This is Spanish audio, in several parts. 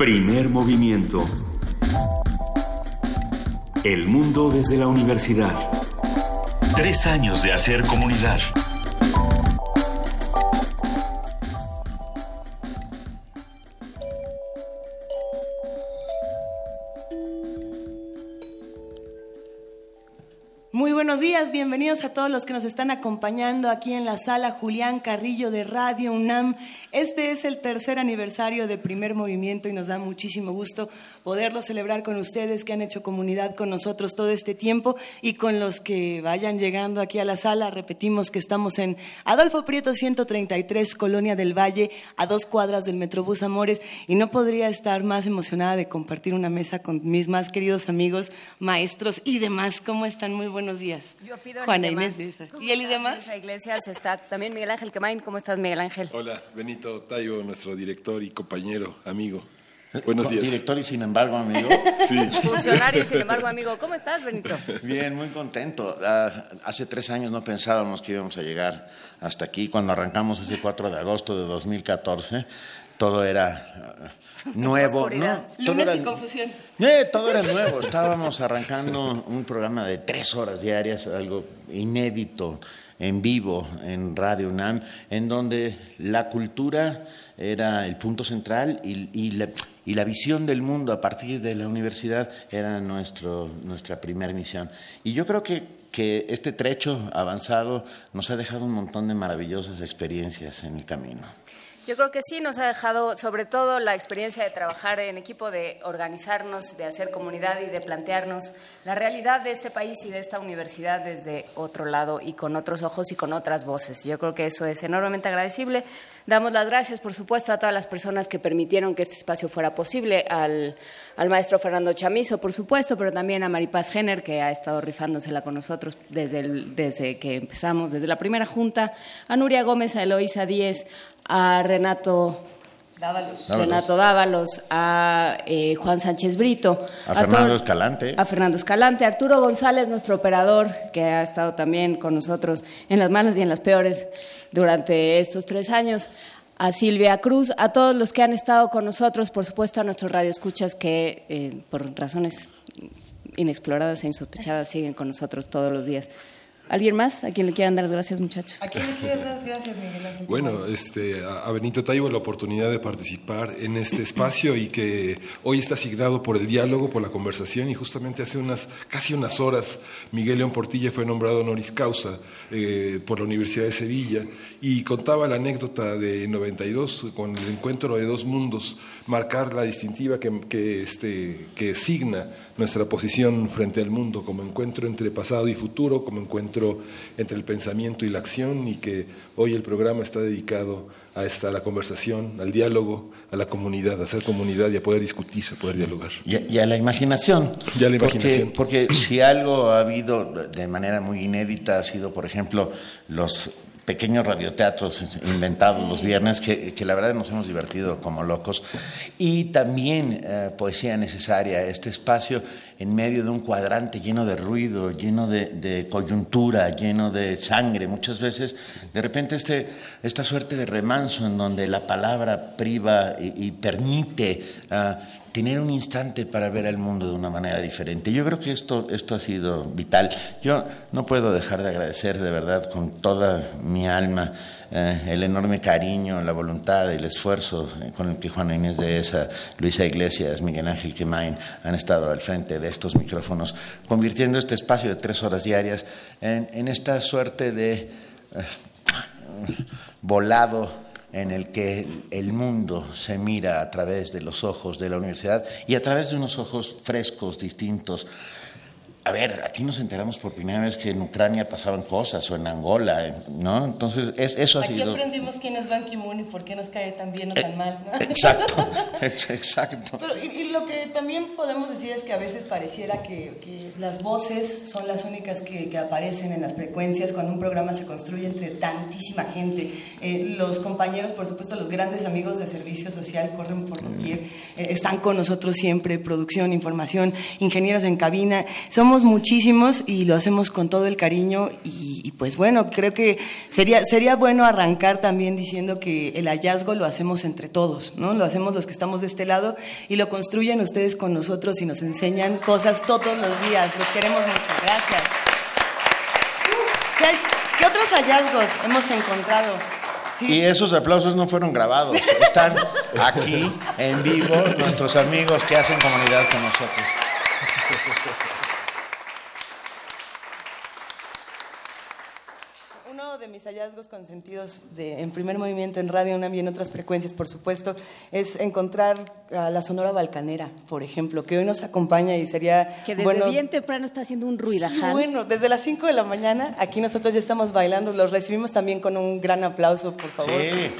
Primer movimiento. El mundo desde la universidad. Tres años de hacer comunidad. Muy buenos días, bienvenidos a todos los que nos están acompañando aquí en la sala Julián Carrillo de Radio UNAM. Este es el tercer aniversario de Primer Movimiento y nos da muchísimo gusto poderlo celebrar con ustedes que han hecho comunidad con nosotros todo este tiempo y con los que vayan llegando aquí a la sala. Repetimos que estamos en Adolfo Prieto 133, Colonia del Valle, a dos cuadras del Metrobús Amores y no podría estar más emocionada de compartir una mesa con mis más queridos amigos, maestros y demás. ¿Cómo están? Muy buenos días. Yo pido Juana el Inés. demás. de esa. ¿Y él y demás? Esa Iglesias está también Miguel Ángel Quemain. ¿Cómo estás, Miguel Ángel? Hola, Benito Taibo, nuestro director y compañero, amigo. Buenos días. Director y sin embargo, amigo. Sí, Funcionario, sin embargo, amigo. ¿Cómo estás, Benito? Bien, muy contento. Ah, hace tres años no pensábamos que íbamos a llegar hasta aquí. Cuando arrancamos ese 4 de agosto de 2014, todo era ah, nuevo. ¿no? Todo Lunes era- y confusión. Eh, todo era nuevo. Estábamos arrancando un programa de tres horas diarias, algo inédito, en vivo, en Radio UNAM, en donde la cultura era el punto central y, la visión del mundo a partir de la universidad era nuestro, nuestra primera misión. Y yo creo que, que este trecho avanzado nos ha dejado un montón de maravillosas experiencias en el camino. Yo creo que sí nos ha dejado, sobre todo, la experiencia de trabajar en equipo, de organizarnos, de hacer comunidad y de plantearnos la realidad de este país y de esta universidad desde otro lado y con otros ojos y con otras voces. Yo creo que eso es enormemente agradecible. Damos las gracias, por supuesto, a todas las personas que permitieron que este espacio fuera posible, al, al maestro Fernando Chamizo, por supuesto, pero también a Maripaz Jenner, que ha estado rifándosela con nosotros desde, el- desde que empezamos, desde la primera junta, a Nuria Gómez, a Eloísa Díez, a Renato Dávalos. Renato Dávalos, a eh, Juan Sánchez Brito, A Fernando todo- Escalante. a Fernando Escalante, a Arturo González, nuestro operador, que ha estado también con nosotros en las malas y en las peores durante estos tres años, a Silvia Cruz, a todos los que han estado con nosotros, por supuesto a nuestros radioescuchas que eh, por razones inexploradas e insospechadas siguen con nosotros todos los días. ¿Alguien más a quien le quieran dar las gracias, muchachos? ¿A quién le quieres dar gracias, Miguel Ángel? Bueno, este, a Benito Taibo la oportunidad de participar en este espacio y que hoy está asignado por el diálogo, por la conversación y justamente hace unas casi unas horas Miguel León Portilla fue nombrado honoris causa eh, por la Universidad de Sevilla y contaba la anécdota de 92 con el encuentro de dos mundos, marcar la distintiva que, que, este, que signa nuestra posición frente al mundo como encuentro entre pasado y futuro, como encuentro entre el pensamiento y la acción y que hoy el programa está dedicado a esta a la conversación, al diálogo, a la comunidad, a hacer comunidad y a poder discutir, a poder dialogar. Y, a- y a la imaginación. Y a la Porque- imaginación. Porque, si algo ha habido de manera muy inédita ha sido, por ejemplo, los pequeños radioteatros inventados los viernes, que, que la verdad nos hemos divertido como locos. Y también eh, poesía necesaria, este espacio en medio de un cuadrante lleno de ruido, lleno de, de coyuntura, lleno de sangre. Muchas veces, de repente, este, esta suerte de remanso en donde la palabra priva y, y permite ah, tener un instante para ver al mundo de una manera diferente. Yo creo que esto, esto ha sido vital. Yo no puedo dejar de agradecer de verdad con toda mi alma eh, el enorme cariño, la voluntad el esfuerzo eh, con el que Juana Inés de esa, Luisa Iglesias, Miguel Ángel Quemain han estado al frente de estos micrófonos, convirtiendo este espacio de tres horas diarias en, en esta suerte de eh, volado en el que el mundo se mira a través de los ojos de la universidad y a través de unos ojos frescos, distintos. A ver, aquí nos enteramos por primera vez que en Ucrania pasaban cosas o en Angola, eh, ¿no? Entonces, es- eso ha Aquí sido... aprendimos quién es Ban Ki-moon y por qué nos cae tan bien o tan mal. ¿no? Exacto, ex- exacto. Pero, y, y lo que también podemos decir es que a veces pareciera que, que las voces son las únicas que, que aparecen en las frecuencias cuando un programa se construye entre tantísima gente. Eh, los compañeros, por supuesto, los grandes amigos de servicio social corren por doquier, eh, están con nosotros siempre, producción, información, ingenieros en cabina. Somos somos muchísimos y lo hacemos con todo el cariño y, pues bueno, creo que sería, sería bueno arrancar también diciendo que el hallazgo lo hacemos entre todos, ¿no? Lo hacemos los que estamos de este lado y lo construyen ustedes con nosotros y nos enseñan cosas todos los días. Los queremos mucho. Gracias. ¿Qué, otros hallazgos hemos encontrado? Y esos aplausos no fueron grabados, están aquí en vivo nuestros amigos que hacen comunidad con nosotros. de mis hallazgos consentidos de, en primer movimiento en Radio UNAM y en otras frecuencias, por supuesto, es encontrar a la Sonora Balcanera, por ejemplo, que hoy nos acompaña y sería... Que desde bien temprano está haciendo un ruidajal. bueno, desde las 5 de la mañana aquí nosotros ya estamos bailando, los recibimos también con un gran aplauso, por favor. Sí.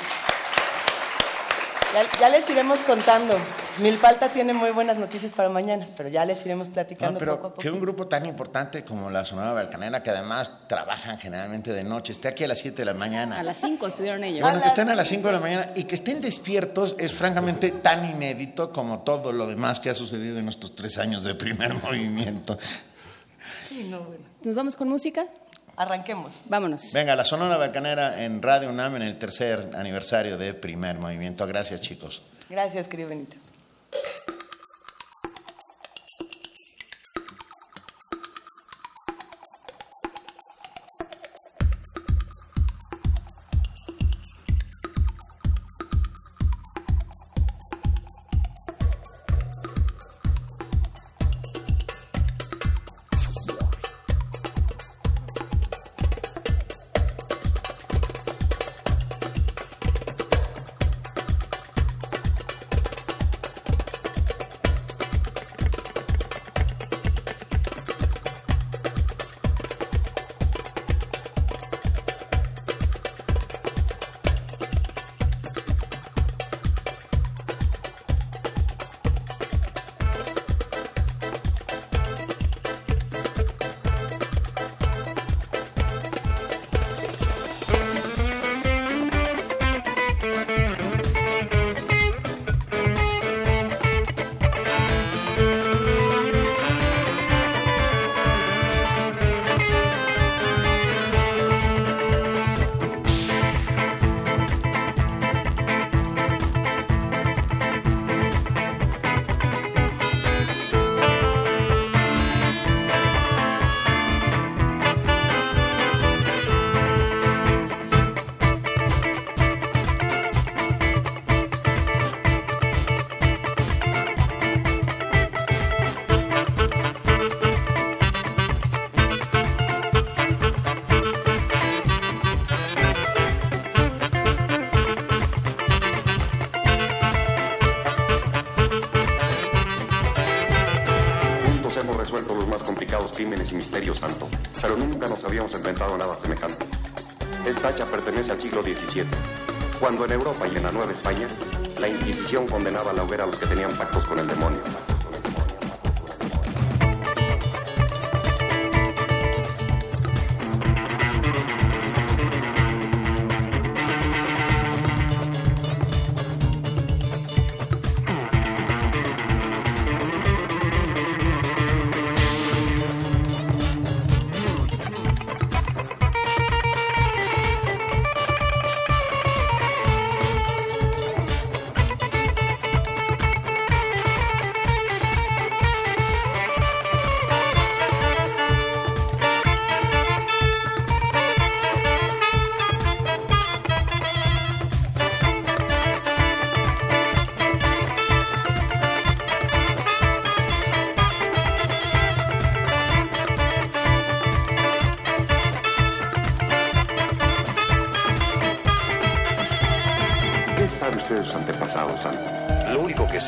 Ya, les iremos contando. Milpalta tiene muy buenas noticias para mañana, pero ya les iremos platicando pero poco a poco. Que un grupo tan importante como la Sonora Balcanera, que además trabajan generalmente de noche, esté aquí a las 7 de la mañana. A las 5 estuvieron ellos. Bueno, que estén a las 5 de la mañana y que estén despiertos es francamente tan inédito como todo lo demás que ha sucedido en estos tres años de primer movimiento. Sí, no, bueno. ¿Nos vamos con música? Arranquemos. Vámonos. Venga, la Sonora Balcanera en Radio UNAM en el tercer aniversario de Primer Movimiento. Gracias, chicos. Gracias, querido Benito. Condenaba a la hoguera a los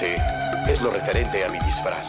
es lo referente a mi disfraz.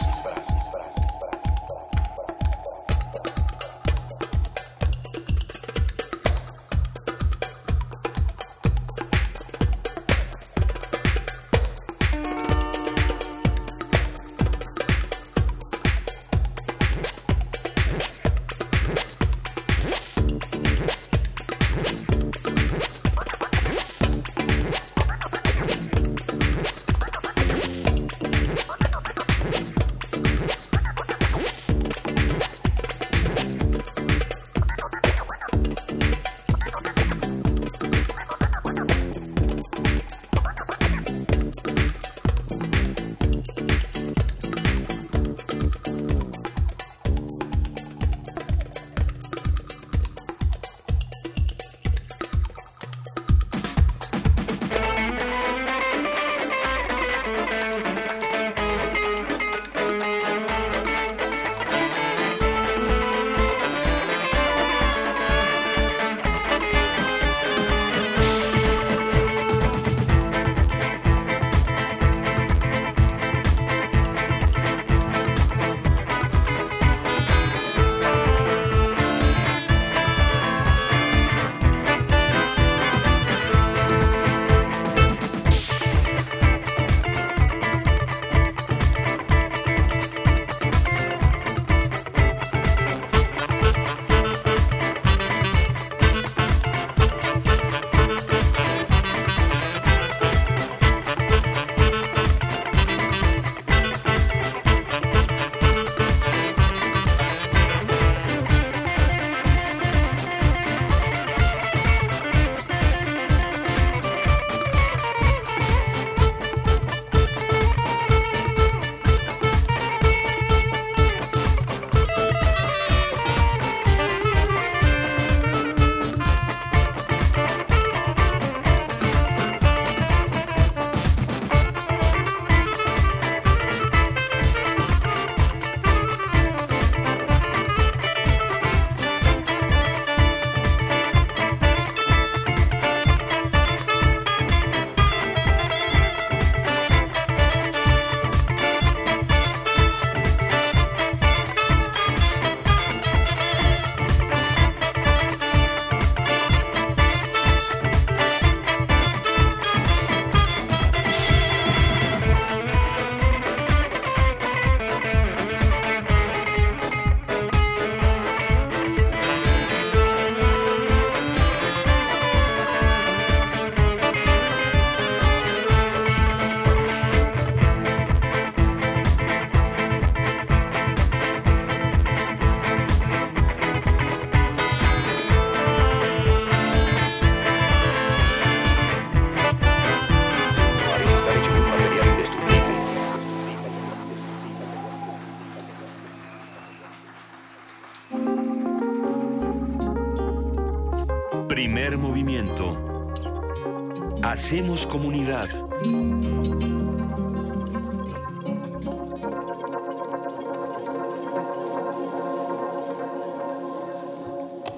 Comunidad.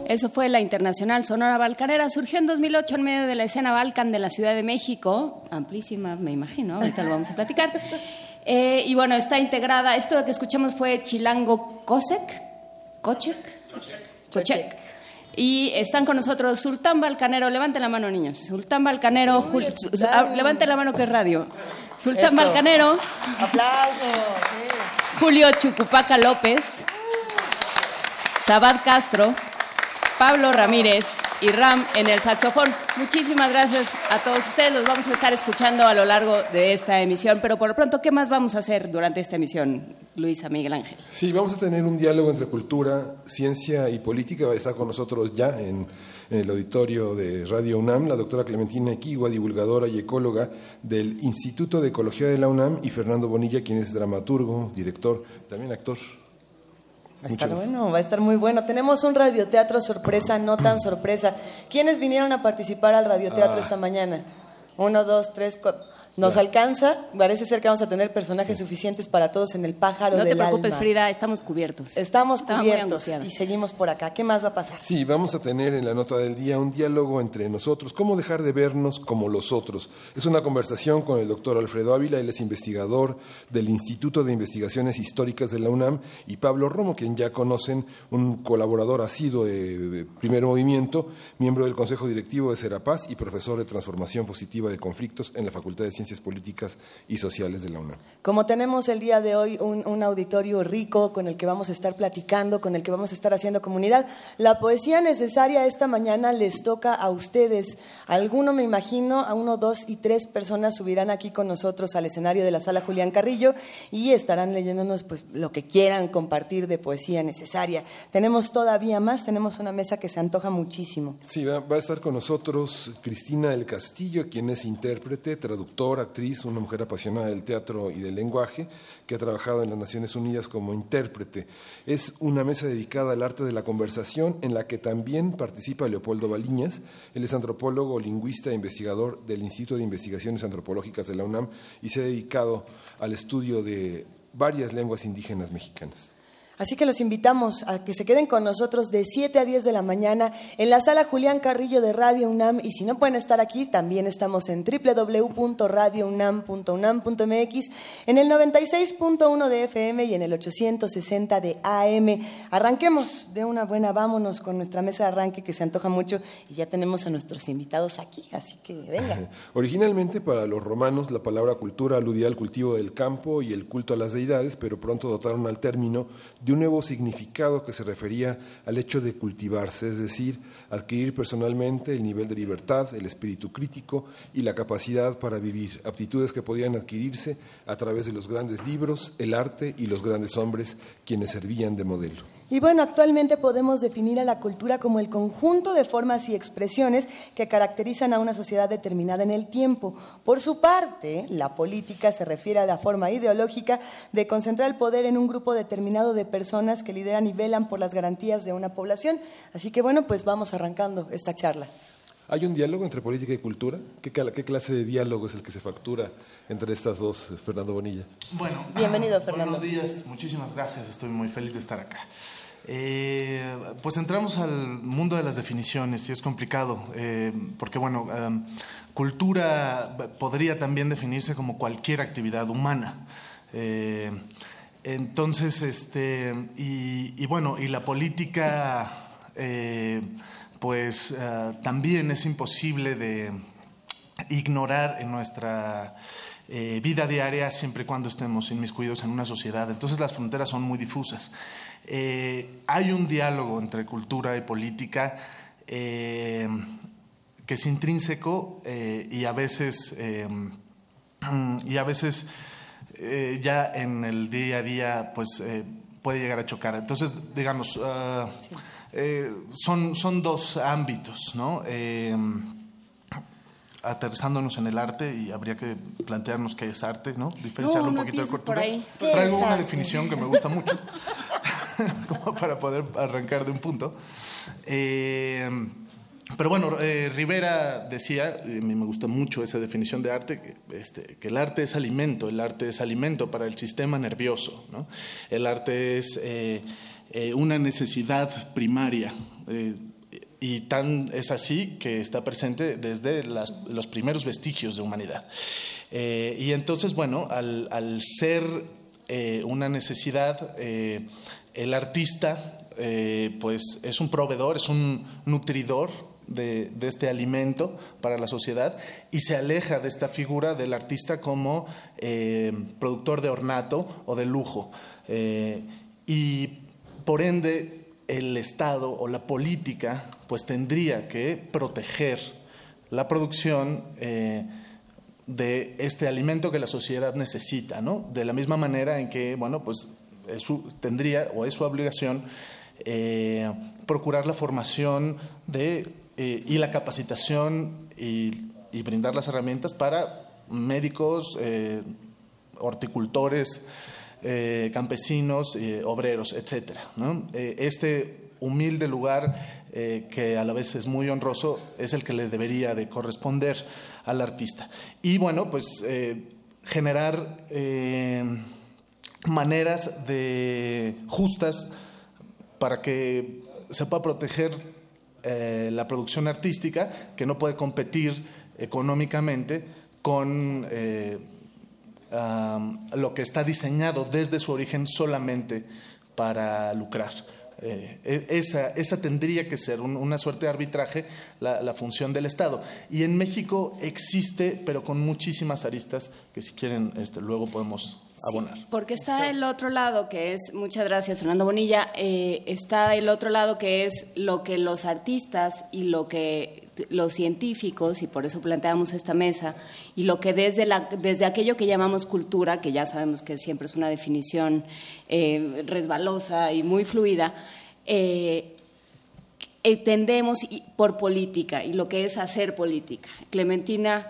Eso fue la Internacional Sonora Balcanera. Surgió en 2008 en medio de la escena Balcan de la Ciudad de México. Amplísima, me imagino. Ahorita lo vamos a platicar. Eh, y bueno, está integrada. Esto que escuchamos fue Chilango Kosek. ¿Kochek? Kochek. Y están con nosotros Sultán Balcanero. Levanten la mano, niños. Sultán Balcanero. Ah, levanten la mano que es radio. Sultán Eso. Balcanero. Aplausos. Julio Chucupaca López, Sabad Castro, Pablo Ramírez y Ram en el saxofón. Muchísimas gracias a todos ustedes. Los vamos a estar escuchando a lo largo de esta emisión. Pero por lo pronto, ¿qué más vamos a hacer durante esta emisión, Luisa Miguel Ángel? Sí, vamos a tener un diálogo entre cultura, ciencia y política. Estar con nosotros ya en, en el auditorio de Radio UNAM la doctora Clementina Equigua, divulgadora y ecóloga del Instituto de Ecología de la UNAM, y Fernando Bonilla, quien es dramaturgo, director, también actor. Va a estar Muchas- bueno, va a estar muy bueno. Tenemos un radioteatro sorpresa, no tan sorpresa. ¿Quiénes vinieron a participar al radioteatro Ah. esta mañana? Uno, dos, tres, cuatro. ¿Nos alcanza? Parece ser que vamos a tener personajes suficientes para todos en el pájaro No te preocupes, alma. Frida, estamos cubiertos. Estamos Estaba cubiertos y seguimos por acá. ¿Qué más va a pasar? Sí, vamos a tener en la nota del día un diálogo entre nosotros, cómo dejar de vernos como los otros. Es una conversación con el doctor Alfredo Ávila, él es investigador del Instituto de Investigaciones Históricas de la UNAM, y Pablo Romo, quien ya conocen, un colaborador asiduo de, de Primer Movimiento, miembro del Consejo Directivo de Serapaz y profesor de Transformación Positiva de Conflictos en la Facultad de Ciencias Políticas y Sociales de la UNAM. Como tenemos el día de hoy un, un auditorio rico con el que vamos a estar platicando, con el que vamos a estar haciendo comunidad, la poesía necesaria esta mañana les toca a ustedes. Alguno, me imagino, a uno, dos y tres personas subirán aquí con nosotros al escenario de la sala Julián Carrillo y estarán leyéndonos pues, lo que quieran compartir de poesía necesaria. Tenemos todavía más, tenemos una mesa que se antoja muchísimo. Sí, va, va a estar con nosotros Cristina del Castillo, quien es intérprete, actriz, una mujer apasionada del teatro y del lenguaje, que ha trabajado en las Naciones Unidas como intérprete. Es una mesa dedicada al arte de la conversación en la que también participa Leopoldo Baliñas. Él es antropólogo, lingüista e investigador del Instituto de Investigaciones Antropológicas de la UNAM y se ha dedicado al estudio de varias lenguas indígenas mexicanas. Así que los invitamos a que se queden con nosotros de 7 a 10 de la mañana en la sala Julián Carrillo de Radio UNAM. Y si no pueden estar aquí, también estamos en www.radiounam.unam.mx, en el 96.1 de FM y en el 860 de AM. Arranquemos de una buena, vámonos con nuestra mesa de arranque que se antoja mucho y ya tenemos a nuestros invitados aquí, así que venga. Originalmente para los romanos la palabra cultura aludía al cultivo del campo y el culto a las deidades, pero pronto dotaron al término de un nuevo significado que se refería al hecho de cultivarse, es decir, adquirir personalmente el nivel de libertad, el espíritu crítico y la capacidad para vivir, aptitudes que podían adquirirse a través de los grandes libros, el arte y los grandes hombres quienes servían de modelo. Y bueno, actualmente podemos definir a la cultura como el conjunto de formas y expresiones que caracterizan a una sociedad determinada en el tiempo. Por su parte, la política se refiere a la forma ideológica de concentrar el poder en un grupo determinado de personas que lideran y velan por las garantías de una población. Así que bueno, pues vamos arrancando esta charla. ¿Hay un diálogo entre política y cultura? ¿Qué, clase de diálogo es el que se factura entre estas dos, Fernando Bonilla? Bueno, Bienvenido, Fernando. Buenos días, muchísimas gracias, estoy muy feliz de estar acá. Eh, pues entramos al mundo de las definiciones y es complicado, eh, porque bueno, em, cultura podría también definirse como cualquier actividad humana. Eh, entonces, este, y, y bueno, y la política, eh, pues eh, también es imposible de ignorar en nuestra eh, vida diaria siempre y cuando estemos inmiscuidos en una sociedad. Entonces las fronteras son muy difusas. Eh, hay un diálogo entre cultura y política que es intrínseco y a veces, y a veces ya en el día a día pues puede llegar a chocar. Entonces, digamos, eh, son, son dos ámbitos, ¿no? Eh, aterrizándonos en el arte y habría que plantearnos qué es arte, ¿no? Diferenciarlo No, un no poquito de empieces por cultura. ahí. ¿Qué Traigo una arte? definición que me gusta mucho, como para poder arrancar de un punto. Eh, pero bueno, eh, Rivera decía, y a mí me gusta mucho esa definición de arte, que, este, que, el arte es alimento, el arte es alimento para el sistema nervioso, ¿no? el arte es eh, eh, una necesidad primaria. y tan es así que está presente desde los primeros vestigios de humanidad. y entonces, bueno, al, ser una necesidad, el artista pues es un proveedor, es un nutridor de, este alimento para la sociedad y se aleja de esta figura del artista como eh, productor de ornato o de lujo. Eh, y por ende el Estado o la política pues tendría que proteger la producción eh, de este alimento que la sociedad necesita, ¿no? De la misma manera en que, bueno, pues tendría o es su obligación procurar la formación de eh, y la capacitación y, brindar las herramientas para médicos, eh, horticultores, eh, campesinos, obreros, etc. este humilde lugar que a la vez es muy honroso es el que le debería de corresponder al artista. Y bueno, pues generar maneras de justas para que se pueda proteger eh, la producción artística que no puede competir económicamente con eh, lo que está diseñado desde su origen solamente para lucrar. Eh, e, esa, esa, tendría que ser una suerte de arbitraje la, función del Estado. Y en México existe, pero con muchísimas aristas que si quieren este, luego podemos abonar. porque está el otro lado que es, muchas gracias Fernando Bonilla, eh, está el otro lado que es lo que los artistas y lo que los científicos, y por eso planteamos esta mesa, y lo que desde, la, desde aquello que llamamos cultura, que ya sabemos que siempre es una definición eh, resbalosa y muy fluida, eh, entendemos por política y lo que es hacer política. Clementina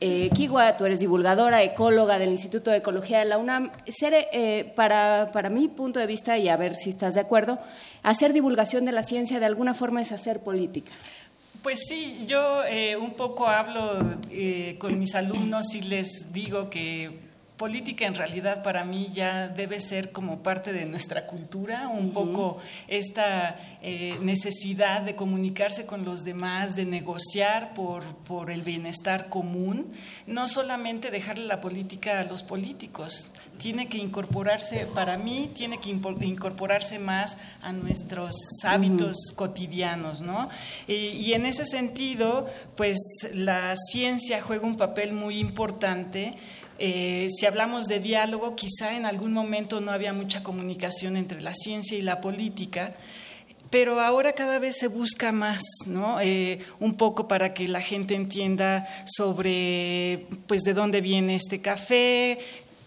eh, Kigua, tú eres divulgadora, ecóloga del Instituto de Ecología de la UNAM. Eh, para, para mi punto de vista, y a ver si estás de acuerdo, hacer divulgación de la ciencia de alguna forma es hacer política. Pues sí, yo eh, un poco hablo eh, con mis alumnos y les digo que política en realidad para mí ya debe ser como parte de nuestra cultura, un poco esta eh, necesidad de comunicarse con los demás, de negociar por, por el bienestar común, no solamente dejarle la política a los políticos, tiene que incorporarse, para mí, tiene que incorporarse más a nuestros hábitos cotidianos, ¿no? y en ese sentido, pues la ciencia juega un papel muy importante eh, si hablamos de diálogo, quizá en algún momento no había mucha comunicación entre la ciencia y la política, pero ahora cada vez se busca más, ¿no? Eh, un poco para que la gente entienda sobre, pues, de dónde viene este café,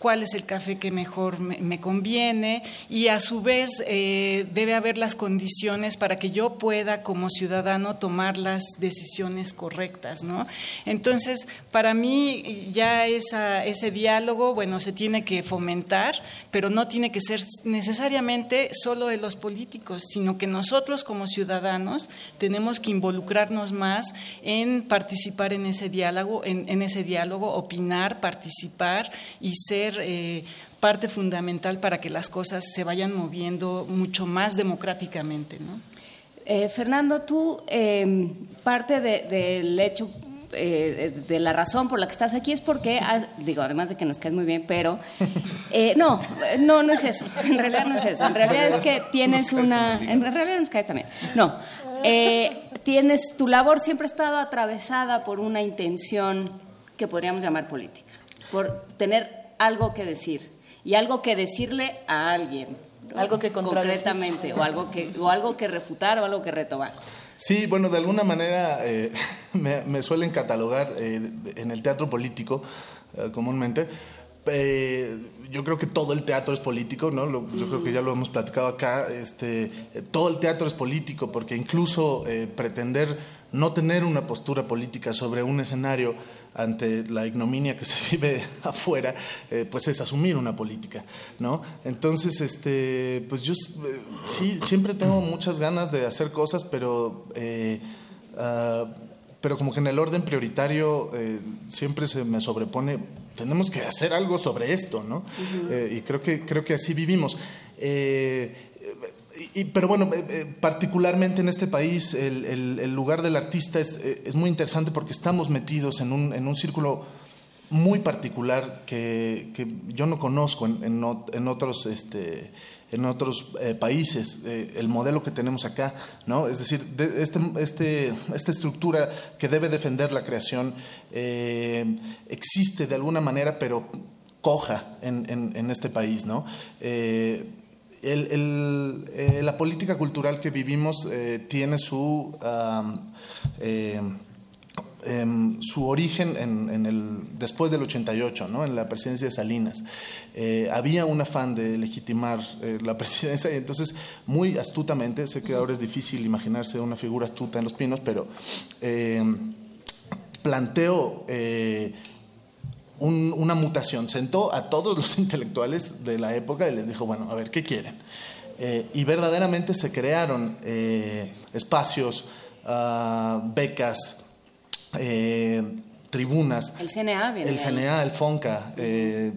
cuál es el café que mejor me, conviene y a su vez eh, debe haber las condiciones para que yo pueda como ciudadano tomar las decisiones correctas, ¿no? Entonces, para mí ya ese diálogo, bueno, se tiene que fomentar, pero no tiene que ser necesariamente solo de los políticos, sino que nosotros como ciudadanos tenemos que involucrarnos más en participar en ese diálogo, en ese diálogo, opinar, participar y ser eh, parte fundamental para que las cosas se vayan moviendo mucho más democráticamente. ¿no? Eh, Fernando, tú em, parte del hecho eh, de la razón por la que estás aquí es porque, digo, además de que nos caes muy bien, pero no, no, no es eso. En realidad no es eso. En realidad es que tienes una. En realidad nos caes también. No. tienes tu labor siempre ha estado atravesada por una intención que podríamos llamar política, por tener algo que decir y algo que decirle a alguien. Algo que concretamente o algo que o algo que refutar o algo que retomar. Sí, bueno, de alguna manera eh, me, suelen catalogar eh, en el teatro político eh, comúnmente. yo creo que todo el teatro es político, ¿no? yo creo que ya lo hemos platicado acá. Este, todo el teatro es político porque incluso pretender no tener una postura política sobre un escenario ante la ignominia que se vive afuera, eh, pues es asumir una política, ¿no? Entonces, este, pues yo eh, sí, siempre tengo muchas ganas de hacer cosas, pero eh, ah, pero como que en el orden prioritario siempre se me sobrepone, tenemos que hacer algo sobre esto, ¿no? Y creo que, creo que así vivimos. Eh, y, pero bueno, particularmente en este país, el, lugar del artista es, es, muy interesante porque estamos metidos en un, en un círculo muy particular que, yo no conozco en, en, otros este, en otros eh, países, eh, el modelo que tenemos acá, ¿no? Es decir, este, este, esta estructura que debe defender la creación eh, existe de alguna manera, pero coja en, en, este país, ¿no? La política cultural que vivimos tiene su Em, su origen en, el, después del 88, ¿no? en la presidencia de Salinas. Eh, había un afán de legitimar eh, la presidencia y entonces muy astutamente, sé que ahora es difícil imaginarse una figura astuta en los pinos, pero em, planteó eh, una mutación, sentó a todos los intelectuales de la época y les dijo, bueno, a ver, ¿qué quieren? y verdaderamente se crearon espacios, ah, becas, eh, tribunas. El CNA, El CNA, el FONCA, eh,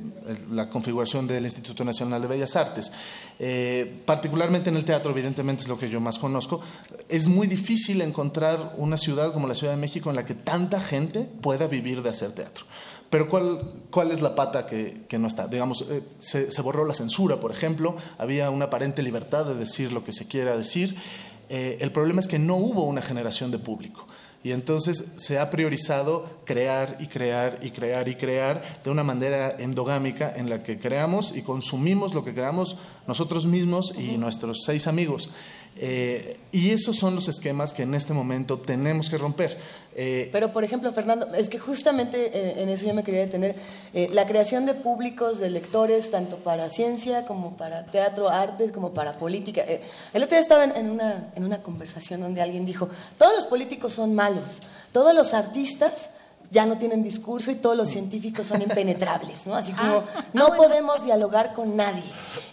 la configuración del Instituto Nacional de Bellas Artes. Eh, particularmente en el teatro, evidentemente es lo que yo más conozco. Es muy difícil encontrar una ciudad como la Ciudad de México en la que tanta gente pueda vivir de hacer teatro. Pero ¿cuál, cuál es la pata que, que no está? Digamos, se, se, borró la censura, por ejemplo, había una aparente libertad de decir lo que se quiera decir. el problema es que no hubo una generación de público. Y entonces se ha priorizado crear y crear y crear y crear de una manera endogámica en la que creamos y consumimos lo que creamos nosotros mismos y nuestros seis amigos. Eh, y esos son los esquemas que en este momento tenemos que romper. Eh, Pero, por ejemplo, Fernando, es que justamente eh, en eso yo me quería detener. la creación de públicos, de lectores, tanto para ciencia como para teatro, artes, como para política. el otro día estaba en, una, en una conversación donde alguien dijo, todos los políticos son malos, todos los artistas ya no tienen discurso y todos los científicos son impenetrables, ¿no? Así como ah, ah, no podemos dialogar con nadie.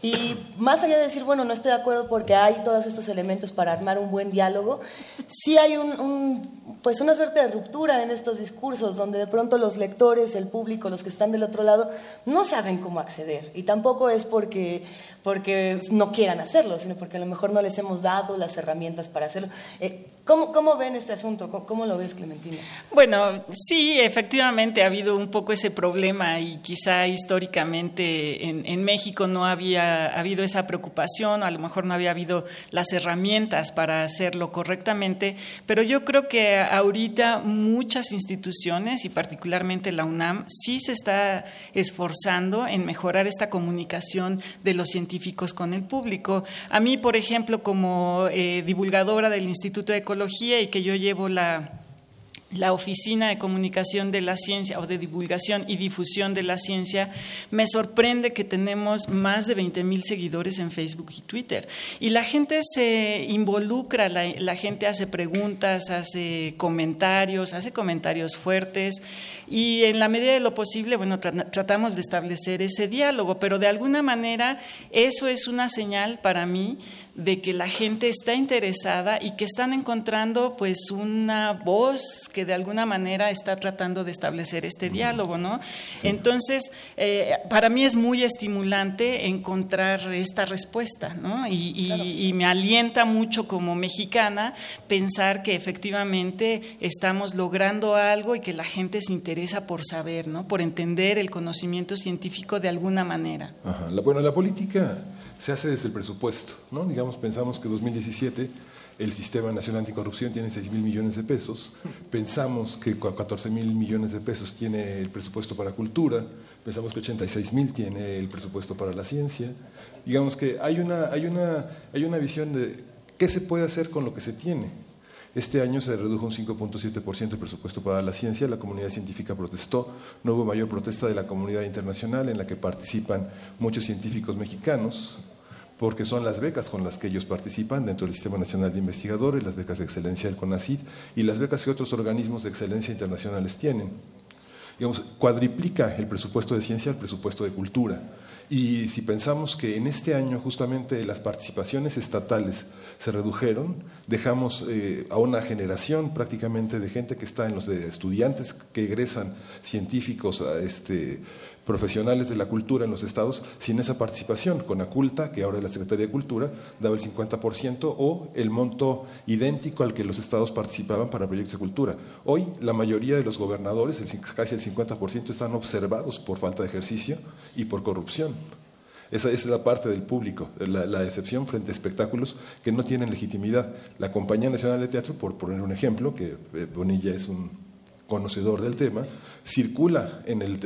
Y más allá de decir, bueno, no estoy de acuerdo porque hay todos estos elementos para armar un buen diálogo, sí hay un, pues una suerte de ruptura en estos discursos donde de pronto los lectores, el público, los que están del otro lado, no saben cómo acceder. Y tampoco es porque, porque no quieran hacerlo, sino porque a lo mejor no les hemos dado las herramientas para hacerlo. Eh, ¿Cómo, ¿Cómo, ven este asunto? ¿Cómo, lo ves, Clementina? Bueno, sí, efectivamente ha habido un poco ese problema y quizá históricamente en, México no había habido esa preocupación, a lo mejor no había habido las herramientas para hacerlo correctamente, pero yo creo que ahorita muchas instituciones y particularmente la UNAM sí se está esforzando en mejorar esta comunicación de los científicos con el público. A mí, por ejemplo, como eh, divulgadora del Instituto de y que yo llevo la, la Oficina de Comunicación de la Ciencia o de Divulgación y Difusión de la Ciencia, me sorprende que tenemos más de 20 mil seguidores en Facebook y Twitter. Y la gente se involucra, la, gente hace preguntas, hace comentarios, hace comentarios fuertes y en la medida de lo posible, bueno, tratamos de establecer ese diálogo, pero de alguna manera eso es una señal para mí de que la gente está interesada y que están encontrando pues una voz que de alguna manera está tratando de establecer este diálogo, ¿no? Entonces, eh, para mí es muy estimulante encontrar esta respuesta, ¿no? Y, me alienta mucho como mexicana pensar que efectivamente estamos logrando algo y que la gente se interesa por saber, ¿no? Por entender el conocimiento científico de alguna manera. Ajá. bueno, la política se hace desde el presupuesto. ¿no? Digamos, pensamos que 2017 el Sistema Nacional Anticorrupción tiene 6 mil millones de pesos, pensamos que 14 mil millones de pesos tiene el presupuesto para cultura, pensamos que 86 mil tiene el presupuesto para la ciencia. Digamos que hay una, hay, una, hay una visión de qué se puede hacer con lo que se tiene. Este año se redujo un 5.7% el presupuesto para la ciencia, la comunidad científica protestó, no hubo mayor protesta de la comunidad internacional en la que participan muchos científicos mexicanos, porque son las becas con las que ellos participan dentro del Sistema Nacional de Investigadores, las becas de excelencia del CONACYT y las becas que otros organismos de excelencia internacionales tienen. digamos, cuadriplica el presupuesto de ciencia al presupuesto de cultura. Y si pensamos que en este año justamente las participaciones estatales se redujeron, dejamos eh, a una generación prácticamente de gente que está en los de estudiantes que egresan científicos a este profesionales de la cultura en los estados sin esa participación. Con Aculta, que ahora es la Secretaría de Cultura, daba el 50% o el monto idéntico al que los estados participaban para proyectos de cultura. Hoy la mayoría de los gobernadores, casi el 50%, están observados por falta de ejercicio y por corrupción. Esa, es la parte del público, la, excepción frente a espectáculos que no tienen legitimidad. La Compañía Nacional de Teatro, por poner un ejemplo, que eh, Bonilla es un conocedor del tema, circula en, el,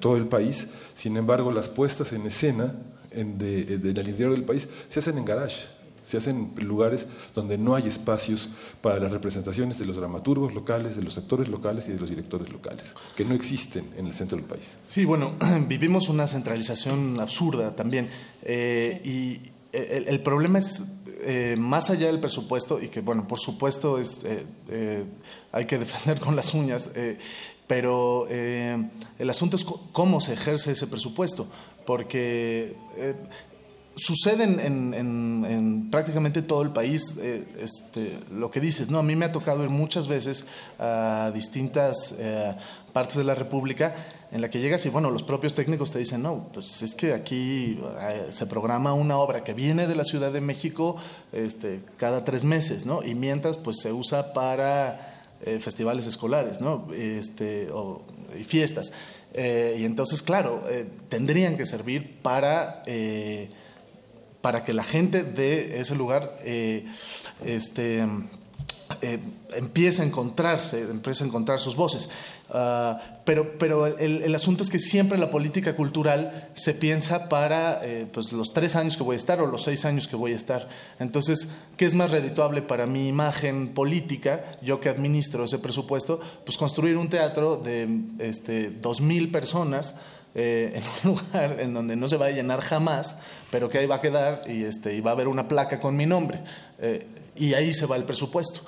todo el país, sin embargo las puestas en escena en, de, en el interior del país se hacen en garage, se hacen en lugares donde no hay espacios para las representaciones de los dramaturgos locales, de los actores locales y de los directores locales, que no existen en el centro del país. Sí, bueno, vivimos una centralización absurda también eh, y el, problema es eh, más allá del presupuesto y que, bueno, por supuesto es, eh, eh, hay que defender con las uñas, pero el asunto es cómo se ejerce ese presupuesto, porque sucede en, prácticamente todo el país este, lo que dices, ¿no? A mí me ha tocado ir muchas veces a distintas partes de la República en la que llegas y bueno, los propios técnicos te dicen, no, pues es que aquí eh, se programa una obra que viene de la Ciudad de México este, cada tres meses, ¿no? Y mientras pues se usa para eh, festivales escolares, ¿no? Este, o, y fiestas. Eh, y entonces, claro, tendrían que servir para, para que la gente de ese lugar este, empiece a encontrarse, empiece a encontrar sus voces. Ah, pero pero el, asunto es que siempre la política cultural se piensa para eh, pues los tres años que voy a estar o los seis años que voy a estar. Entonces, ¿qué es más redituable para mi imagen política, yo que administro ese presupuesto? Pues construir un teatro de este, dos mil personas. Eh, en un lugar en donde no se va a llenar jamás, pero que ahí va a quedar y, este, y va a haber una placa con mi nombre. Eh, y ahí se va el presupuesto.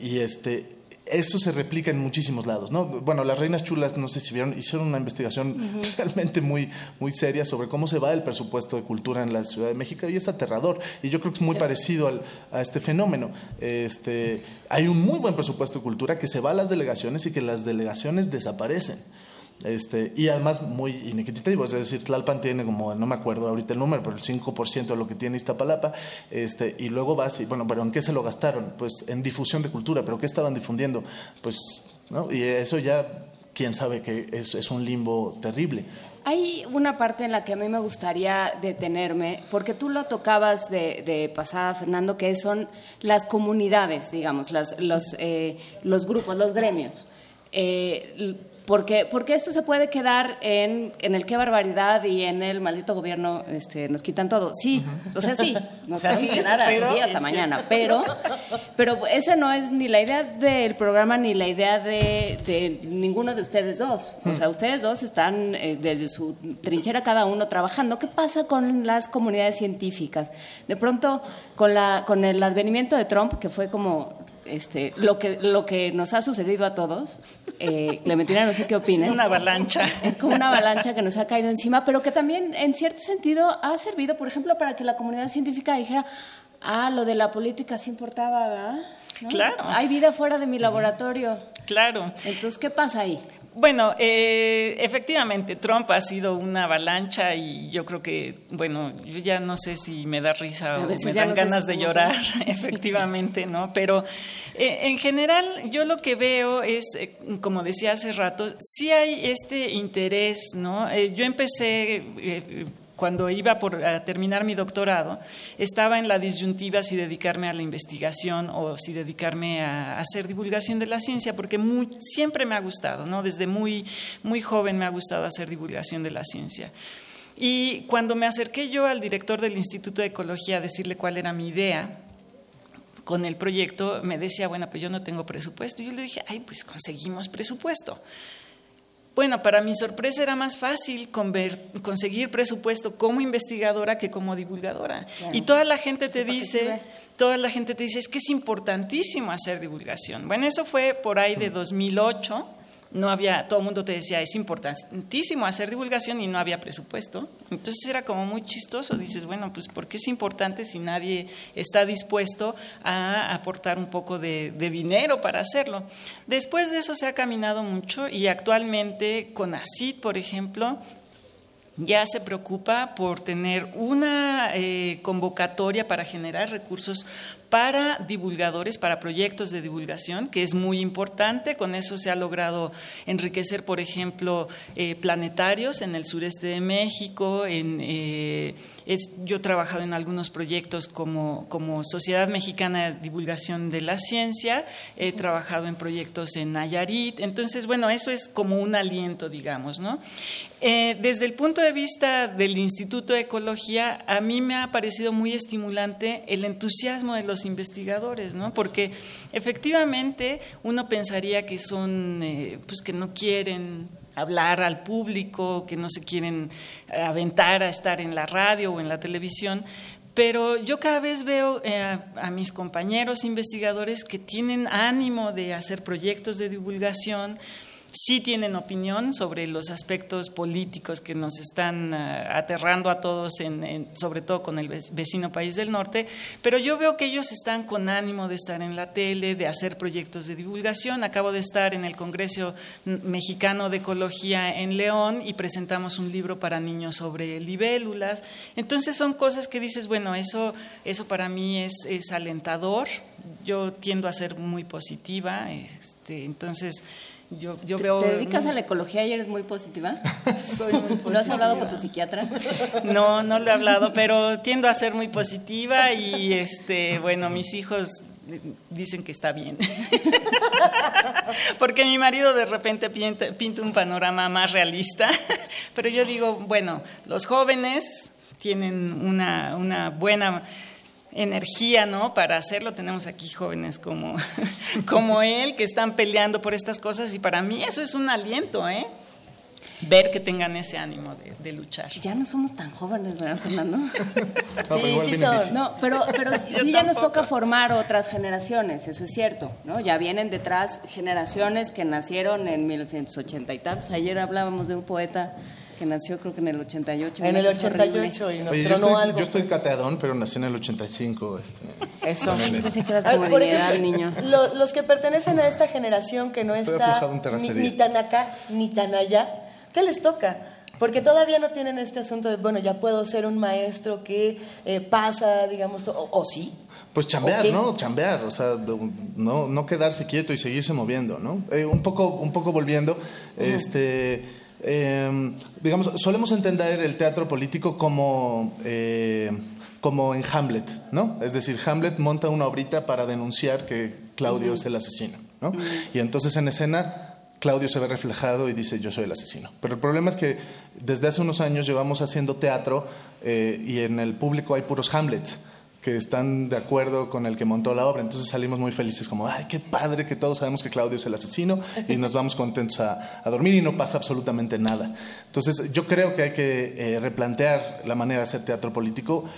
y, este, esto se replica en muchísimos lados, ¿no? Bueno, las reinas chulas, no sé si vieron, hicieron una investigación realmente muy, muy seria sobre cómo se va el presupuesto de cultura en la Ciudad de México y es aterrador. Y yo creo que es muy parecido al, a este fenómeno. Este, hay un muy buen presupuesto de cultura que se va a las delegaciones y que las delegaciones desaparecen. Este, y además muy inequitativo, es decir, Tlalpan tiene como, no me acuerdo ahorita el número, pero el 5% de lo que tiene Iztapalapa, este, y luego vas y, bueno, pero ¿en qué se lo gastaron? Pues en difusión de cultura, pero ¿qué estaban difundiendo? Pues, ¿no? Y eso ya, quién sabe que es, es un limbo terrible. Hay una parte en la que a mí me gustaría detenerme, porque tú lo tocabas de, de pasada, Fernando, que son las comunidades, digamos, las, los, eh, los grupos, los gremios. Eh, porque, porque esto se puede quedar en, en, el qué barbaridad y en el maldito gobierno este, nos quitan todo. Sí, o sea, sí, nos pueden quedar así hasta mañana. Pero, pero esa no es ni la idea del programa ni la idea de, de ninguno de ustedes dos. O sea, ustedes dos están eh, desde su trinchera cada uno trabajando. ¿Qué pasa con las comunidades científicas? De pronto, con, la, con el advenimiento de Trump, que fue como este, lo, que, lo que nos ha sucedido a todos. Eh, Clementina, no sé qué opinas. Es una avalancha. Es como una avalancha que nos ha caído encima, pero que también, en cierto sentido, ha servido, por ejemplo, para que la comunidad científica dijera, ah, lo de la política sí importaba, ¿verdad? Claro. Hay vida fuera de mi laboratorio. Claro. Entonces, ¿qué pasa ahí? Bueno, eh, efectivamente, Trump ha sido una avalancha y yo creo que, bueno, yo ya no sé si me da risa o me dan ganas de llorar, efectivamente, ¿no? Pero eh, en general yo lo que veo es, eh, como decía hace rato, sí hay este interés, ¿no? yo empecé cuando iba por, a terminar mi doctorado, estaba en la disyuntiva si dedicarme a la investigación o si dedicarme a, hacer divulgación de la ciencia, porque siempre me ha gustado, ¿no? Desde muy, muy joven me ha gustado hacer divulgación de la ciencia. Y cuando me acerqué yo al director del Instituto de Ecología a decirle cuál era mi idea, con el proyecto me decía, bueno, pues yo no tengo presupuesto. Y yo le dije, ay, pues conseguimos presupuesto. Bueno, para mi sorpresa era más fácil conseguir presupuesto como investigadora que como divulgadora. Y toda la gente te dice, toda la gente te dice, es que es importantísimo hacer divulgación. Bueno, eso fue por ahí de 2008. No había, todo el mundo te decía, es importantísimo hacer divulgación y no había presupuesto. Entonces era como muy chistoso, dices, bueno, pues ¿por qué es importante si nadie está dispuesto a aportar un poco de, de dinero para hacerlo? Después de eso se ha caminado mucho y actualmente con ACID, por ejemplo, ya se preocupa por tener una eh, convocatoria para generar recursos para divulgadores, para proyectos de divulgación, que es muy importante. Con eso se ha logrado enriquecer, por ejemplo, eh, planetarios en el sureste de México. Eh, yo he trabajado en algunos proyectos como, como Sociedad Mexicana de Divulgación de la Ciencia, he trabajado en proyectos en Nayarit. Entonces, bueno, eso es como un aliento, digamos, ¿no? Desde el punto de vista del Instituto de Ecología, a mí me ha parecido muy estimulante el entusiasmo de los investigadores, ¿no? Porque efectivamente uno pensaría que son, eh, pues que no quieren hablar al público, que no se quieren aventar a estar en la radio o en la televisión, pero yo cada vez veo eh, a mis compañeros investigadores que tienen ánimo de hacer proyectos de divulgación, sí tienen opinión sobre los aspectos políticos que nos están eh, aterrando a todos, sobre todo con el vecino país del norte, pero yo veo que ellos están con ánimo de estar en la tele, de hacer proyectos de divulgación. Acabo de estar en el Congreso Mexicano de Ecología en León y presentamos un libro para niños sobre libélulas. Entonces son cosas que dices, bueno, eso, eso para mí es, es alentador. Yo tiendo a ser muy positiva, este, entonces yo, yo ¿Te, veo... ¿Te dedicas a la ecología y eres muy positiva? Soy muy positiva. ¿No has hablado con tu psiquiatra? No, no le he hablado, pero tiendo a ser muy positiva y, este, bueno, mis hijos dicen que está bien. Porque mi marido de repente pinta, pinta un panorama más realista, pero yo digo, bueno, los jóvenes tienen una, una buena energía, ¿no? Para hacerlo tenemos aquí jóvenes como, como él que están peleando por estas cosas y para mí eso es un aliento, ¿eh? Ver que tengan ese ánimo de, luchar. Ya no somos tan jóvenes, ¿verdad, Fernando? no, pero sí, sí No, pero, pero sí ya nos toca formar otras generaciones, eso es cierto, ¿no? Ya vienen detrás generaciones que nacieron en 1980 y tantos. Ayer hablábamos de un poeta que nació creo que en el 88. En el 88 y nos Oye, yo, estoy, yo estoy cateadón, pero nací en el 85. Este, Eso. Entonces quedas como Por ejemplo, niño. Lo, los que pertenecen a esta generación que no Estoy está ni, tan acá ni tan allá, ¿qué les toca? Porque todavía no tienen este asunto de, bueno, ya puedo ser un maestro que eh, pasa, digamos, o, o sí. Pues chambear. ¿no? Chambear, o sea, no, no quedarse quieto y seguirse moviendo, ¿no? Eh, un, poco, un poco volviendo, este, eh, digamos, solemos entender el teatro político como, eh, como en Hamlet, ¿no? Es decir, Hamlet monta una obrita para denunciar que Claudio es el asesino, ¿no? Y entonces en escena Claudio se ve reflejado y dice yo soy el asesino. Pero el problema es que desde hace unos años llevamos haciendo teatro eh, y en el público hay puros Hamlets que están de acuerdo con el que montó la obra. Entonces salimos muy felices como, ay, qué padre que todos sabemos que Claudio es el asesino y nos vamos contentos a, dormir y no pasa absolutamente nada. Entonces yo creo que hay que eh, replantear la manera de hacer teatro político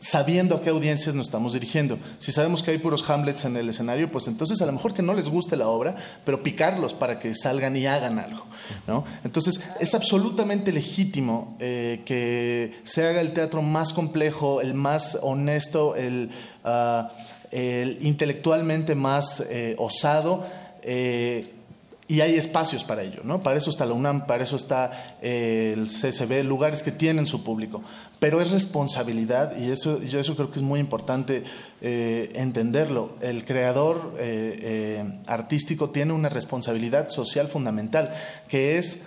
sabiendo a qué audiencias nos estamos dirigiendo. Si sabemos que hay puros Hamlets en el escenario, pues entonces a lo mejor que no les guste la obra, pero picarlos para que salgan y hagan algo. ¿no? Entonces es absolutamente legítimo eh, que se haga el teatro más complejo, el más honesto, el, ah, el intelectualmente más eh, osado. eh, y hay espacios para ello, ¿no? Para eso está la UNAM, para eso está eh, el CCB, lugares que tienen su público. Pero es responsabilidad, y eso, yo eso creo que es muy importante eh, entenderlo. El creador eh, artístico tiene una responsabilidad social fundamental, que es,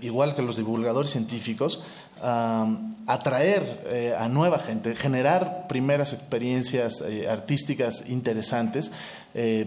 igual que los divulgadores científicos, atraer a nueva gente, generar primeras experiencias artísticas interesantes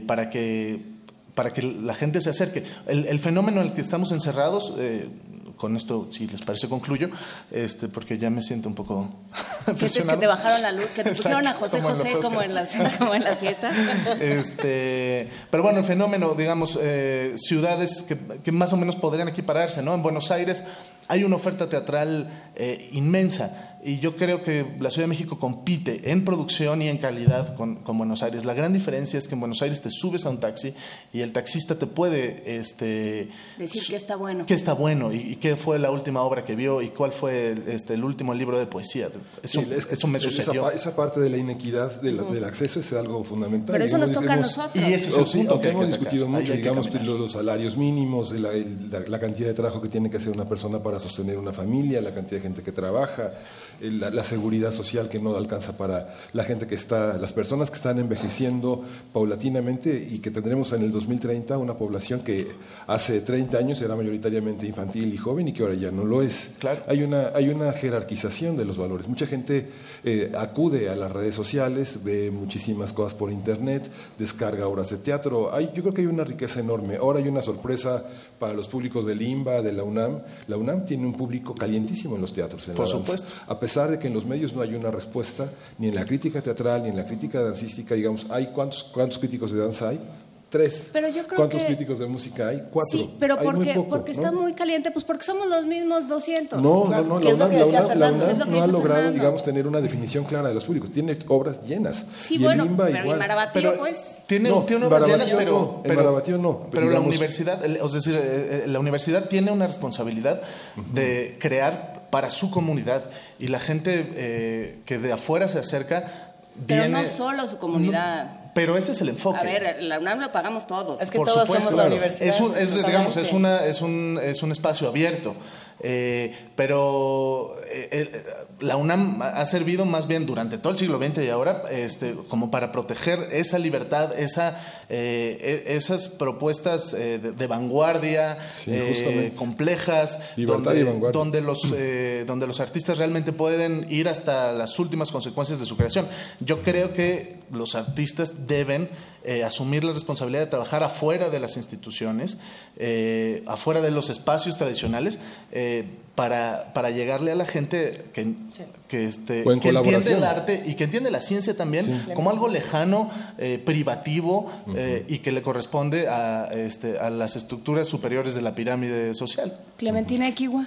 para que para que la gente se acerque. El, el fenómeno en el que estamos encerrados, eh, con esto, si les parece, concluyo, este, porque ya me siento un poco ¿Sientes que te bajaron la luz? ¿Que te pusieron a José como en José como en, las, como en las fiestas? Este, pero bueno, el fenómeno, digamos, eh, ciudades que, que más o menos podrían equipararse, ¿no? En Buenos Aires hay una oferta teatral eh, inmensa. Y yo creo que la Ciudad de México compite en producción y en calidad con, con, Buenos Aires. La gran diferencia es que en Buenos Aires te subes a un taxi y el taxista te puede este, decir que está bueno. Que está bueno y, y, qué fue la última obra que vio y cuál fue este, el último libro de poesía. Eso, sí, es, eso me sucedió. Esa, esa, parte de la inequidad de la, uh -huh. del acceso es algo fundamental. Pero eso nos toca a nosotros. Y ese es el sí, punto que, hemos que discutido mucho, digamos, los salarios mínimos, la, la, la, cantidad de trabajo que tiene que hacer una persona para sostener una familia, la cantidad de gente que trabaja, la, la, seguridad social que no alcanza para la gente que está, las personas que están envejeciendo paulatinamente y que tendremos en el 2030 una población que hace 30 años era mayoritariamente infantil y joven y que ahora ya no lo es. Claro. Hay, una, hay una jerarquización de los valores. Mucha gente eh, acude a las redes sociales, ve muchísimas cosas por internet, descarga obras de teatro. Hay, yo creo que hay una riqueza enorme. Ahora hay una sorpresa para los públicos del IMBA, de la UNAM. La UNAM tiene un público calientísimo en los teatros. En por supuesto. A pesar de que en los medios no hay una respuesta, ni en la crítica teatral, ni en la crítica dancística, digamos, ¿hay cuántos, cuántos críticos de danza hay? Tres. Pero yo creo ¿Cuántos que... críticos de música hay? Cuatro. Sí, pero hay porque, poco, porque ¿no? está muy caliente, pues porque somos los mismos 200. No, no, no, la UNAM, la UNAM, la UNAM no ha logrado, Fernando. digamos, tener una definición clara de los públicos. Tiene obras llenas. Sí, y bueno, el IMBA pero igual. Marabatío, Pero pues... tiene, No, tiene obras llenas, pero, no, en Marabatío no, Pero la digamos- universidad, es decir, eh, eh, la universidad tiene una responsabilidad de crear para su comunidad y la gente eh, que de afuera se acerca Pero viene. no solo su comunidad. Pero ese es el enfoque. A ver, la UNAM lo pagamos todos. Es que Por todos supuesto, somos la claro. universidad. Es un, es, digamos, es, una, es, un, es un espacio abierto. Eh, pero eh, la UNAM ha servido más bien durante todo el siglo XX y ahora este, como para proteger esa libertad, esa, eh, e- esas propuestas eh, de, de vanguardia, Sí, eh, complejas, donde, vanguardia. donde los, eh, donde los artistas realmente pueden ir hasta las últimas consecuencias de su creación. Yo creo que los artistas deben eh, asumir la responsabilidad de trabajar afuera de las instituciones, eh, afuera de los espacios tradicionales, eh, para, para llegarle a la gente que, que, este, que entiende el arte y que entiende la ciencia también Sí. como algo lejano, eh, privativo eh, y que le corresponde a, este, a las estructuras superiores de la pirámide social. Clementina Equigua.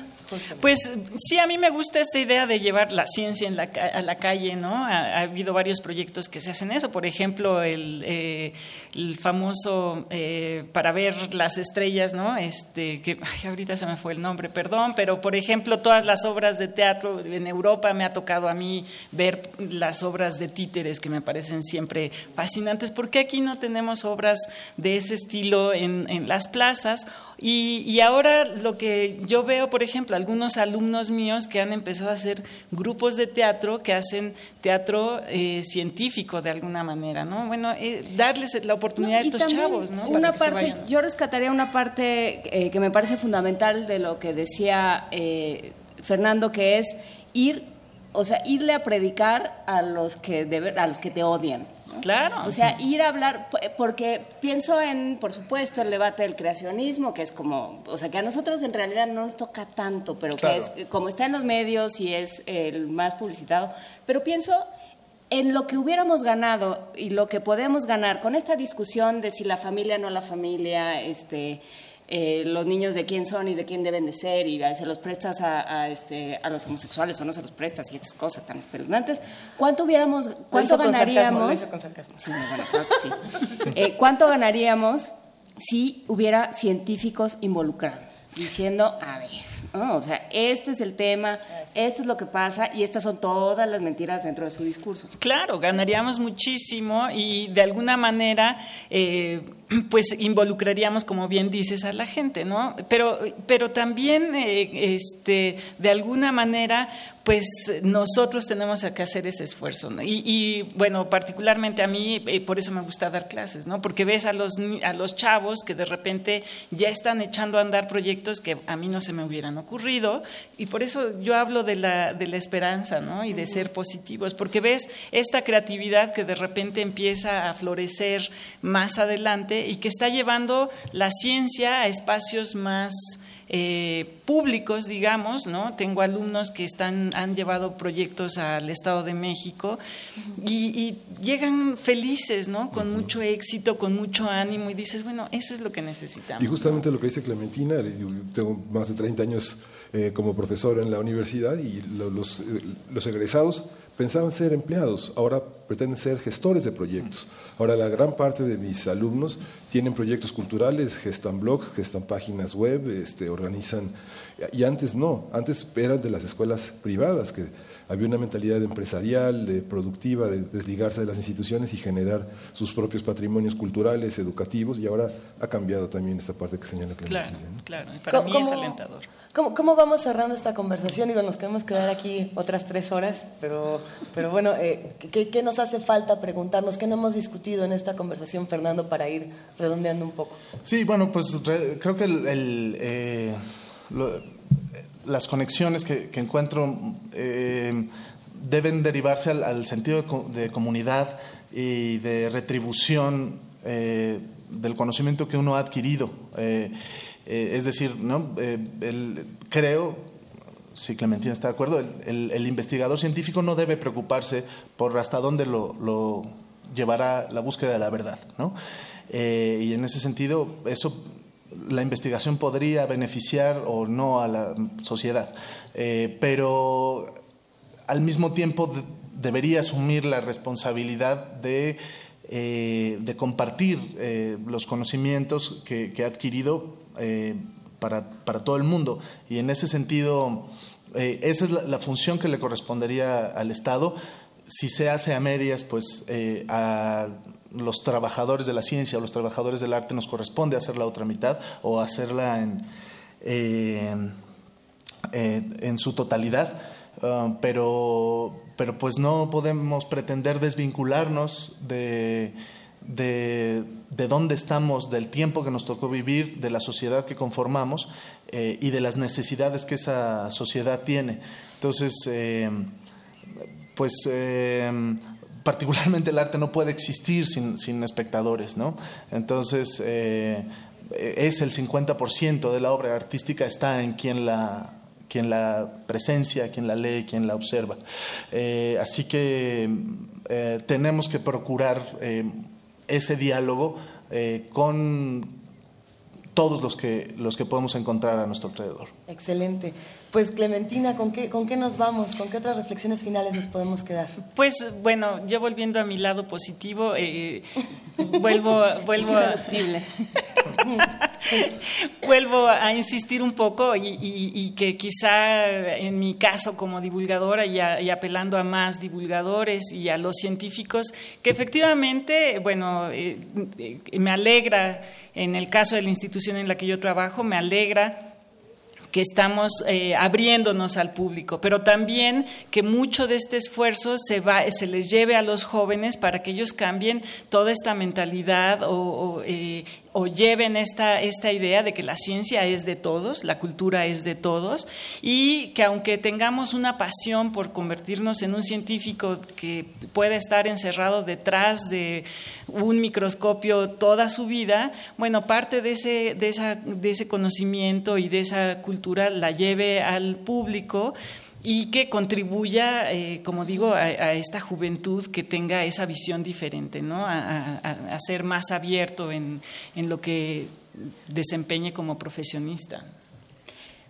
Pues sí, a mí me gusta esta idea de llevar la ciencia en la, a la calle, ¿no? Ha, ha habido varios proyectos que se hacen eso. Por ejemplo, el, eh, el famoso eh, para ver las estrellas, ¿no? Este, que ahorita se me fue el nombre, perdón, pero por ejemplo, todas las obras de teatro en Europa me ha tocado a mí ver las obras de títeres que me parecen siempre fascinantes. ¿Por qué aquí no tenemos obras de ese estilo en las plazas? Y, y ahora lo que yo veo, por ejemplo, algunos alumnos míos que han empezado a hacer grupos de teatro que hacen teatro eh, científico de alguna manera, ¿no? Bueno, eh, darles la oportunidad a estos chavos, ¿no? Una parte, yo rescataría una parte eh, que me parece fundamental de lo que decía eh, Fernando, que es ir, o sea, irle a predicar a los que de a los que te odian. ¿No? Claro. O sea, ir a hablar, porque pienso en, por supuesto, el debate del creacionismo, que es como, o sea, que a nosotros en realidad no nos toca tanto, pero Claro. que es, como está en los medios y es el más publicitado, pero pienso en lo que hubiéramos ganado y lo que podemos ganar con esta discusión de si la familia no la familia, este, eh, los niños de quién son y de quién deben de ser y eh, se los prestas a, a, este, a los homosexuales o no se los prestas y estas cosas tan espeluznantes, ¿cuánto hubiéramos, cuánto hizo con sarcasmo, ganaríamos? lo hizo con sarcasmo. Sí, muy bueno, claro que sí. Eh, ¿Cuánto ganaríamos si hubiera científicos involucrados? Diciendo, a ver, ¿no? o sea, este es el tema, esto es lo que pasa y estas son todas las mentiras dentro de su discurso. Claro, ganaríamos muchísimo y de alguna manera, eh, pues involucraríamos, como bien dices, a la gente, ¿no? Pero, pero también, eh, este, de alguna manera, pues nosotros tenemos que hacer ese esfuerzo. ¿no? Y, y, bueno, particularmente a mí, eh, por eso me gusta dar clases, ¿no? Porque ves a los, a los chavos que de repente ya están echando a andar proyectos que a mí no se me hubieran ocurrido y por eso yo hablo de la, de la esperanza, ¿no? Y de ser positivos, porque ves esta creatividad que de repente empieza a florecer más adelante y que está llevando la ciencia a espacios más eh, públicos, digamos, ¿no? Tengo alumnos que están, han llevado proyectos al Estado de México y, y llegan felices, ¿no? Con mucho éxito, con mucho ánimo y dices, bueno, eso es lo que necesitamos. Y justamente lo que dice Clementina, tengo más de 30 años eh, como profesor en la universidad y los, los egresados pensaban ser empleados, ahora pretenden ser gestores de proyectos. Ahora la gran parte de mis alumnos tienen proyectos culturales, gestan blogs, gestan páginas web, este, organizan, y antes no, antes eran de las escuelas privadas, que había una mentalidad empresarial, de productiva, de desligarse de las instituciones y generar sus propios patrimonios culturales, educativos, y ahora ha cambiado también esta parte que señala Claro, claro, para mí es alentador. ¿Cómo, ¿Cómo, vamos cerrando esta conversación? Digo, nos queremos quedar aquí otras tres horas, pero, pero bueno, eh, ¿qué, ¿qué, nos hace falta preguntarnos? ¿Qué no hemos discutido en esta conversación, Fernando, para ir redondeando un poco? Sí, bueno, pues creo que el, eh, las conexiones que, encuentro eh, deben derivarse al, sentido de, de, comunidad y de retribución del conocimiento que uno ha adquirido. Eh, es decir, ¿no? Eh, creo, si Clementina está de acuerdo, el, investigador científico no debe preocuparse por hasta dónde lo, lo llevará la búsqueda de la verdad. ¿no? Eh, y en ese sentido, eso la investigación podría beneficiar o no a la sociedad, eh, pero al mismo tiempo de, debería asumir la responsabilidad de, eh, de compartir eh, los conocimientos que, ha adquirido para, para, todo el mundo. Y en ese sentido, esa es la, la, función que le correspondería al Estado. Si se hace a medias, pues a los trabajadores de la ciencia o los trabajadores del arte nos corresponde hacer la otra mitad o hacerla en, eh, en su totalidad. Uh, pero, pero pues no podemos pretender desvincularnos de de, de, dónde estamos, del tiempo que nos tocó vivir, de la sociedad que conformamos eh, y de las necesidades que esa sociedad tiene. Entonces, eh, pues eh, particularmente el arte no puede existir sin, sin espectadores, ¿no? Entonces, eh, es el 50% de la obra artística está en quien la, la presencia, quien la lee, quien la observa. Eh, así que eh, tenemos que procurar ese diálogo con todos los que, los que podemos encontrar a nuestro alrededor. Excelente. Pues Clementina, ¿con qué, ¿con qué nos vamos? ¿Con qué otras reflexiones finales nos podemos quedar? Pues bueno, yo volviendo a mi lado positivo, eh, vuelvo, vuelvo, a, vuelvo a insistir un poco y, y, y, que quizá en mi caso como divulgadora y, a, y, apelando a más divulgadores y a los científicos, que efectivamente, bueno, eh, me alegra en el caso de la institución en la que yo trabajo, me alegra que estamos eh, abriéndonos al público, pero también que mucho de este esfuerzo se, va, se les lleve a los jóvenes para que ellos cambien toda esta mentalidad o, eh, o lleven esta, esta idea de que la ciencia es de todos, la cultura es de todos, y que aunque tengamos una pasión por convertirnos en un científico que pueda estar encerrado detrás de un microscopio toda su vida, bueno, parte de ese, de esa, de ese conocimiento y de esa cultura la lleve al público y que contribuya, eh, como digo, a, a, esta juventud que tenga esa visión diferente, ¿no? a, a, a ser más abierto en, en, lo que desempeñe como profesionista.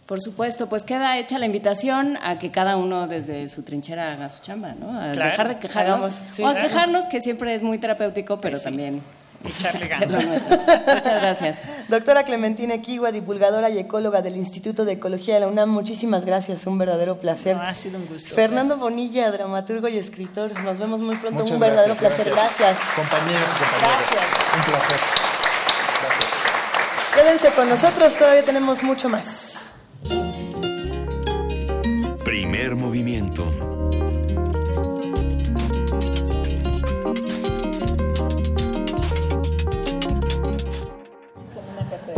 Por supuesto, pues queda hecha la invitación a que cada uno desde su trinchera haga su chamba, ¿no? A claro. dejar de quejarnos. Hagamos, sí, o a quejarnos, que siempre es muy terapéutico, pero sí. también echarle ganas. Muchas gracias. Doctora Clementina Equigua, divulgadora y ecóloga del Instituto de Ecología de la UNAM, muchísimas gracias, un verdadero placer. No, ha sido un gusto. Fernando gracias. Bonilla, dramaturgo y escritor, nos vemos muy pronto, Muchas un verdadero gracias, placer, gracias. gracias. Compañeros y compañeras, gracias. un placer. Gracias. Quédense con nosotros, todavía tenemos mucho más. Primer movimiento.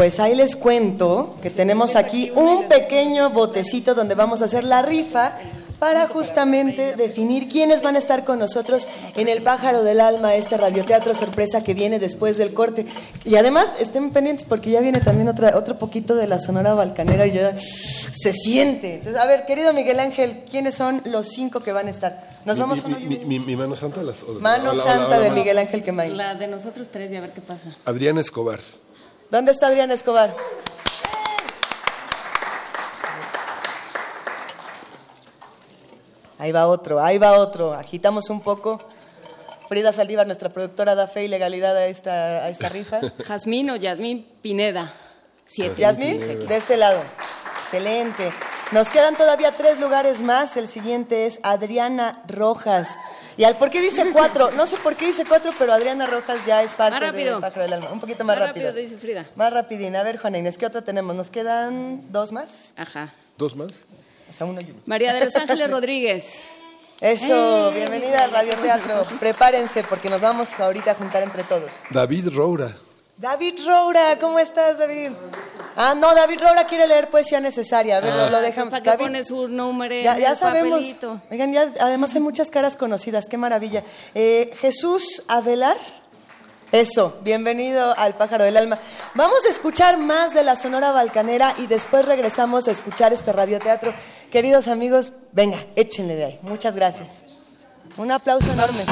Pues ahí les cuento que tenemos aquí un pequeño botecito donde vamos a hacer la rifa para justamente definir quiénes van a estar con nosotros en El Pájaro del Alma, este radioteatro sorpresa que viene después del corte. Y además estén pendientes porque ya viene también otra, otro poquito de la Sonora Balcanera y ya se siente. Entonces, a ver, querido Miguel Ángel, ¿quiénes son los cinco que van a estar? ¿Nos mi, vamos mi, mi, mi, mi, mano santa. Las, mano hola, santa hola, hola, de Miguel Ángel Quemay. La de nosotros tres y a ver qué pasa. Adrián Escobar. ¿Dónde está Adriana Escobar? Ahí va otro, ahí va otro. Agitamos un poco. Frida Saldívar, nuestra productora, da fe y legalidad a esta, a esta rifa. Jazmín o Yasmín Pineda. Siete. Yasmín, de este lado. Excelente. Nos quedan todavía tres lugares más. El siguiente es Adriana Rojas. ¿Y al por qué dice cuatro? No sé por qué dice cuatro, pero Adriana Rojas ya es parte del Pájaro del Alma. Un poquito más, Más rápido. rápido, dice Frida. Más rapidín. A ver, Juana Inés, ¿qué otra tenemos? ¿Nos quedan dos más? Ajá. ¿Dos más? O sea, uno y uno. María de los Ángeles Rodríguez. Eso, Eh, bienvenida al radioteatro. Prepárense porque nos vamos ahorita a juntar entre todos. David Roura. David Roura, ¿cómo estás, David? Ah, no, David Roura quiere leer poesía necesaria. A ver, nos lo dejan. ¿Para qué David, pone su nombre ya, ya sabemos. papelito? Oigan, ya, además hay muchas caras conocidas, qué maravilla. Eh, Jesús Avelar. Eso, bienvenido al Pájaro del Alma. Vamos a escuchar más de la Sonora Balcanera y después regresamos a escuchar este radioteatro. Queridos amigos, venga, échenle de ahí. Muchas gracias. Un aplauso enorme.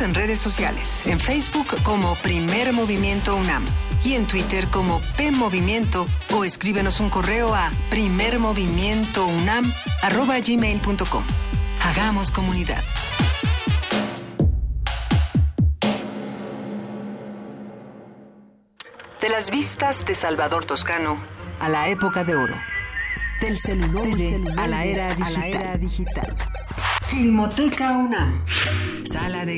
Síguenos en redes sociales, en Facebook como Primer Movimiento UNAM y en Twitter como P Movimiento o escríbenos un correo a primermovimientounam@gmail.com. Hagamos comunidad. De las vistas de Salvador Toscano a la época de oro. Del celular a la era digital. Filmoteca UNAM.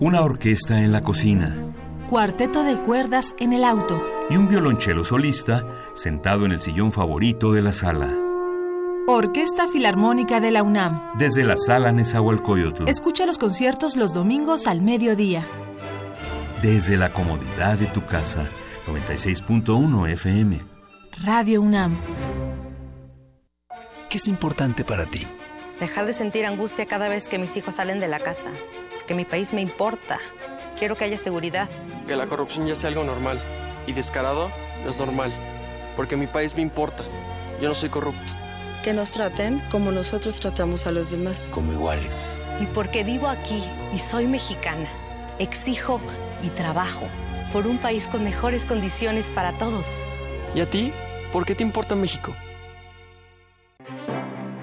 Una orquesta en la cocina. Cuarteto de cuerdas en el auto. Y un violonchelo solista sentado en el sillón favorito de la sala. Orquesta Filarmónica de la UNAM. Desde la sala Nezahualcóyotl. Escucha los conciertos los domingos al mediodía. Desde la comodidad de tu casa. 96.1 FM. Radio UNAM. ¿Qué es importante para ti? Dejar de sentir angustia cada vez que mis hijos salen de la casa. Que mi país me importa. Quiero que haya seguridad. Que la corrupción ya sea algo normal. Y descarado no es normal. Porque mi país me importa. Yo no soy corrupto. Que nos traten como nosotros tratamos a los demás. Como iguales. Y porque vivo aquí y soy mexicana, exijo y trabajo por un país con mejores condiciones para todos. ¿Y a ti? ¿Por qué te importa México?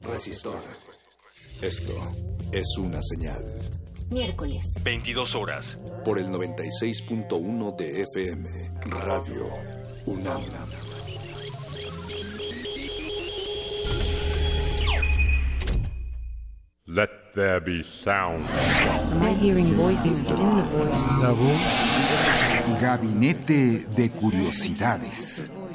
Resistor. Esto es una señal. Miércoles. 22 horas. Por el 96.1 de FM. Radio UNAM. Let there be sound. Am I hearing voices within the voice? La voz. Gabinete de Curiosidades.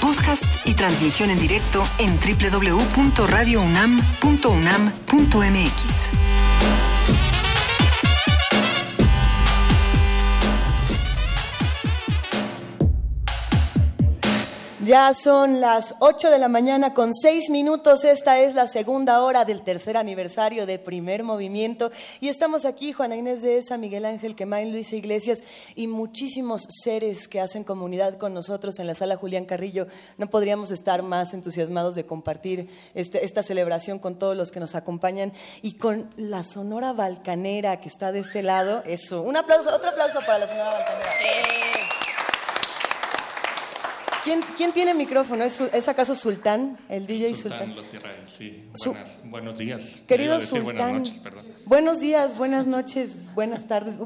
Podcast y transmisión en directo en www.radiounam.unam.mx. Ya son las 8 de la mañana con 6 minutos. Esta es la segunda hora del tercer aniversario de Primer Movimiento. Y estamos aquí, Juana Inés de Esa, Miguel Ángel Quemain, Luisa Iglesias y muchísimos seres que hacen comunidad con nosotros en la sala Julián Carrillo. No podríamos estar más entusiasmados de compartir este, esta celebración con todos los que nos acompañan y con la Sonora Balcanera que está de este lado. Eso. Un aplauso, otro aplauso para la Sonora Balcanera. ¿Quién, ¿Quién, tiene micrófono? ¿Es, ¿Es, acaso Sultán, el DJ Sultán? Sultán sí. Buenas, buenos días. Querido Sultán, buenas, noches, buenos días, buenas noches, buenas tardes.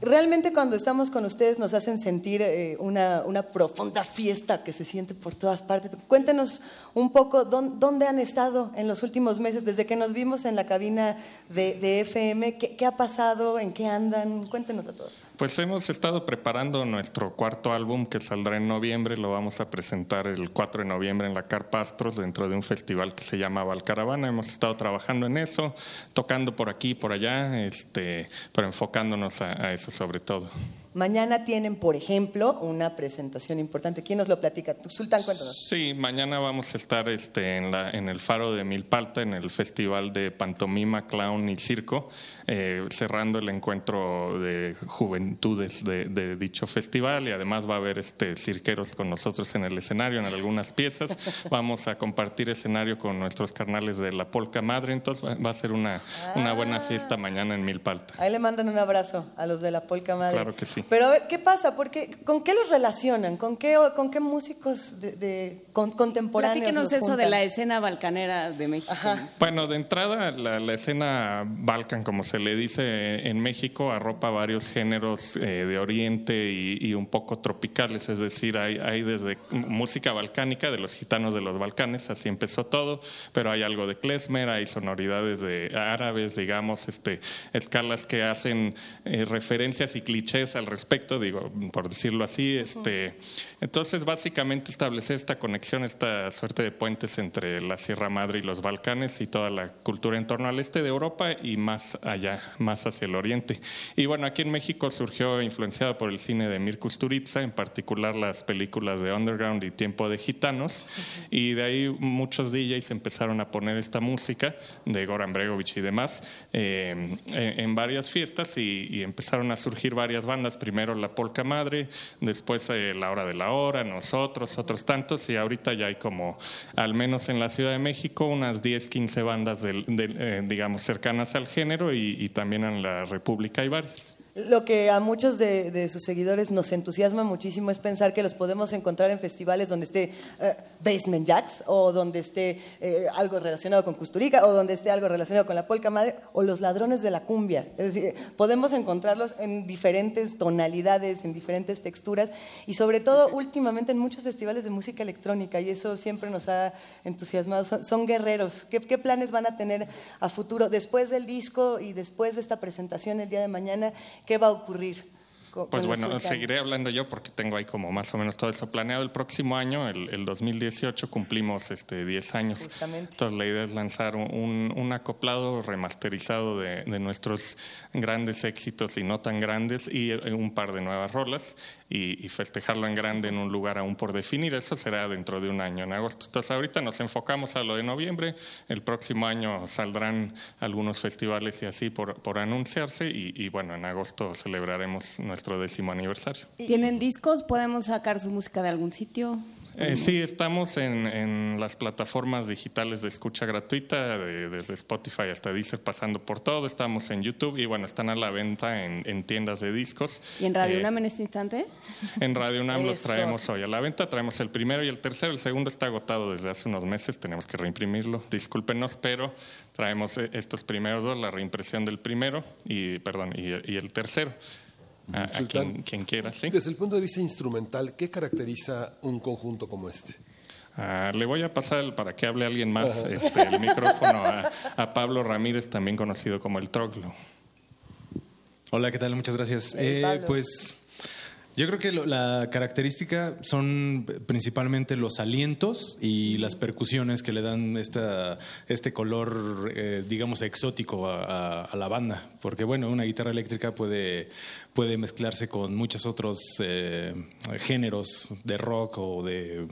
Realmente cuando estamos con ustedes nos hacen sentir eh, una, una, profunda fiesta que se siente por todas partes. Cuéntenos un poco dónde, han estado en los últimos meses, desde que nos vimos en la cabina de, de FM, ¿qué, ¿qué, ha pasado, en qué andan? Cuéntenos a todos. Pues hemos estado preparando nuestro cuarto álbum que saldrá en noviembre. Lo vamos a presentar el 4 de noviembre en la Carpastros dentro de un festival que se llama Valcaravana. Hemos estado trabajando en eso, tocando por aquí y por allá, este, pero enfocándonos a, a eso sobre todo. Mañana tienen, por ejemplo, una presentación importante. ¿Quién nos lo platica? Sultán, cuéntanos. Sí, mañana vamos a estar este, en, la, en el Faro de Milpalta, en el Festival de Pantomima, Clown y Circo, eh, cerrando el encuentro de juventudes de, de, dicho festival y además va a haber este, cirqueros con nosotros en el escenario, en algunas piezas. Vamos a compartir escenario con nuestros carnales de la Polca Madre, entonces va a ser una, una buena fiesta mañana en Milpalta. Ahí le mandan un abrazo a los de la Polca Madre. Claro que sí. Pero a ver, ¿qué pasa? Porque, ¿Con qué los relacionan? ¿Con qué, con qué músicos de, de con, contemporáneos? Platíquenos eso de la escena balcanera de México. Ajá. Bueno, de entrada, la, la, escena balcan, como se le dice en México, arropa varios géneros eh, de Oriente y, y, un poco tropicales. Es decir, hay, hay desde música balcánica de los gitanos de los Balcanes, así empezó todo, pero hay algo de klezmer, hay sonoridades de árabes, digamos, este, escalas que hacen eh, referencias y clichés al respecto, digo, por decirlo así. Este, entonces, básicamente establecer esta conexión, esta suerte de puentes entre la Sierra Madre y los Balcanes y toda la cultura en torno al este de Europa y más allá, más hacia el oriente. Y bueno, aquí en México surgió influenciado por el cine de Mir Kusturica, en particular las películas de Underground y Tiempo de Gitanos, y de ahí muchos DJs empezaron a poner esta música de Goran Bregovic y demás eh, en, en, varias fiestas y, y empezaron a surgir varias bandas primero la Polca Madre, después eh, La Hora de la Hora, nosotros, otros tantos, y ahorita ya hay como, al menos en la Ciudad de México, unas 10, 15 bandas, de, de, eh, digamos, cercanas al género y, y también en la República hay varias. Lo que a muchos de, de, sus seguidores nos entusiasma muchísimo es pensar que los podemos encontrar en festivales donde esté uh, Basement Jacks o donde esté eh, algo relacionado con Custurica o donde esté algo relacionado con la polka madre o los ladrones de la cumbia. Es decir, podemos encontrarlos en diferentes tonalidades, en diferentes texturas y sobre todo últimamente en muchos festivales de música electrónica y eso siempre nos ha entusiasmado. Son, son guerreros. ¿Qué, ¿Qué planes van a tener a futuro después del disco y después de esta presentación el día de mañana? ¿Qué va a ocurrir? Con, pues bueno, seguiré hablando yo porque tengo ahí como más o menos todo eso planeado. El próximo año, el, el 2018, cumplimos este 10 años. Justamente. Entonces la idea es lanzar un, un acoplado remasterizado de, de, nuestros grandes éxitos y no tan grandes y un par de nuevas rolas y, y, festejarlo en grande en un lugar aún por definir. Eso será dentro de un año, en agosto. Entonces ahorita nos enfocamos a lo de noviembre. El próximo año saldrán algunos festivales y así por, por anunciarse y, y bueno, en agosto celebraremos nuestro nuestro décimo aniversario. ¿Tienen discos? ¿Podemos sacar su música de algún sitio? Eh, sí, estamos en, en, las plataformas digitales de escucha gratuita, de, desde Spotify hasta Deezer, pasando por todo. Estamos en YouTube y bueno, están a la venta en, en tiendas de discos. ¿Y en Radio UNAM eh, en este instante? En Radio UNAM los traemos hoy a la venta. Traemos el primero y el tercero. El segundo está agotado desde hace unos meses. Tenemos que reimprimirlo. Discúlpenos, pero traemos eh, estos primeros dos, la reimpresión del primero y, perdón, y, y el tercero. A, a quien, quien, quiera, sí. Desde el punto de vista instrumental, ¿qué caracteriza un conjunto como este? Uh, le voy a pasar el, para que hable alguien más este, el micrófono a, a, Pablo Ramírez, también conocido como el Troglo. Hola, ¿qué tal? Muchas gracias. Hey, eh, pues yo creo que lo, la característica son principalmente los alientos y las percusiones que le dan esta, este color, eh, digamos, exótico a, la banda. Porque, bueno, una guitarra eléctrica puede, puede mezclarse con muchos otros eh, géneros de rock o de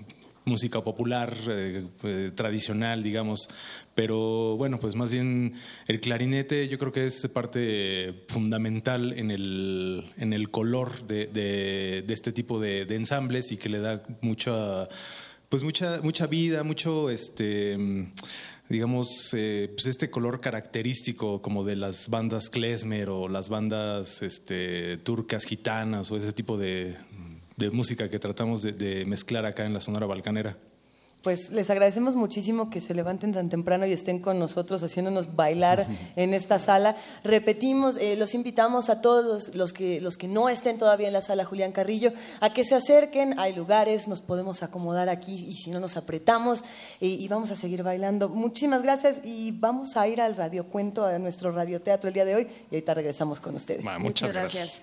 música popular eh, eh, tradicional, digamos. Pero bueno, pues más bien el clarinete yo creo que es parte fundamental en el, en el color de, de, este tipo de, ensambles y que le da mucha, pues mucha, mucha vida, mucho este digamos, eh, pues este color característico como de las bandas klezmer o las bandas este, turcas gitanas o ese tipo de, de música que tratamos de, mezclar acá en la Sonora Balcanera. Pues les agradecemos muchísimo que se levanten tan temprano y estén con nosotros haciéndonos bailar en esta sala. Repetimos, eh, los invitamos a todos los, que, los que no estén todavía en la sala Julián Carrillo a que se acerquen. Hay lugares, nos podemos acomodar aquí y si no nos apretamos y vamos a seguir bailando. Muchísimas gracias y vamos a ir al radiocuento, a nuestro radioteatro el día de hoy y ahorita regresamos con ustedes. muchas, gracias.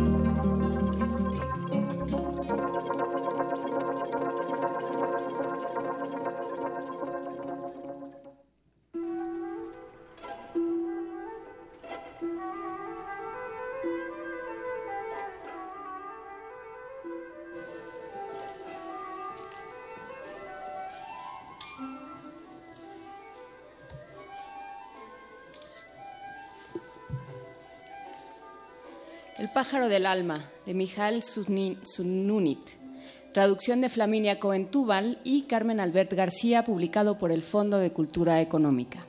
Pájaro del alma, de Mijael Sununit. Traducción de Flaminia Coentúbal y Carmen Albert García, publicado por el Fondo de Cultura Económica.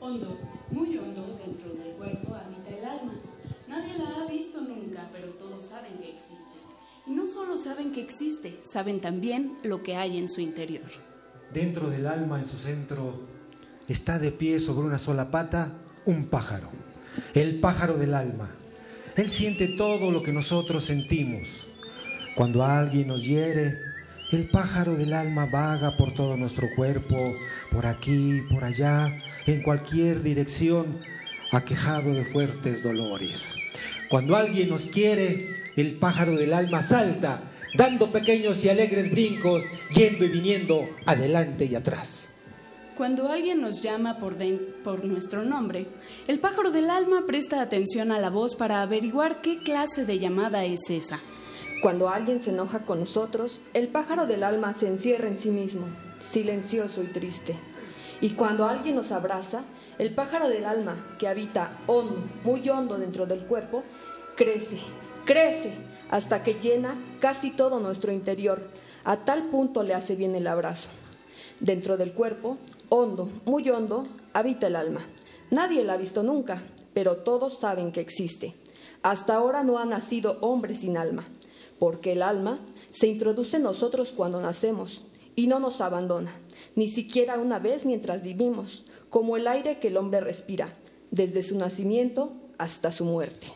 Hondo, muy hondo dentro del cuerpo habita el alma. Nadie la ha visto nunca, pero todos saben que existe. Y no solo saben que existe, saben también lo que hay en su interior. Dentro del alma, en su centro, está de pie sobre una sola pata un pájaro, el pájaro del alma. Él siente todo lo que nosotros sentimos. Cuando alguien nos hiere, el pájaro del alma vaga por todo nuestro cuerpo, por aquí, por allá, en cualquier dirección, aquejado de fuertes dolores. Cuando alguien nos quiere, el pájaro del alma salta, dando pequeños y alegres brincos, yendo y viniendo adelante y atrás. Cuando alguien nos llama por, por, nuestro nombre, el pájaro del alma presta atención a la voz para averiguar qué clase de llamada es esa. Cuando alguien se enoja con nosotros, el pájaro del alma se encierra en sí mismo, silencioso y triste. Y cuando alguien nos abraza, el pájaro del alma, que habita hondo, muy hondo dentro del cuerpo, crece, crece, hasta que llena casi todo nuestro interior. A tal punto le hace bien el abrazo. Dentro del cuerpo hondo, muy hondo, habita el alma. Nadie la ha visto nunca, pero todos saben que existe. Hasta ahora no ha nacido hombre sin alma, porque el alma se introduce en nosotros cuando nacemos y no nos abandona, ni siquiera una vez mientras vivimos, como el aire que el hombre respira, desde su nacimiento hasta su muerte.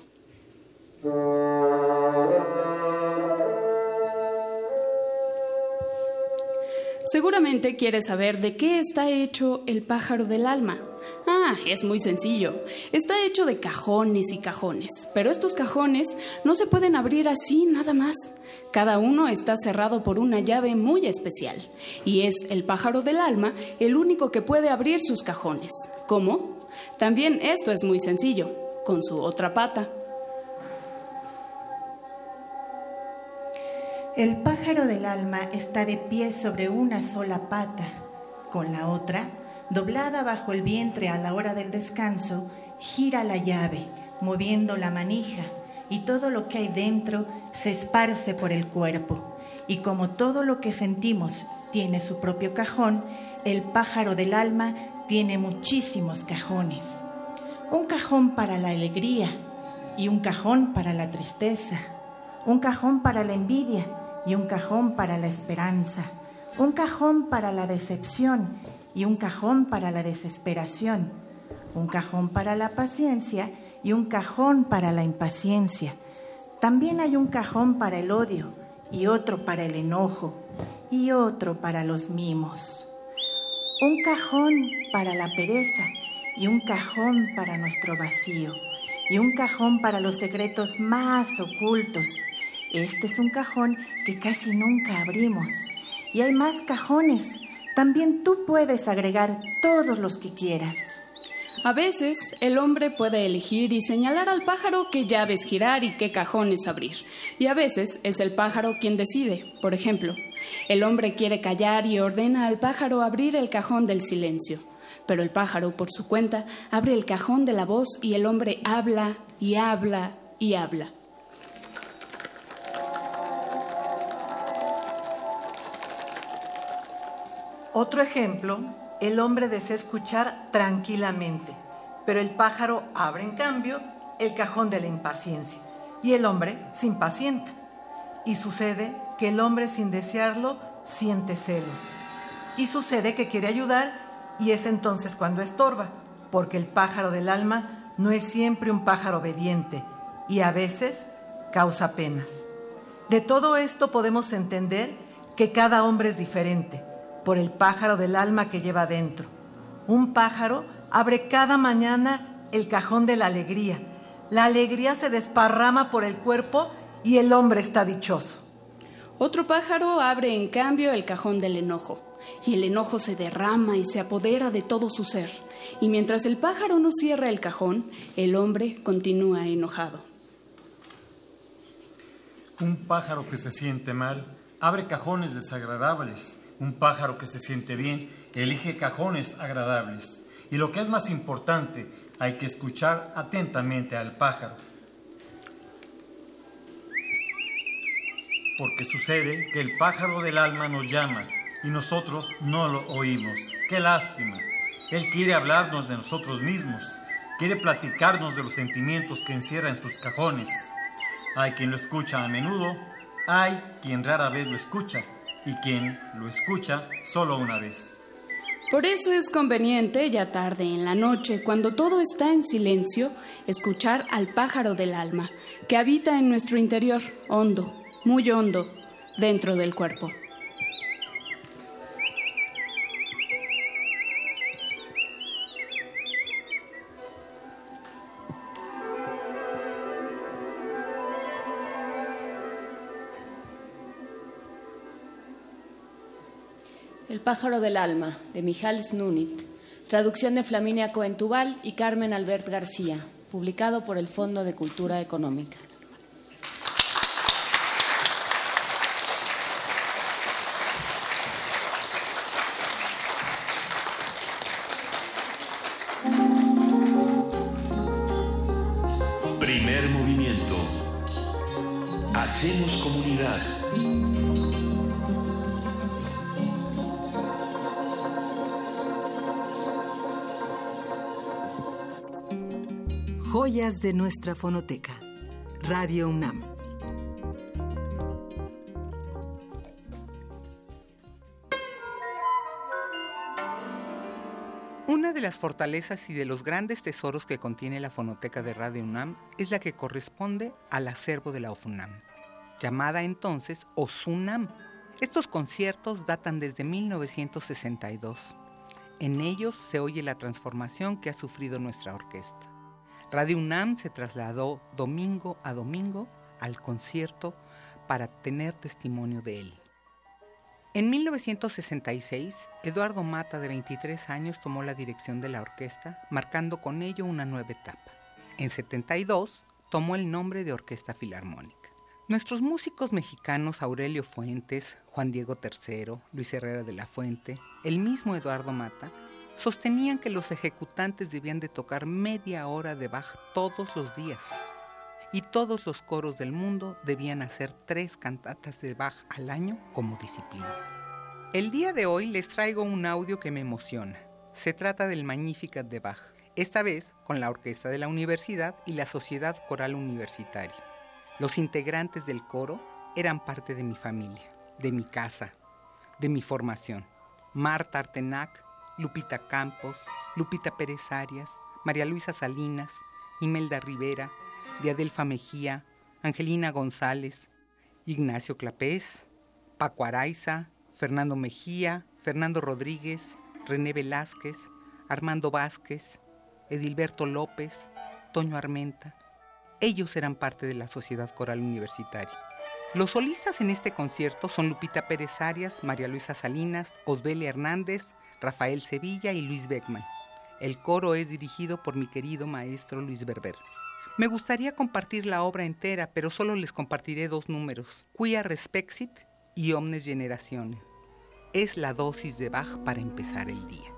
Seguramente quieres saber de qué está hecho el pájaro del alma. Ah, es muy sencillo. Está hecho de cajones y cajones, pero estos cajones no se pueden abrir así nada más. Cada uno está cerrado por una llave muy especial, y es el pájaro del alma el único que puede abrir sus cajones. ¿Cómo? También esto es muy sencillo, con su otra pata. El pájaro del alma está de pie sobre una sola pata, con la otra, doblada bajo el vientre a la hora del descanso, gira la llave, moviendo la manija, y todo lo que hay dentro se esparce por el cuerpo. Y como todo lo que sentimos tiene su propio cajón, el pájaro del alma tiene muchísimos cajones. Un cajón para la alegría y un cajón para la tristeza, un cajón para la envidia y un cajón para la esperanza, un cajón para la decepción y un cajón para la desesperación, un cajón para la paciencia y un cajón para la impaciencia. También hay un cajón para el odio y otro para el enojo y otro para los mimos. Un cajón para la pereza y un cajón para nuestro vacío y un cajón para los secretos más ocultos este es un cajón que casi nunca abrimos y hay más cajones. También tú puedes agregar todos los que quieras. A veces el hombre puede elegir y señalar al pájaro qué llaves girar y qué cajones abrir. Y a veces es el pájaro quien decide. Por ejemplo, el hombre quiere callar y ordena al pájaro abrir el cajón del silencio. Pero el pájaro, por su cuenta, abre el cajón de la voz y el hombre habla y habla y habla. Otro ejemplo, el hombre desea escuchar tranquilamente, pero el pájaro abre en cambio el cajón de la impaciencia y el hombre se impacienta. Y sucede que el hombre sin desearlo siente celos. Y sucede que quiere ayudar y es entonces cuando estorba, porque el pájaro del alma no es siempre un pájaro obediente y a veces causa penas. De todo esto podemos entender que cada hombre es diferente por el pájaro del alma que lleva dentro. Un pájaro abre cada mañana el cajón de la alegría. La alegría se desparrama por el cuerpo y el hombre está dichoso. Otro pájaro abre en cambio el cajón del enojo, y el enojo se derrama y se apodera de todo su ser. Y mientras el pájaro no cierra el cajón, el hombre continúa enojado. Un pájaro que se siente mal abre cajones desagradables. Un pájaro que se siente bien elige cajones agradables. Y lo que es más importante, hay que escuchar atentamente al pájaro. Porque sucede que el pájaro del alma nos llama y nosotros no lo oímos. ¡Qué lástima! Él quiere hablarnos de nosotros mismos, quiere platicarnos de los sentimientos que encierra en sus cajones. Hay quien lo escucha a menudo, hay quien rara vez lo escucha y quien lo escucha solo una vez. Por eso es conveniente, ya tarde en la noche, cuando todo está en silencio, escuchar al pájaro del alma, que habita en nuestro interior, hondo, muy hondo, dentro del cuerpo. Pájaro del alma, de Mijail Snunit, traducción de Flaminia Coentubal y Carmen Albert García, publicado por el Fondo de Cultura Económica. Primer movimiento. Hacemos comunidad. Joyas de nuestra fonoteca. Radio UNAM. Una de las fortalezas y de los grandes tesoros que contiene la fonoteca de Radio UNAM es la que corresponde al acervo de la OFUNAM, llamada entonces OSUNAM. Estos conciertos datan desde 1962. En ellos se oye la transformación que ha sufrido nuestra orquesta. Radio UNAM se trasladó domingo a domingo al concierto para tener testimonio de él. En 1966, Eduardo Mata, de 23 años, tomó la dirección de la orquesta, marcando con ello una nueva etapa. En 72, tomó el nombre de Orquesta Filarmónica. Nuestros músicos mexicanos Aurelio Fuentes, Juan Diego III, Luis Herrera de la Fuente, el mismo Eduardo Mata, sostenían que los ejecutantes debían de tocar media hora de Bach todos los días y todos los coros del mundo debían hacer tres cantatas de Bach al año como disciplina. El día de hoy les traigo un audio que me emociona. Se trata del Magnificat de Bach, esta vez con la orquesta de la universidad y la Sociedad Coral Universitaria. Los integrantes del coro eran parte de mi familia, de mi casa, de mi formación. Marta Artenac, Lupita Campos, Lupita Pérez Arias, María Luisa Salinas, Imelda Rivera, Diadelfa Mejía, Angelina González, Ignacio Clapés, Paco Araiza, Fernando Mejía, Fernando Rodríguez, René Velázquez, Armando Vázquez, Edilberto López, Toño Armenta. Ellos eran parte de la Sociedad Coral Universitaria. Los solistas en este concierto son Lupita Pérez Arias, María Luisa Salinas, Osbelia Hernández, Rafael Sevilla y Luis Beckman. El coro es dirigido por mi querido maestro Luis Berber. Me gustaría compartir la obra entera, pero solo les compartiré dos números, Quia Respexit y Omnes Generaciones. Es la dosis de Bach para empezar el día.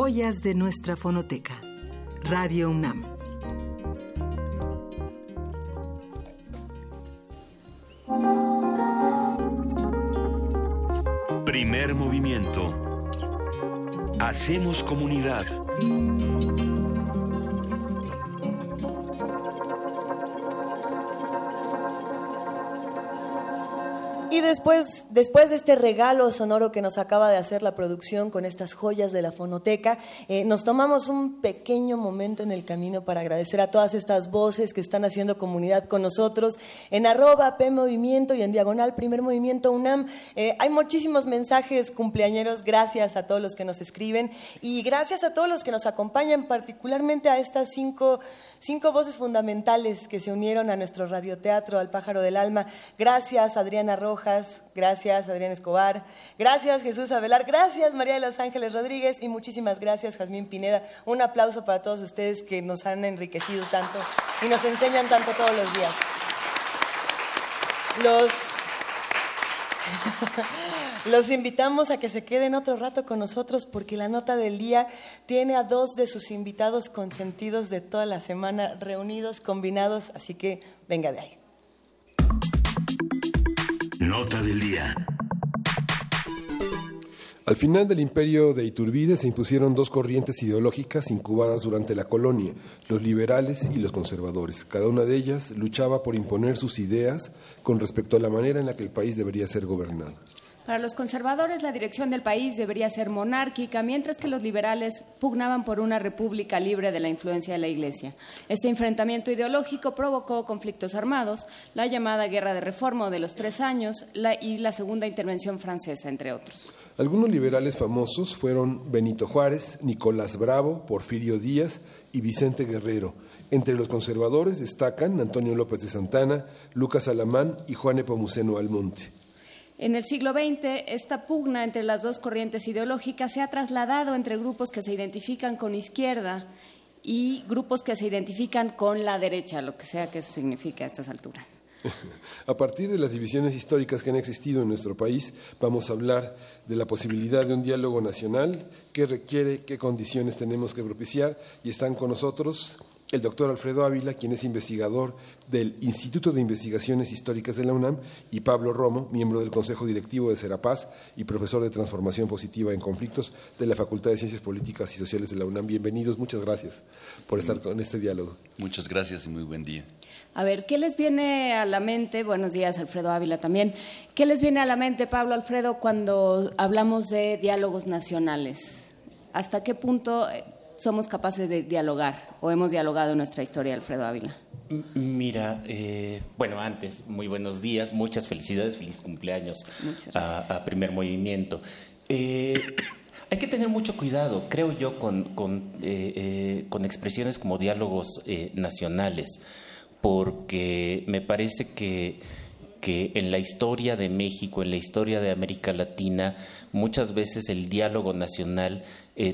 Joyas de nuestra fonoteca. Radio UNAM. Primer movimiento. Hacemos comunidad. Después, de este regalo sonoro que nos acaba de hacer la producción con estas joyas de la fonoteca, eh, nos tomamos un pequeño momento en el camino para agradecer a todas estas voces que están haciendo comunidad con nosotros en arroba P Movimiento y en diagonal Primer Movimiento UNAM. Eh, hay muchísimos mensajes cumpleañeros, gracias a todos los que nos escriben y gracias a todos los que nos acompañan, particularmente a estas cinco, cinco voces fundamentales que se unieron a nuestro radioteatro, al Pájaro del Alma. Gracias, Adriana Rojas gracias Adrián Escobar, gracias Jesús Avelar, gracias María de los Ángeles Rodríguez y muchísimas gracias Jazmín Pineda. Un aplauso para todos ustedes que nos han enriquecido tanto y nos enseñan tanto todos los días. Los, los invitamos a que se queden otro rato con nosotros porque la nota del día tiene a dos de sus invitados consentidos de toda la semana reunidos, combinados, así que venga de ahí. Nota del día. Al final del imperio de Iturbide se impusieron dos corrientes ideológicas incubadas durante la colonia, los liberales y los conservadores. Cada una de ellas luchaba por imponer sus ideas con respecto a la manera en la que el país debería ser gobernado. Para los conservadores, la dirección del país debería ser monárquica, mientras que los liberales pugnaban por una república libre de la influencia de la Iglesia. Este enfrentamiento ideológico provocó conflictos armados, la llamada Guerra de Reforma de los Tres Años y la Segunda Intervención Francesa, entre otros. Algunos liberales famosos fueron Benito Juárez, Nicolás Bravo, Porfirio Díaz y Vicente Guerrero. Entre los conservadores destacan Antonio López de Santana, Lucas Alamán y Juan Epomuceno Almonte. En el siglo XX, esta pugna entre las dos corrientes ideológicas se ha trasladado entre grupos que se identifican con izquierda y grupos que se identifican con la derecha, lo que sea que eso signifique a estas alturas. A partir de las divisiones históricas que han existido en nuestro país, vamos a hablar de la posibilidad de un diálogo nacional, qué requiere, qué condiciones tenemos que propiciar, y están con nosotros el doctor Alfredo Ávila, quien es investigador del Instituto de Investigaciones Históricas de la UNAM, y Pablo Romo, miembro del Consejo Directivo de Serapaz y profesor de Transformación Positiva en Conflictos de la Facultad de Ciencias Políticas y Sociales de la UNAM. Bienvenidos, muchas gracias por estar con este diálogo. Muchas gracias y muy buen día. A ver, ¿qué les viene a la mente? Buenos días, Alfredo Ávila también. ¿Qué les viene a la mente, Pablo Alfredo, cuando hablamos de diálogos nacionales? ¿Hasta qué punto eh, somos capaces de dialogar o hemos dialogado en nuestra historia, Alfredo Ávila? Mira, eh, bueno, antes, muy buenos días, muchas felicidades, feliz cumpleaños a, Primer Movimiento. Eh, hay que tener mucho cuidado, creo yo, con, con, eh, con expresiones como diálogos nacionales, porque me parece que, que en la historia de México, en la historia de América Latina, muchas veces el diálogo nacional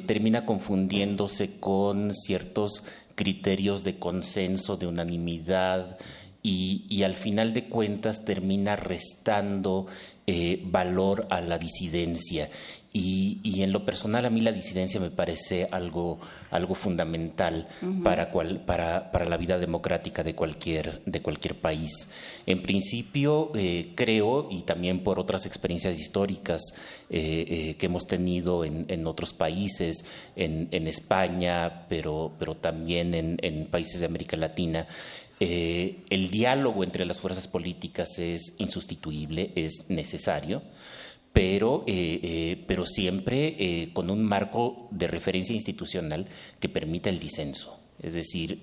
termina confundiéndose con ciertos criterios de consenso, de unanimidad, y, al final de cuentas termina restando eh, valor a la disidencia. Y, en lo personal a mí la disidencia me parece algo, algo fundamental para, para, la vida democrática de cualquier, de cualquier país. En principio eh, creo, y también por otras experiencias históricas eh, que hemos tenido en, otros países, en, España, pero, pero también en países de América Latina, eh, el diálogo entre las fuerzas políticas es insustituible, es necesario, pero, eh, eh, pero siempre con un marco de referencia institucional que permita el disenso. Es decir,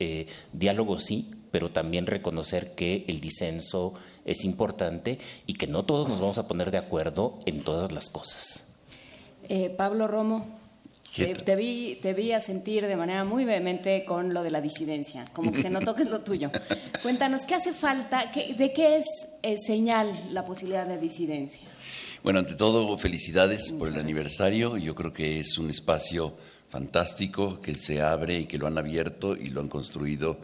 diálogo sí, pero también reconocer que el disenso es importante y que no todos nos vamos a poner de acuerdo en todas las cosas. Pablo Romo. Te, vi, te vi a sentir de manera muy vehemente con lo de la disidencia, como que se notó que es lo tuyo. Cuéntanos, ¿qué hace falta? ¿De qué es eh, señal la posibilidad de disidencia? Bueno, ante todo, felicidades por el aniversario. Yo creo que es un espacio fantástico que se abre y que lo han abierto y lo han construido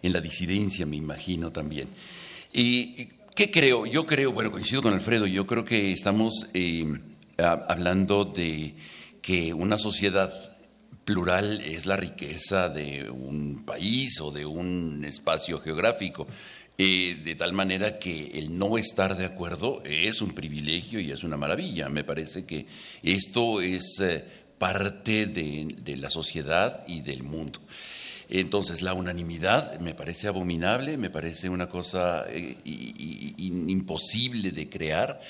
en la disidencia, me imagino también. ¿Y qué creo? Yo creo, bueno, coincido con Alfredo, yo creo que estamos eh, hablando de que una sociedad plural es la riqueza de un país o de un espacio geográfico. Eh, de tal manera que el no estar de acuerdo es un privilegio y es una maravilla. Me parece que esto es eh, parte de, la sociedad y del mundo. Entonces, la unanimidad me parece abominable, me parece una cosa eh, imposible de crear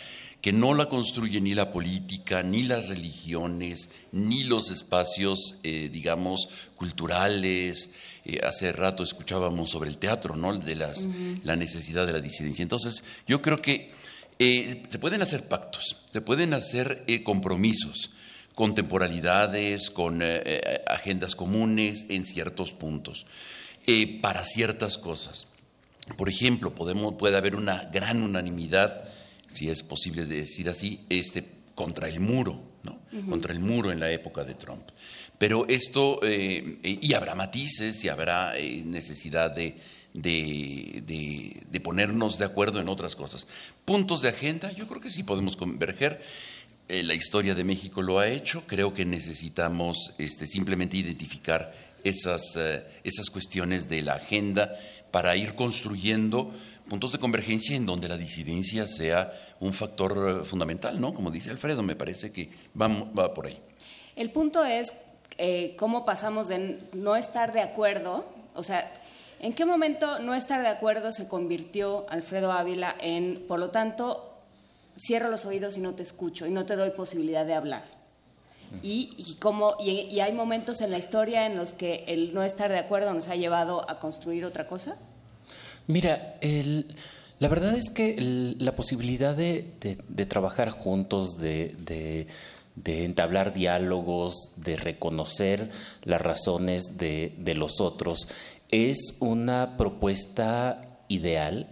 que no la construye ni la política, ni las religiones, ni los espacios, eh, digamos, culturales. Eh, hace rato escuchábamos sobre el teatro, ¿no? De las, la necesidad de la disidencia. Entonces, yo creo que eh, se pueden hacer pactos, se pueden hacer compromisos con temporalidades, con agendas comunes en ciertos puntos, para ciertas cosas. Por ejemplo, podemos, puede haber una gran unanimidad si es posible decir así, este, contra el muro, ¿no? Contra el muro en la época de Trump. Pero esto, eh, y habrá matices y habrá eh, necesidad de, de, ponernos de acuerdo en otras cosas. Puntos de agenda, yo creo que sí podemos converger. Eh, la historia de México lo ha hecho. Creo que necesitamos este, simplemente identificar esas, esas cuestiones de la agenda para ir construyendo puntos de convergencia en donde la disidencia sea un factor eh, fundamental, ¿no? Como dice Alfredo, me parece que va, va por ahí. El punto es eh, cómo pasamos de no estar de acuerdo, o sea, ¿en qué momento no estar de acuerdo se convirtió Alfredo Ávila en, por lo tanto, cierro los oídos y no te escucho y no te doy posibilidad de hablar? Y, y, cómo, y hay momentos en la historia en los que el no estar de acuerdo nos ha llevado a construir otra cosa? Mira, la verdad es que la posibilidad de, trabajar juntos, de, entablar diálogos, de reconocer las razones de, los otros, es una propuesta ideal.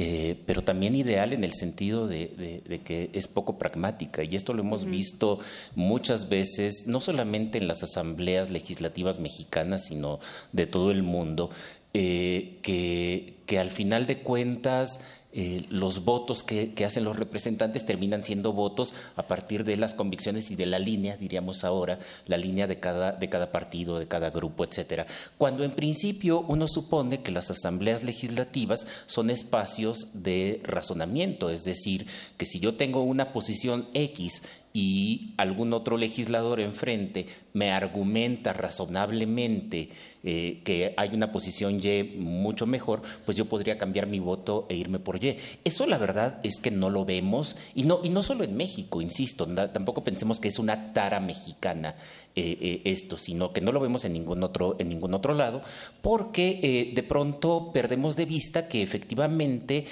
Eh, pero también ideal en el sentido de, que es poco pragmática. Y esto lo hemos visto muchas veces, no solamente en las asambleas legislativas mexicanas, sino de todo el mundo, eh, que, que, al final de cuentas eh, los votos que, hacen los representantes terminan siendo votos a partir de las convicciones y de la línea, diríamos ahora, la línea de cada, de cada partido, de cada grupo, etcétera. Cuando en principio uno supone que las asambleas legislativas son espacios de razonamiento, es decir, que si yo tengo una posición X y algún otro legislador enfrente me argumenta razonablemente eh, que hay una posición Y mucho mejor, pues yo podría cambiar mi voto e irme por Y. Eso la verdad es que no lo vemos, y no, y no solo en México, insisto, tampoco pensemos que es una tara mexicana eh, eh, esto, sino que no lo vemos en ningún otro, en ningún otro lado, porque de pronto perdemos de vista que efectivamente,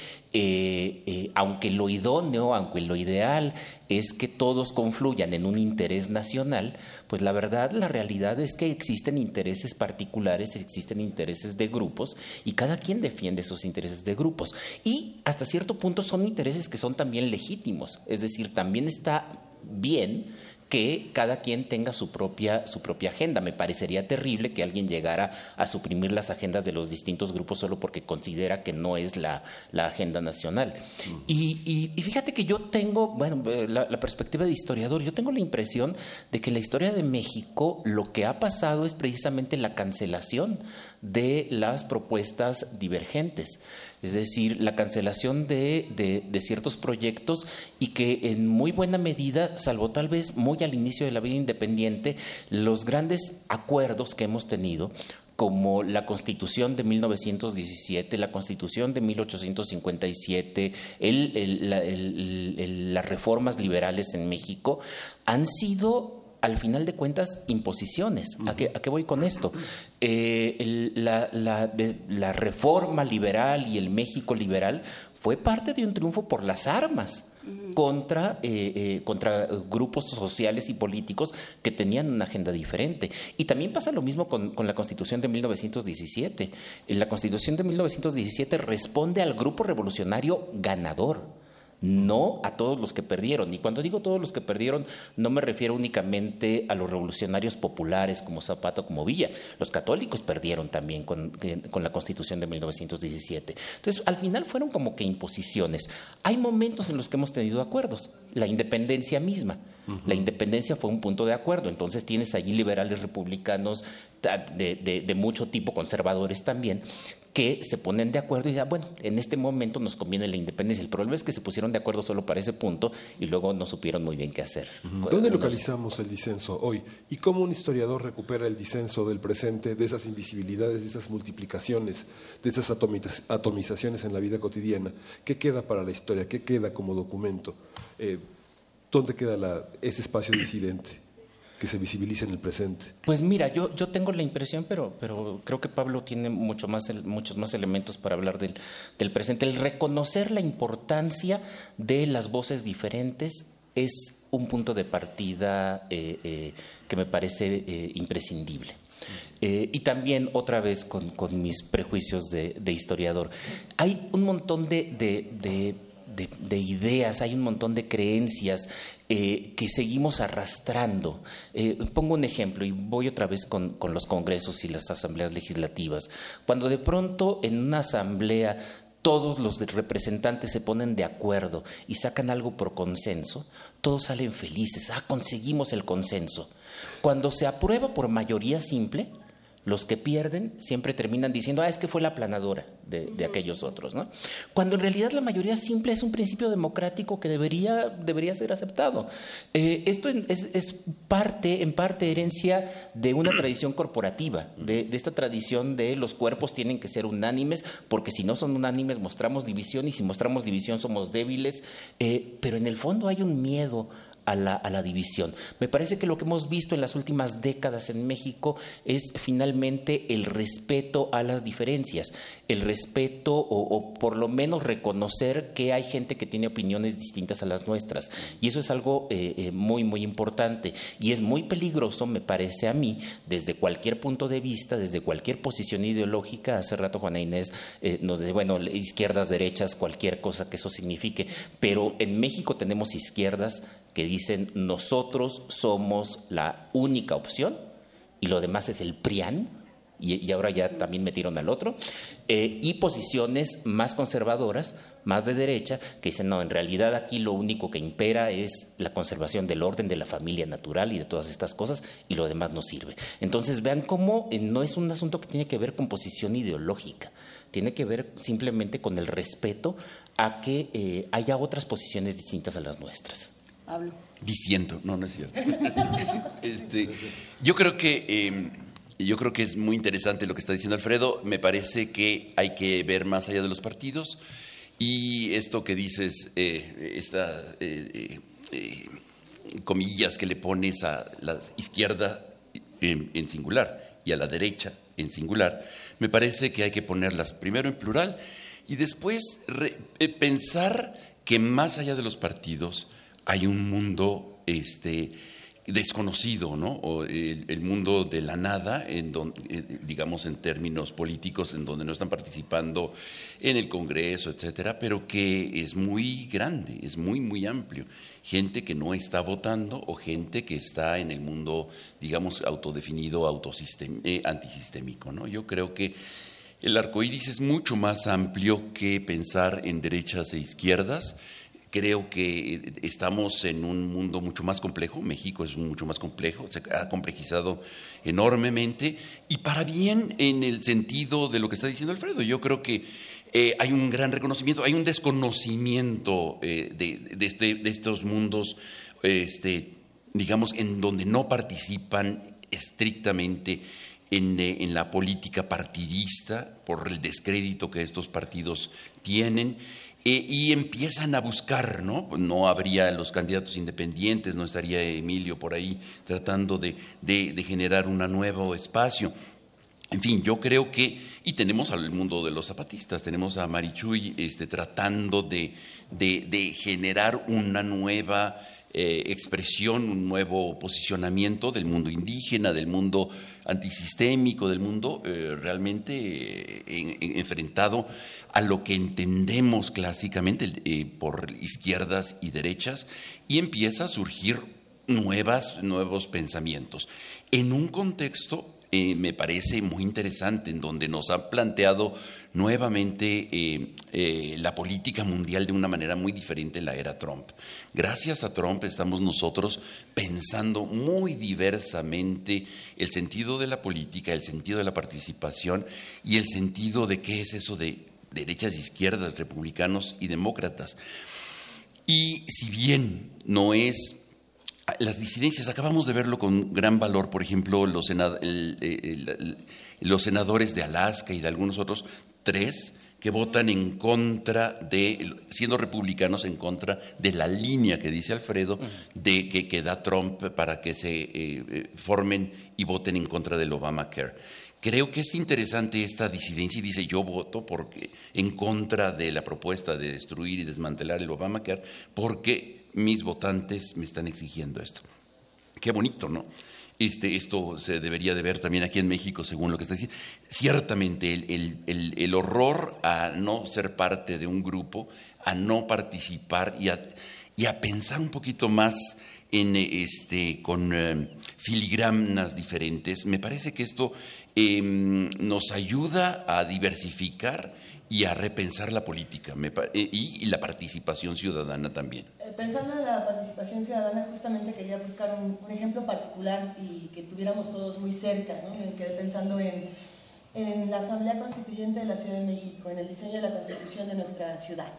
aunque lo idóneo, aunque lo ideal es que todos confluyan en un interés nacional, pues la verdad, la realidad es que existen intereses particulares, existen intereses de grupos y cada quien defiende esos intereses de grupos. Y hasta cierto punto son intereses que son también legítimos, es decir, también está bien que cada quien tenga su propia, su propia agenda. Me parecería terrible que alguien llegara a suprimir las agendas de los distintos grupos solo porque considera que no es la, agenda nacional. Mm. Y, fíjate que yo tengo, bueno, eh, la, la, perspectiva de historiador, yo tengo la impresión de que la historia de México lo que ha pasado es precisamente la cancelación de las propuestas divergentes es decir, la cancelación de, ciertos proyectos y que en muy buena medida, salvo tal vez muy al inicio de la vida independiente, los grandes acuerdos que hemos tenido como la Constitución de 1917, la Constitución de 1857, las reformas liberales en México, han sido al final de cuentas imposiciones. ¿A qué, voy con esto? Eh, la, reforma liberal y el México liberal fue parte de un triunfo por las armas. Contra, eh, eh, contra grupos sociales y políticos que tenían una agenda diferente. Y también pasa lo mismo con, con la Constitución de 1917. La Constitución de 1917 responde al grupo revolucionario ganador no a todos los que perdieron. Y cuando digo todos los que perdieron, no me refiero únicamente a los revolucionarios populares como Zapata o como Villa. Los católicos perdieron también con, la Constitución de 1917. Entonces, al final fueron como que imposiciones. Hay momentos en los que hemos tenido acuerdos. La independencia misma. La independencia fue un punto de acuerdo. Entonces tienes allí liberales republicanos de, de mucho tipo, conservadores también, que se ponen de acuerdo y ya, bueno, en este momento nos conviene la independencia. El problema es que se pusieron de acuerdo solo para ese punto y luego no supieron muy bien qué hacer. ¿Dónde localizamos el disenso hoy? ¿Y cómo un historiador recupera el disenso del presente, de esas invisibilidades, de esas multiplicaciones, de esas atomizaciones en la vida cotidiana? ¿Qué queda para la historia? ¿Qué queda como documento? Eh, ¿Dónde queda ese espacio disidente? Que se visibilice en el presente? Pues mira, yo, yo tengo la impresión, pero, pero creo que Pablo tiene más, muchos más elementos para hablar del, del presente. El reconocer la importancia de las voces diferentes es un punto de partida eh, eh, que me parece eh, imprescindible. y también, otra vez, con, con mis prejuicios de, historiador, hay un montón de de, ideas, hay un montón de creencias eh, que seguimos arrastrando. Eh, pongo un ejemplo y voy otra vez con, con los congresos y las asambleas legislativas. Cuando de pronto en una asamblea todos los representantes se ponen de acuerdo y sacan algo por consenso, todos salen felices, ah, conseguimos el consenso. Cuando se aprueba por mayoría simple, los que pierden siempre terminan diciendo, ah, es que fue la aplanadora de, aquellos otros, ¿no? Cuando en realidad la mayoría simple es un principio democrático que debería, debería ser aceptado. Eh, esto es, parte, en parte, herencia de una tradición corporativa, de, esta tradición de los cuerpos tienen que ser unánimes, porque si no son unánimes mostramos división y si mostramos división somos débiles, eh, pero en el fondo hay un miedo a la, división. Me parece que lo que hemos visto en las últimas décadas en México es finalmente el respeto a las diferencias, el respeto o, por lo menos reconocer que hay gente que tiene opiniones distintas a las nuestras. Y eso es algo eh, eh, muy, muy importante. Y es muy peligroso, me parece a mí, desde cualquier punto de vista, desde cualquier posición ideológica. Hace rato Juana Inés eh, nos dice, bueno, izquierdas, derechas, cualquier cosa que eso signifique. Pero en México tenemos izquierdas que dicen nosotros somos la única opción y lo demás es el PRIAN, y, ahora ya también metieron al otro, eh, y posiciones más conservadoras, más de derecha, que dicen, no, en realidad aquí lo único que impera es la conservación del orden de la familia natural y de todas estas cosas, y lo demás no sirve. Entonces vean cómo eh, no es un asunto que tiene que ver con posición ideológica, tiene que ver simplemente con el respeto a que eh, haya otras posiciones distintas a las nuestras. Hablo. Diciendo, no, no es cierto. Este, yo creo que em, yo creo que es muy interesante lo que está diciendo Alfredo. Me parece que hay que ver más allá de los partidos. Y esto que dices, eh, esta eh, eh, comillas que le pones a la izquierda en, singular y a la derecha en singular, me parece que hay que ponerlas primero en plural y después pensar que más allá de los partidos hay un mundo este, desconocido, ¿no? El, mundo de la nada, en donde, eh, digamos en términos políticos, en donde no están participando en el Congreso, etcétera, pero que es muy grande, es muy, muy amplio. Gente que no está votando o gente que está en el mundo, digamos, autodefinido, eh, antisistémico, ¿no? Yo creo que el arco iris es mucho más amplio que pensar en derechas e izquierdas Creo que estamos en un mundo mucho más complejo, México es mucho más complejo, se ha complejizado enormemente y para bien en el sentido de lo que está diciendo Alfredo. Yo creo que eh, hay un gran reconocimiento, hay un desconocimiento eh, este, de, estos mundos, este, digamos, en donde no participan estrictamente en, eh, en, la política partidista por el descrédito que estos partidos tienen y empiezan a buscar, ¿no? No habría los candidatos independientes, no estaría Emilio por ahí tratando de, generar un nuevo espacio. En fin, yo creo que, y tenemos al mundo de los zapatistas, tenemos a Marichuy este, tratando de, generar una nueva eh, expresión, un nuevo posicionamiento del mundo indígena, del mundo antisistémico, del mundo eh, realmente enfrentado a lo que entendemos clásicamente eh, por izquierdas y derechas y empieza a surgir nuevas, nuevos pensamientos. En un contexto eh, me parece muy interesante, en donde nos ha planteado nuevamente eh, la política mundial de una manera muy diferente en la era Trump. Gracias a Trump estamos nosotros pensando muy diversamente el sentido de la política, el sentido de la participación y el sentido de qué es eso de derechas, izquierdas, republicanos y demócratas. Y si bien no es las disidencias, acabamos de verlo con gran valor, por ejemplo, los, los senadores de Alaska y de algunos otros, tres, que votan en contra de, siendo republicanos, en contra de la línea que dice Alfredo, de que, que da Trump para que se eh, eh, formen y voten en contra del Obamacare. Creo que es interesante esta disidencia y dice yo voto porque en contra de la propuesta de destruir y desmantelar el Obamacare porque mis votantes me están exigiendo esto. Qué bonito, ¿no? Este, esto se debería de ver también aquí en México, según lo que está diciendo. Ciertamente, el, horror a no ser parte de un grupo, a no participar y a, y a pensar un poquito más en, este, con eh, diferentes, me parece que esto Em, nos ayuda a diversificar y a repensar la política eh, y, la participación ciudadana también. Eh, pensando en la participación ciudadana, justamente quería buscar un, ejemplo particular y que tuviéramos todos muy cerca. ¿no? Me quedé pensando en, en, la Asamblea Constituyente de la Ciudad de México, en el diseño de la Constitución de nuestra ciudad.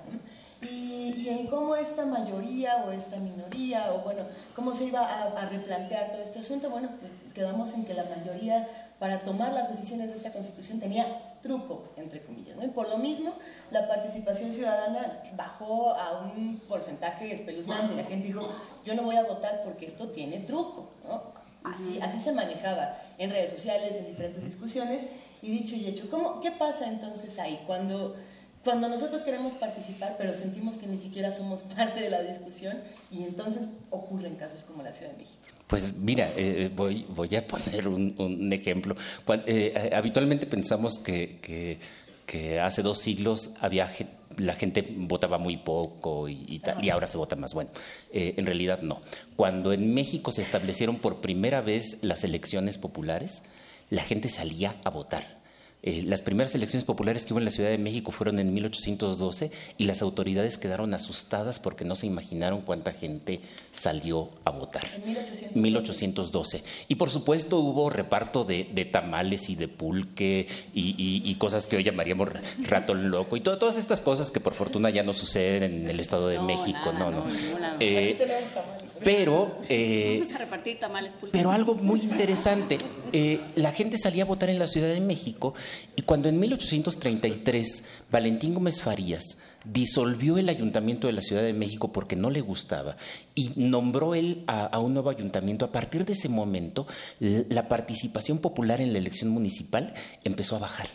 Y, en cómo esta mayoría o esta minoría, o bueno, cómo se iba a, a replantear todo este asunto. Bueno, pues quedamos en que la mayoría para tomar las decisiones de esta constitución tenía truco, entre comillas. ¿no? Y por lo mismo, la participación ciudadana bajó a un porcentaje espeluznante. La gente dijo, yo no voy a votar porque esto tiene truco. ¿no? Así, así se manejaba en redes sociales, en diferentes discusiones. Y dicho y hecho, ¿cómo, ¿qué pasa entonces ahí cuando cuando nosotros queremos participar, pero sentimos que ni siquiera somos parte de la discusión y entonces ocurren casos como la Ciudad de México. Pues mira, eh, voy, voy a poner un, ejemplo. Eh, habitualmente pensamos que, que, hace dos siglos había la gente votaba muy poco y, y, ahora se vota más. Bueno, eh, en realidad no. Cuando en México se establecieron por primera vez las elecciones populares, la gente salía a votar. Eh, las primeras elecciones populares que hubo en la Ciudad de México fueron en 1812 y las autoridades quedaron asustadas porque no se imaginaron cuánta gente salió a votar. En 1812. Y por supuesto hubo reparto de, tamales y de pulque y, cosas que hoy llamaríamos ratón loco y todas estas cosas que por fortuna ya no suceden en el Estado de México. no, no. Eh, pero, eh, Vamos a repartir tamales pero algo muy interesante, eh, la gente salía a votar en la Ciudad de México y cuando en 1833 Valentín Gómez Farías disolvió el ayuntamiento de la Ciudad de México porque no le gustaba y nombró él a, un nuevo ayuntamiento, a partir de ese momento la participación popular en la elección municipal empezó a bajar.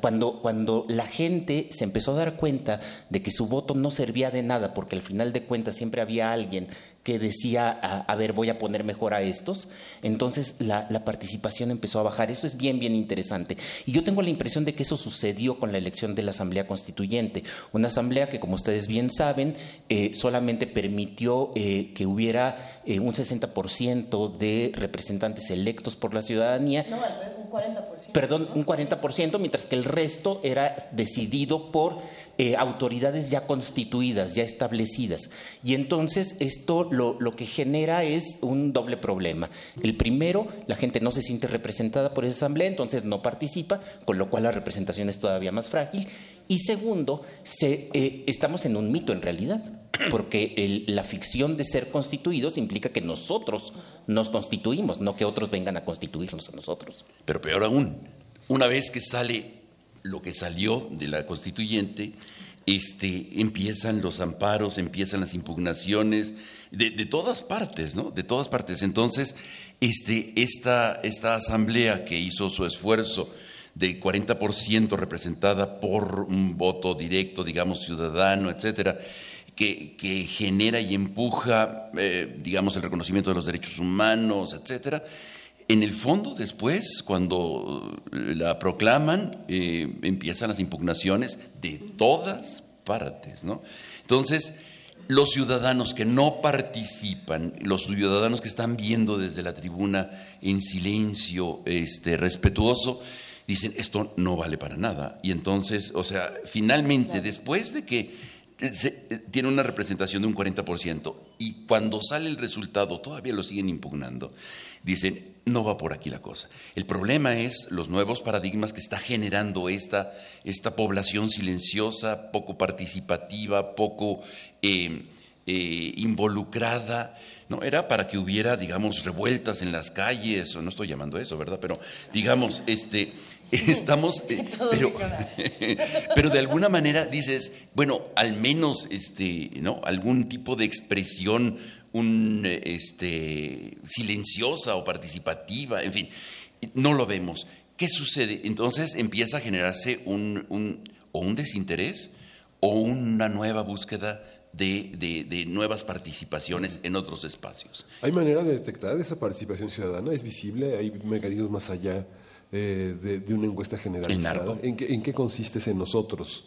cuando, cuando la gente se empezó a dar cuenta de que su voto no servía de nada, porque al final de cuentas siempre había alguien que decía, a, ver, voy a poner mejor a estos, entonces la, participación empezó a bajar. Eso es bien, bien interesante. Y yo tengo la impresión de que eso sucedió con la elección de la Asamblea Constituyente, una asamblea que, como ustedes bien saben, eh, solamente permitió eh, que hubiera eh, un 60% de representantes electos por la ciudadanía. No, un 40%. Perdón, un 40%, mientras que el resto era decidido por autoridades ya constituidas, ya establecidas. Y entonces esto lo, que genera es un doble problema. El primero, la gente no se siente representada por esa asamblea, entonces no participa, con lo cual la representación es todavía más frágil. Y segundo, eh, estamos en un mito en realidad, porque la ficción de ser constituidos implica que nosotros nos constituimos, no que otros vengan a constituirnos a nosotros. Pero peor aún, una vez que sale lo que salió de la constituyente, este, empiezan los amparos, empiezan las impugnaciones, de, todas partes, ¿no? De todas partes. Entonces, este, esta, esta asamblea que hizo su esfuerzo de 40% representada por un voto directo, digamos, ciudadano, etcétera, que, que genera y empuja, eh, digamos, el reconocimiento de los derechos humanos, etcétera, en el fondo, después, cuando la proclaman, eh, empiezan las impugnaciones de todas partes, ¿no? Entonces, los ciudadanos que no participan, los ciudadanos que están viendo desde la tribuna en silencio este, respetuoso, dicen, esto no vale para nada. Y entonces, o sea, finalmente, después de que se, tiene una representación de un 40% y cuando sale el resultado todavía lo siguen impugnando, dicen, no va por aquí la cosa. El problema es los nuevos paradigmas que está generando esta, esta población silenciosa, poco participativa, poco eh, eh, involucrada. No, era para que hubiera, digamos, revueltas en las calles, o no estoy llamando eso, ¿verdad? Pero, digamos, este, estamos, eh, pero, pero de alguna manera dices, bueno, al menos, este, ¿no? Algún tipo de expresión un, este, silenciosa o participativa, en fin, no lo vemos. ¿Qué sucede? Entonces empieza a generarse un, un o un desinterés o una nueva búsqueda de, de, nuevas participaciones en otros espacios. ¿Hay manera de detectar esa participación ciudadana? ¿Es visible? ¿Hay mecanismos más allá eh, de, una encuesta generalizada? ¿En qué, ¿En qué consiste en nosotros?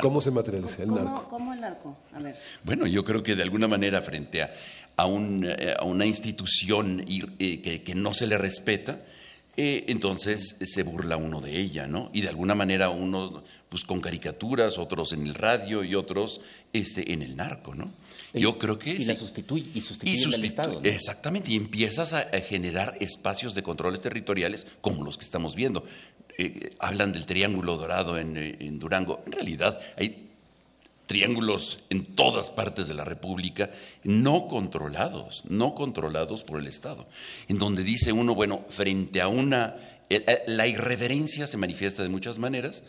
¿Cómo se materializa el narco? ¿Cómo el narco? A ver. Bueno, yo creo que de alguna manera frente a, a, eh, una institución eh, que, no se le respeta, eh, entonces se burla uno de ella, ¿no? Y de alguna manera uno, pues con caricaturas, otros en el radio y otros este, en el narco, ¿no? Yo creo que... Y la sustituye, y sustituye el Estado. Exactamente, y empiezas a, generar espacios de controles territoriales como los que estamos viendo. hablan del triángulo dorado en, en Durango. En realidad hay triángulos en todas partes de la República, no controlados, no controlados por el Estado, en donde dice uno, bueno, frente a una, eh, eh, la irreverencia se manifiesta de muchas maneras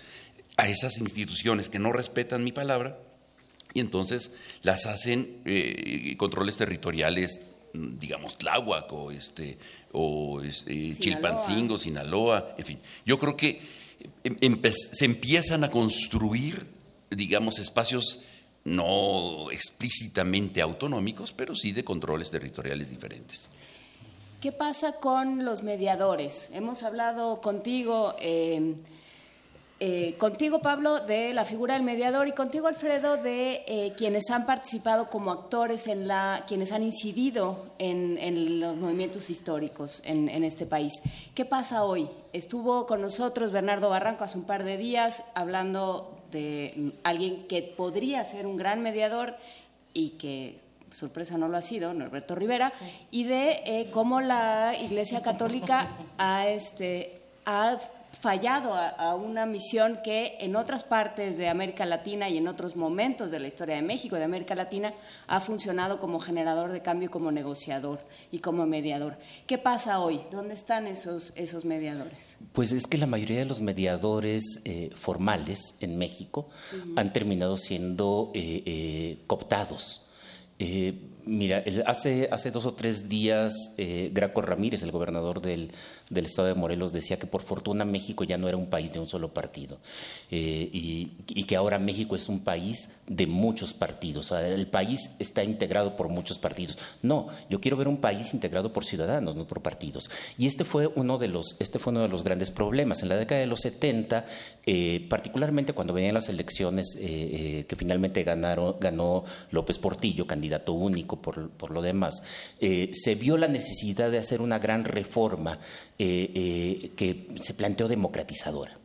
a esas instituciones que no respetan mi palabra y entonces las hacen eh, controles territoriales, digamos, Tláhuac o, este, o este, Chilpancingo, Sinaloa, en fin. Yo creo que se empiezan a construir digamos, espacios no explícitamente autonómicos, pero sí de controles territoriales diferentes. ¿Qué pasa con los mediadores? Hemos hablado contigo. Eh, eh, contigo, Pablo, de la figura del mediador y contigo, Alfredo, de eh, quienes han participado como actores en la, quienes han incidido en, los movimientos históricos en, en, este país. ¿Qué pasa hoy? Estuvo con nosotros Bernardo Barranco hace un par de días hablando de alguien que podría ser un gran mediador y que sorpresa no lo ha sido, Norberto Rivera, y de eh, cómo la Iglesia Católica ha, este, ha fallado a, una misión que en otras partes de América Latina y en otros momentos de la historia de México, de América Latina, ha funcionado como generador de cambio, como negociador y como mediador. ¿Qué pasa hoy? ¿Dónde están esos, esos mediadores? Pues es que la mayoría de los mediadores eh, formales en México han terminado siendo eh, eh, cooptados. Mira, hace, hace dos o tres días Graco Ramírez, el gobernador del, del Estado de Morelos decía que por fortuna México ya no era un país de un solo partido eh, y, que ahora México es un país de muchos partidos. el país está integrado por muchos partidos. No, yo quiero ver un país integrado por ciudadanos, no por partidos. Y este fue uno de los, este fue uno de los grandes problemas. En la década de los 70, eh, particularmente cuando venían las elecciones eh, que finalmente ganaron, ganó López Portillo, candidato único por, por lo demás, se vio la necesidad de hacer una gran reforma eh, eh, que se planteó democratizadora.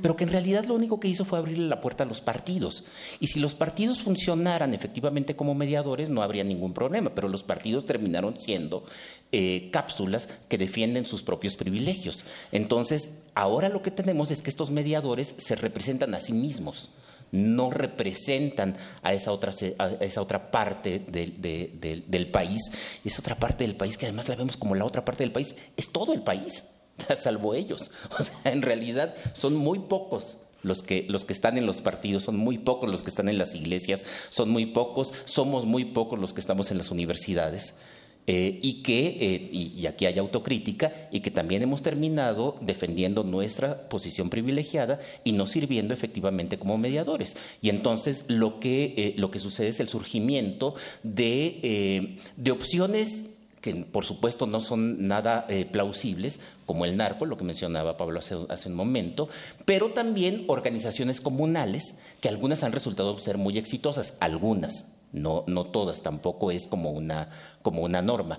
Pero que en realidad lo único que hizo fue abrirle la puerta a los partidos. Y si los partidos funcionaran efectivamente como mediadores, no habría ningún problema. Pero los partidos terminaron siendo eh, cápsulas que defienden sus propios privilegios. Entonces, ahora lo que tenemos es que estos mediadores se representan a sí mismos no representan a esa otra, esa otra parte del país. Esa otra parte del país que además la vemos como la otra parte del país, es todo el país, salvo ellos. O sea, en realidad son muy pocos los que, los que están en los partidos, son muy pocos los que están en las iglesias, son muy pocos, somos muy pocos los que estamos en las universidades. Eh, y que, eh, y, aquí hay autocrítica, y que también hemos terminado defendiendo nuestra posición privilegiada y no sirviendo efectivamente como mediadores. Y entonces lo que, eh, lo que sucede es el surgimiento de, de opciones que por supuesto no son nada plausibles, como el narco, lo que mencionaba Pablo hace, hace, un momento, pero también organizaciones comunales, que algunas han resultado ser muy exitosas, algunas, no, no todas, tampoco es como una, como una norma.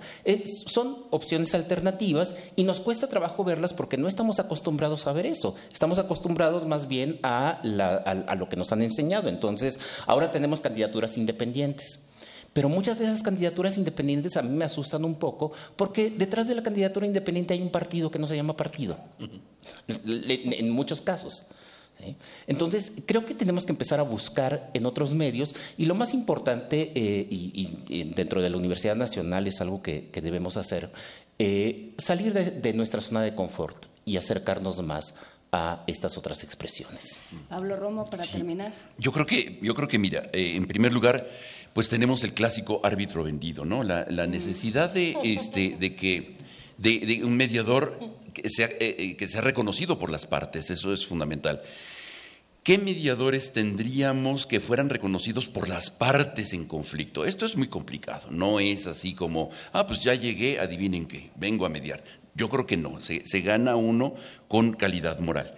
son opciones alternativas y nos cuesta trabajo verlas porque no estamos acostumbrados a ver eso. Estamos acostumbrados más bien a, a lo que nos han enseñado. Entonces, ahora tenemos candidaturas independientes. Pero muchas de esas candidaturas independientes a mí me asustan un poco porque detrás de la candidatura independiente hay un partido que no se llama partido, en muchos casos. Entonces, creo que tenemos que empezar a buscar en otros medios y lo más importante, eh, y, dentro de la Universidad Nacional es algo que, debemos hacer, eh, salir de, nuestra zona de confort y acercarnos más a estas otras expresiones. Pablo Romo, para terminar. Yo creo que, yo creo que mira, eh, en primer lugar, pues tenemos el clásico árbitro vendido, ¿no? La, necesidad de, este, de que de, un mediador que sea, que sea reconocido por las partes, eso es fundamental. ¿Qué mediadores tendríamos que fueran reconocidos por las partes en conflicto? Esto es muy complicado, no es así como, ah, pues ya llegué, adivinen qué, vengo a mediar. Yo creo que no, se, se gana uno con calidad moral.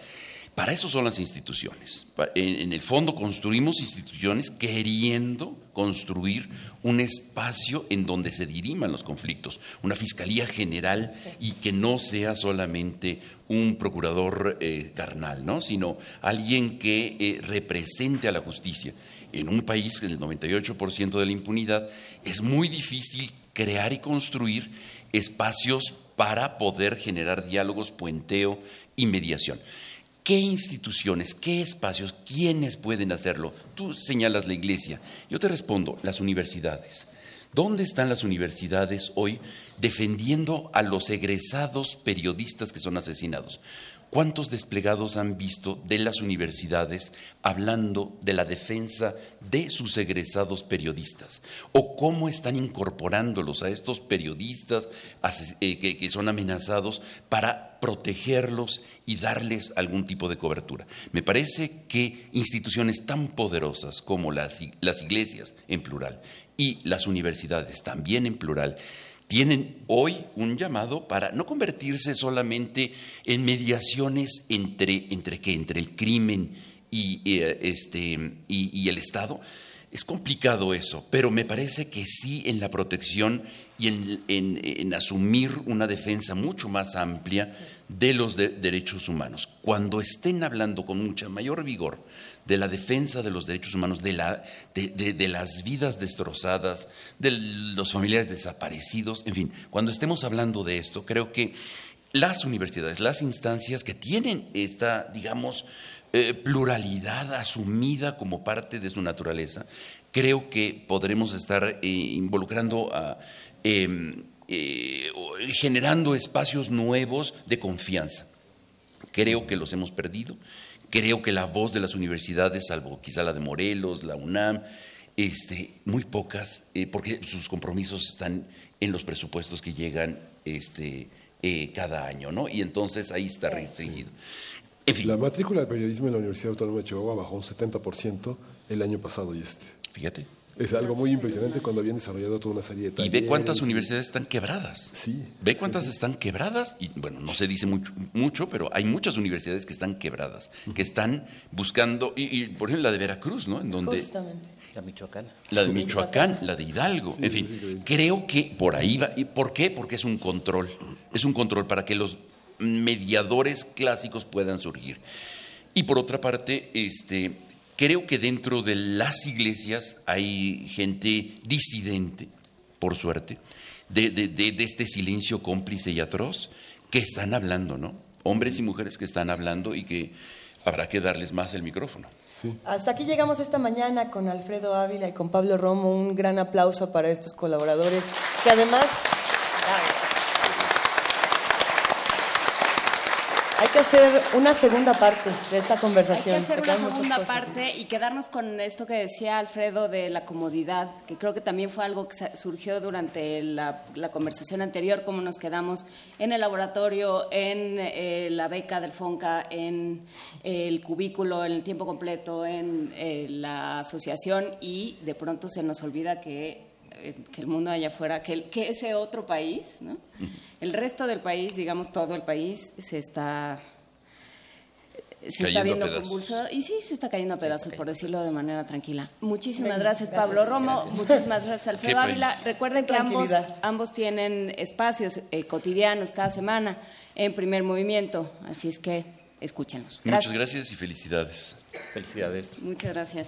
Para eso son las instituciones. En el fondo construimos instituciones queriendo construir un espacio en donde se diriman los conflictos, una fiscalía general y que no sea solamente un procurador eh, carnal, ¿no? sino alguien que eh, represente a la justicia. En un país con el 98% de la impunidad es muy difícil crear y construir espacios para poder generar diálogos, puenteo y mediación. ¿Qué instituciones, qué espacios, quiénes pueden hacerlo? Tú señalas la iglesia. Yo te respondo, las universidades. ¿Dónde están las universidades hoy defendiendo a los egresados periodistas que son asesinados? ¿Cuántos desplegados han visto de las universidades hablando de la defensa de sus egresados periodistas? ¿O cómo están incorporándolos a estos periodistas eh, que, son amenazados para protegerlos y darles algún tipo de cobertura? Me parece que instituciones tan poderosas como las, las iglesias en plural y las universidades también en plural tienen hoy un llamado para no convertirse solamente en mediaciones entre, entre, ¿qué? entre el crimen y, eh, este, y, el Estado. Es complicado eso, pero me parece que sí en la protección y en, asumir una defensa mucho más amplia de los derechos humanos. Cuando estén hablando con mucha mayor vigor de la defensa de los derechos humanos, de, la, de, las vidas destrozadas, de los familiares desaparecidos, en fin, cuando estemos hablando de esto, creo que las universidades, las instancias que tienen esta, digamos, eh, pluralidad asumida como parte de su naturaleza, creo que podremos estar eh, involucrando. Em, eh, generando espacios nuevos de confianza. Creo que los hemos perdido Creo que la voz de las universidades, salvo quizá la de Morelos, la UNAM, este, muy pocas, eh, porque sus compromisos están en los presupuestos que llegan este, eh, cada año, ¿no? Y entonces ahí está restringido. La matrícula de periodismo en la Universidad Autónoma de Chihuahua bajó un 70% el año pasado y este. Fíjate. Es algo muy impresionante cuando habían desarrollado toda una serie de talleres. Y ve cuántas universidades están quebradas. Sí. Ve cuántas están quebradas. Y bueno, no se dice mucho, mucho, pero hay muchas universidades que están quebradas, que están buscando, y, por ejemplo la de Veracruz, ¿no? En donde... Justamente. La Michoacán. La de Michoacán, la de Hidalgo. en fin, creo que por ahí va. ¿Y por qué? Porque es un control. Es un control para que los mediadores clásicos puedan surgir. Y por otra parte, este, Creo que dentro de las iglesias hay gente disidente, por suerte, de, este silencio cómplice y atroz, que están hablando, ¿no? Hombres y mujeres que están hablando y que habrá que darles más el micrófono. Hasta aquí llegamos esta mañana con Alfredo Ávila y con Pablo Romo. Un gran aplauso para estos colaboradores que además... Hay que hacer una segunda parte de esta conversación. Hay que hacer una segunda parte y quedarnos con esto que decía Alfredo de la comodidad, que creo que también fue algo que surgió durante la, conversación anterior, cómo nos quedamos en el laboratorio, en eh, la beca del FONCA, en el cubículo, en el tiempo completo, en eh, la asociación y de pronto se nos olvida que eh, que el mundo allá afuera, que, que ese otro país, ¿no? El resto del país, digamos todo el país, se está se está viendo convulso y sí se está cayendo a pedazos, por decirlo de manera tranquila. Muchísimas gracias, Pablo Romo, muchísimas gracias, Alfredo Ávila. Recuerden que ambos, ambos tienen espacios eh, cotidianos cada semana en primer movimiento, así es que escúchenos. Muchas gracias y felicidades. Felicidades. Muchas gracias.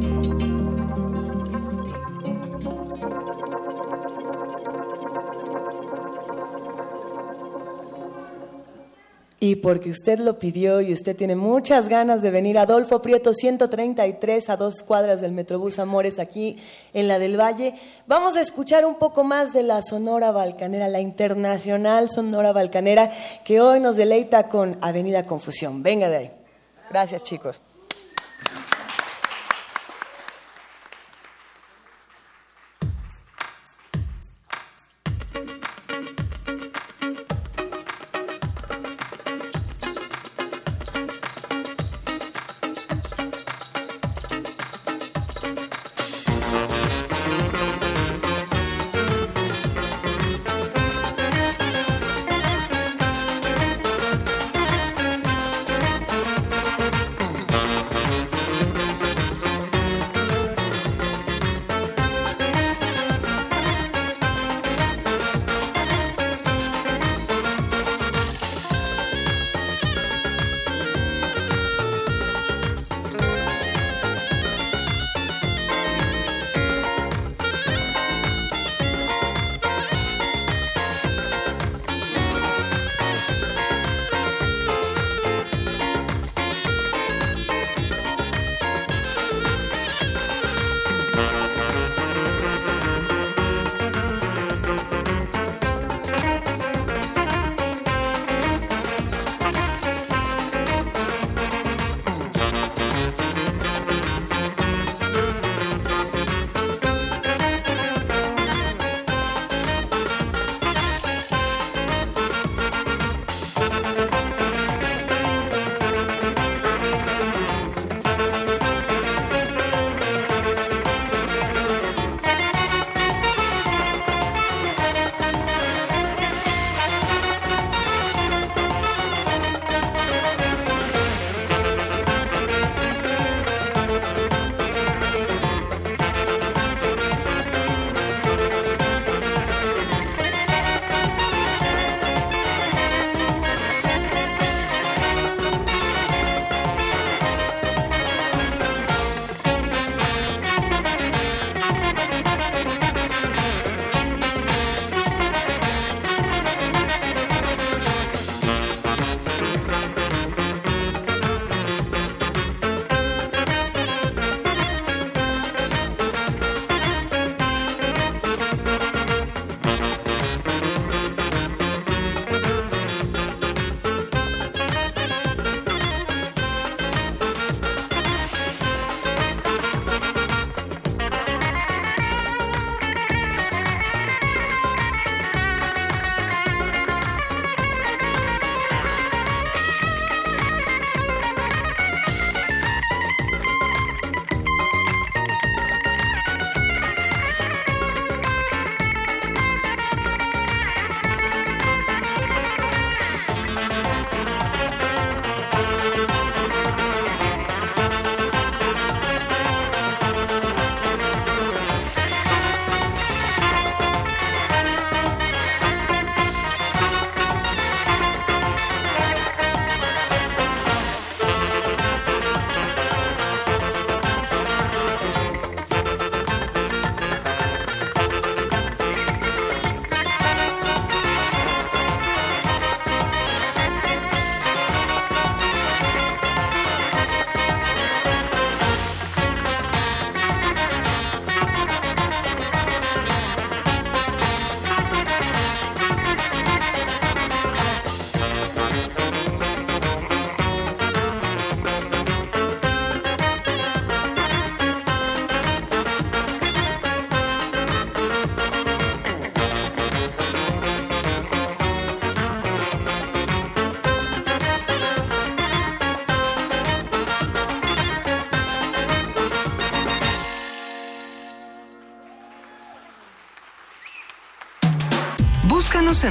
Y porque usted lo pidió y usted tiene muchas ganas de venir, Adolfo Prieto 133 a dos cuadras del Metrobús Amores aquí en la del Valle, vamos a escuchar un poco más de la Sonora Balcanera, la internacional Sonora Balcanera, que hoy nos deleita con Avenida Confusión. Venga de ahí. Gracias chicos.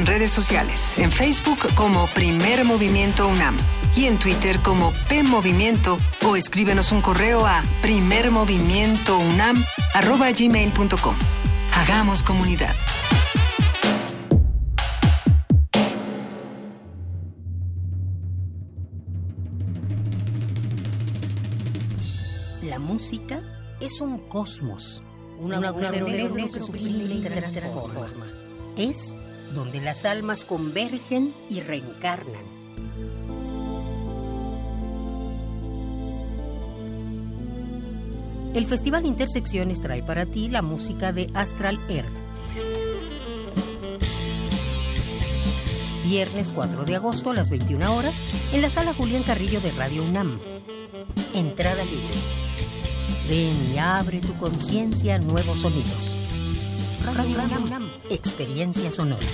En redes sociales, en Facebook como Primer Movimiento UNAM y en Twitter como P Movimiento o escríbenos un correo a primermovimientounam@gmail.com. Hagamos comunidad. La música es un cosmos, un agujero negro que sublime y transforma. Es las almas convergen y reencarnan. El Festival Intersecciones trae para ti la música de Astral Earth. Viernes 4 de agosto a las 21 horas en la sala Julián Carrillo de Radio UNAM. Entrada libre. Ven y abre tu conciencia a nuevos sonidos. Radio UNAM, experiencia sonora.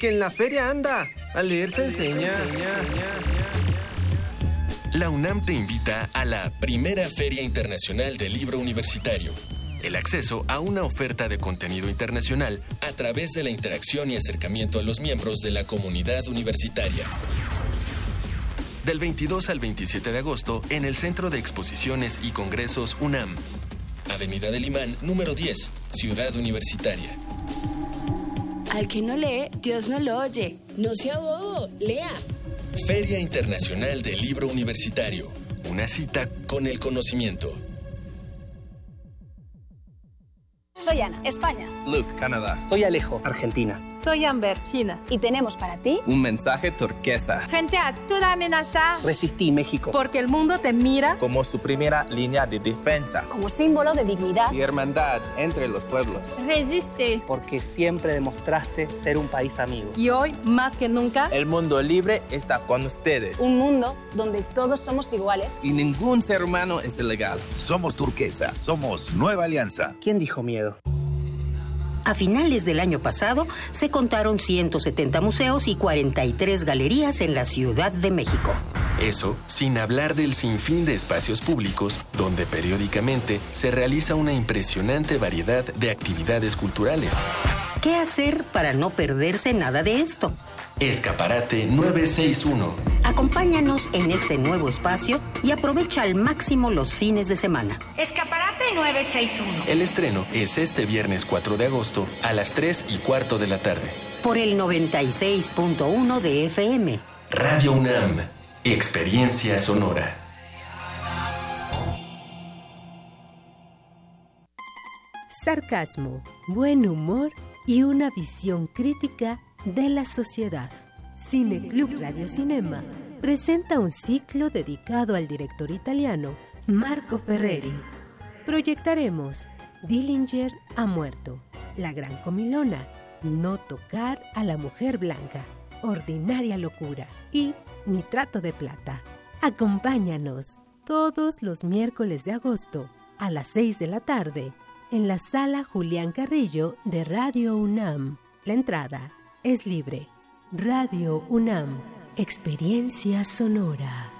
Que en la feria anda, a leer se enseña. La UNAM te invita a la primera Feria Internacional del Libro Universitario. El acceso a una oferta de contenido internacional a través de la interacción y acercamiento a los miembros de la comunidad universitaria. Del 22 al 27 de agosto en el Centro de Exposiciones y Congresos UNAM. Avenida del Imán, número 10, Ciudad Universitaria. Al que no lee, Dios no lo oye. No sea bobo, lea. Feria Internacional del Libro Universitario. Una cita con el conocimiento. Soy Ana, España. Luke, Canadá. Soy Alejo, Argentina. Soy Amber, China. Y tenemos para ti un mensaje turquesa. Frente a toda amenaza. Resistí México. Porque el mundo te mira como su primera línea de defensa. Como símbolo de dignidad y hermandad entre los pueblos. Resiste. Porque siempre demostraste ser un país amigo. Y hoy, más que nunca, el mundo libre está con ustedes. Un mundo donde todos somos iguales. Y ningún ser humano es ilegal. Somos turquesa, somos nueva alianza. ¿Quién dijo miedo? A finales del año pasado se contaron 170 museos y 43 galerías en la Ciudad de México. Eso sin hablar del sinfín de espacios públicos donde periódicamente se realiza una impresionante variedad de actividades culturales. ¿Qué hacer para no perderse nada de esto? Escaparate 961. Acompáñanos en este nuevo espacio y aprovecha al máximo los fines de semana. Escaparate 961. El estreno es este viernes 4 de agosto a las 3 y cuarto de la tarde. Por el 96.1 de FM. Radio UNAM. Experiencia sonora. Sarcasmo, buen humor y una visión crítica de la sociedad. Cine Club Radio Cinema presenta un ciclo dedicado al director italiano Marco Ferreri. Proyectaremos Dillinger ha muerto, La Gran Comilona, No tocar a la mujer blanca, Ordinaria locura y Nitrato de plata. Acompáñanos todos los miércoles de agosto a las 6 de la tarde en la sala Julián Carrillo de Radio UNAM. La entrada es libre. Radio UNAM, experiencia sonora.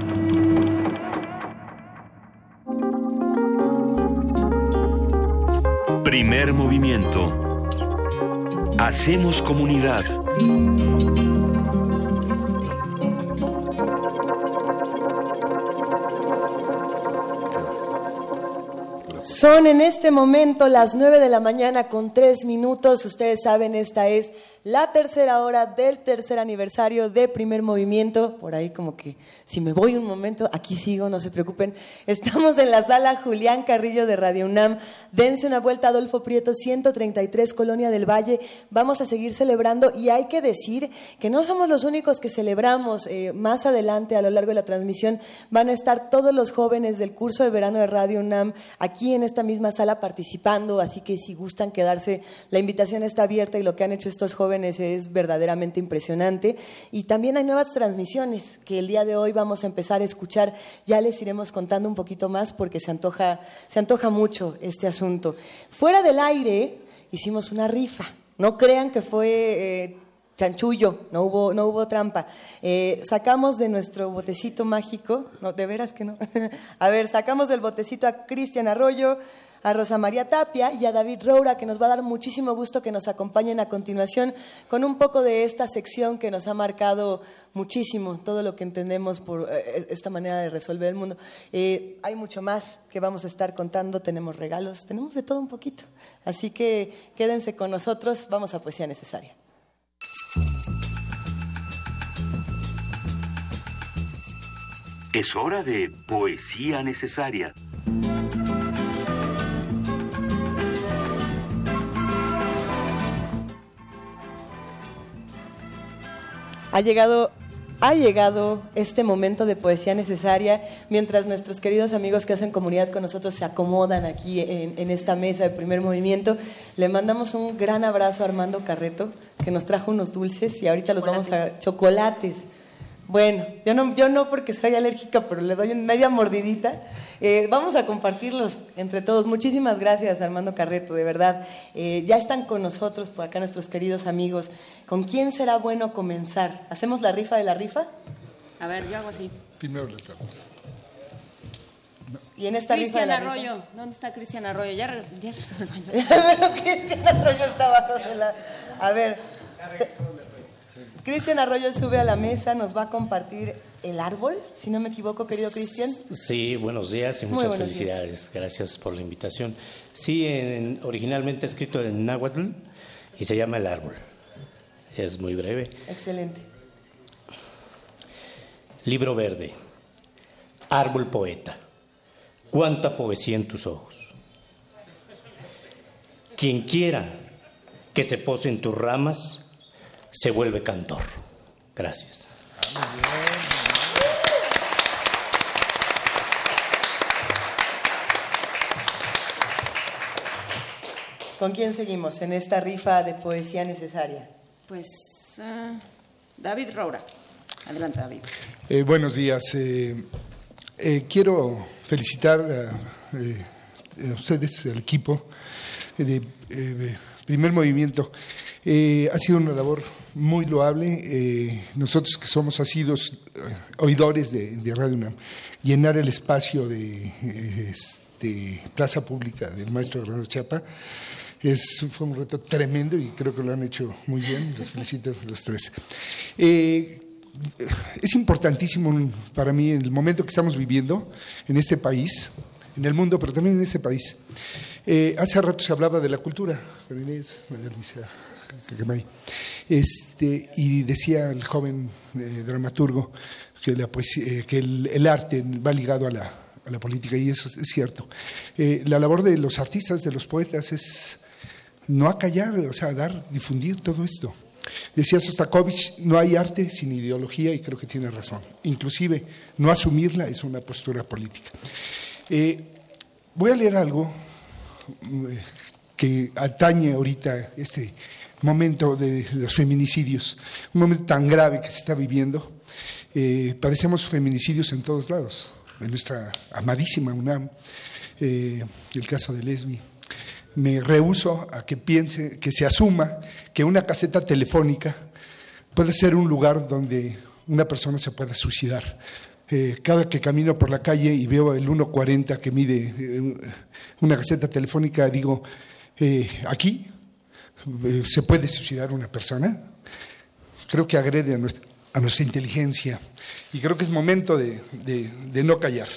Primer movimiento. Hacemos comunidad. Son en este momento las 9 de la mañana con 3 minutos. Ustedes saben, esta es la tercera hora del tercer aniversario de Primer Movimiento. Por ahí como que si me voy un momento, aquí sigo, no se preocupen. Estamos en la sala Julián Carrillo de Radio UNAM. Dense una vuelta Adolfo Prieto 133, Colonia del Valle. Vamos a seguir celebrando y hay que decir que no somos los únicos que celebramos. Eh, más adelante, a lo largo de la transmisión, van a estar todos los jóvenes del curso de verano de Radio UNAM aquí en esta misma sala participando. Así que si gustan quedarse, la invitación está abierta y lo que han hecho estos jóvenes es verdaderamente impresionante. Y también hay nuevas transmisiones que el día de hoy vamos a empezar a escuchar. Ya les iremos contando un poquito más porque se antoja, se antoja mucho este asunto. Fuera del aire hicimos una rifa. No crean que fue eh, chanchullo, no hubo, no hubo trampa. Eh, sacamos de nuestro botecito mágico, no, de veras que no. a ver, sacamos del botecito a Cristian Arroyo, a Rosa María Tapia y a David Roura, que nos va a dar muchísimo gusto que nos acompañen a continuación con un poco de esta sección que nos ha marcado muchísimo todo lo que entendemos por eh, esta manera de resolver el mundo. Eh, hay mucho más que vamos a estar contando, tenemos regalos, tenemos de todo un poquito. Así que quédense con nosotros, vamos a Poesía Necesaria. Es hora de Poesía Necesaria. Ha llegado, ha llegado este momento de poesía necesaria mientras nuestros queridos amigos que hacen comunidad con nosotros se acomodan aquí en, esta mesa de primer movimiento. Le mandamos un gran abrazo a Armando Carreto, que nos trajo unos dulces y ahorita los vamos a... chocolates. Bueno, yo no, yo no porque soy alérgica, pero le doy media mordidita. Eh, vamos a compartirlos entre todos. Muchísimas gracias, Armando Carreto, de verdad. Eh, ya están con nosotros por acá nuestros queridos amigos. ¿Con quién será bueno comenzar? ¿Hacemos la rifa de la rifa? A ver, yo hago así. Primero lo hacemos. Y en esta Cristian rifa Arroyo. ¿Dónde está Cristian Arroyo? Ya, ya resolvió. Pero Cristian Arroyo está abajo de la... A ver... Cristian Arroyo sube a la mesa, nos va a compartir el árbol, si no me equivoco, querido Cristian. Sí, buenos días y muchas felicidades. Gracias por la invitación. Sí, en, originalmente escrito en náhuatl y se llama El árbol. Es muy breve. Excelente. Libro verde. Árbol poeta. Cuánta poesía en tus ojos. Quien quiera que se pose en tus ramas, se vuelve cantor. Gracias. ¿Con quién seguimos en esta rifa de poesía necesaria? Pues ah, David Roura. Adelante, David. Eh, buenos días. Eh, eh, quiero felicitar a, ustedes, al equipo de Primer Movimiento. Ha sido una labor muy loable. nosotros que somos asidos oidores de, Radio UNAM, llenar el espacio de este, plaza pública del maestro Guerrero Chapa es, fue un reto tremendo y creo que lo han hecho muy bien. Los felicito los tres. Eh, es importantísimo para mí el momento que estamos viviendo en este país, en el mundo, pero también en este país. Eh, hace rato se hablaba de la cultura, este, y decía el joven eh, dramaturgo que, la que el, arte va ligado a la, a la, política, y eso es, cierto. la labor de los artistas, de los poetas, es no acallar, o sea, dar, difundir todo esto. Decía Sostakovich, no hay arte sin ideología y creo que tiene razón. Inclusive, no asumirla es una postura política. Eh, voy a leer algo eh, que atañe ahorita este momento de los feminicidios, un momento tan grave que se está viviendo. Eh, parecemos feminicidios en todos lados, en nuestra amadísima UNAM, el caso de Lesbi, me rehuso a que piense, que se asuma que una caseta telefónica puede ser un lugar donde una persona se pueda suicidar. Eh, cada que camino por la calle y veo el 1.40 que mide eh, una caseta telefónica, digo, eh, aquí se puede suicidar una persona. Creo que agrede a nuestra, a nuestra inteligencia y creo que es momento de no callar.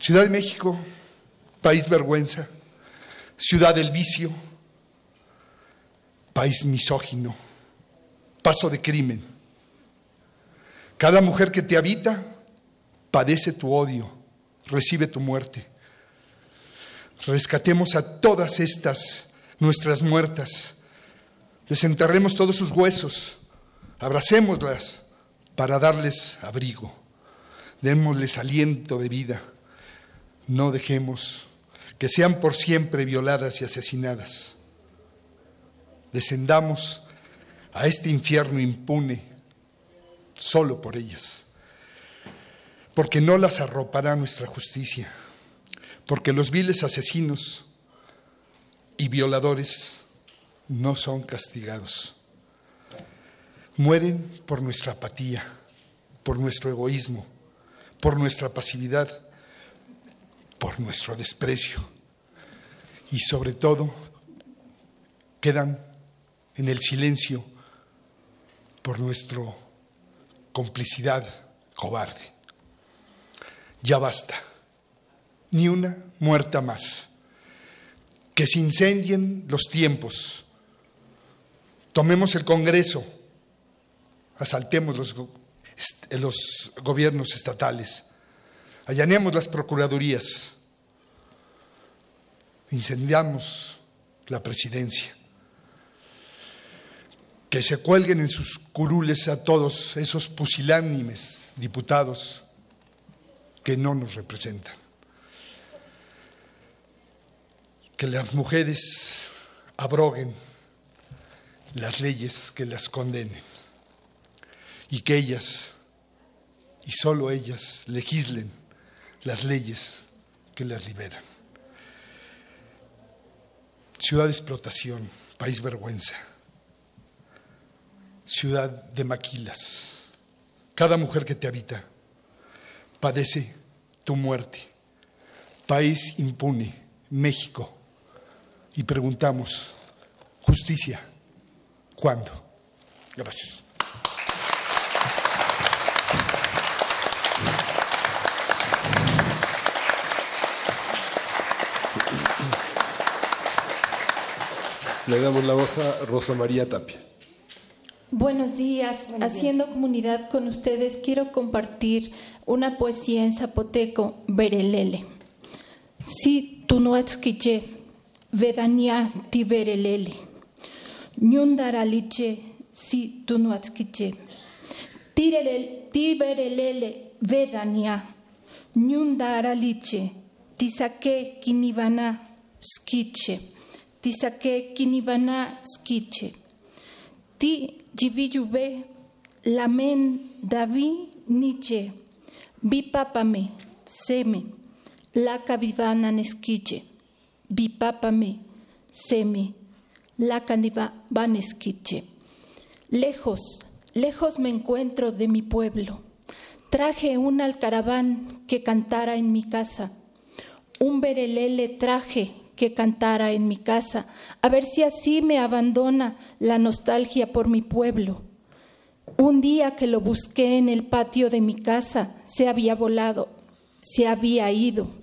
Ciudad de México, país vergüenza, ciudad del vicio, país misógino, paso de crimen. Cada mujer que te habita padece tu odio, recibe tu muerte. Rescatemos a todas estas nuestras muertas, desenterremos todos sus huesos, abracémoslas para darles abrigo, démosles aliento de vida, no dejemos que sean por siempre violadas y asesinadas. Descendamos a este infierno impune solo por ellas, porque no las arropará nuestra justicia, porque los viles asesinos y violadores no son castigados. Mueren por nuestra apatía, por nuestro egoísmo, por nuestra pasividad, por nuestro desprecio y sobre todo quedan en el silencio por nuestra complicidad cobarde. Ya basta, ni una muerta más. Que se incendien los tiempos. Tomemos el Congreso, asaltemos los, los gobiernos estatales, allanemos las procuradurías, incendiamos la presidencia. Que se cuelguen en sus curules a todos esos pusilánimes diputados que no nos representan. Que las mujeres abroguen las leyes que las condenen y que ellas, y solo ellas, legislen las leyes que las liberan. Ciudad de explotación, país vergüenza. Ciudad de maquilas. Cada mujer que te habita padece tu muerte. País impune, México. Y preguntamos, justicia, ¿cuándo? Gracias. Le damos la voz a Rosa María Tapia. Buenos días. Haciendo comunidad con ustedes, quiero compartir una poesía en zapoteco, Berelele. Si tunuatzquiche, vedania ti berelele. Ñundaraliche, si tunuatzquiche. Ti berelele, vedania. Ñundaraliche, tisake kinivana skiche. Tisake kinivana skiche. Ti jivijuve lamen davi niche. Bipapame seme. Laka vivana nesquiche. Bipapame seme. Laka vanesquiche. Lejos, lejos me encuentro de mi pueblo. Traje un alcaraván que cantara en mi casa. Un berelele traje que cantara en mi casa, a ver si así me abandona la nostalgia por mi pueblo. Un día que lo busqué en el patio de mi casa, se había volado, se había ido.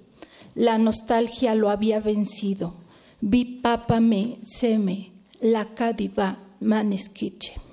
La nostalgia lo había vencido. Vi papa me seme, la cadiva manesquiche.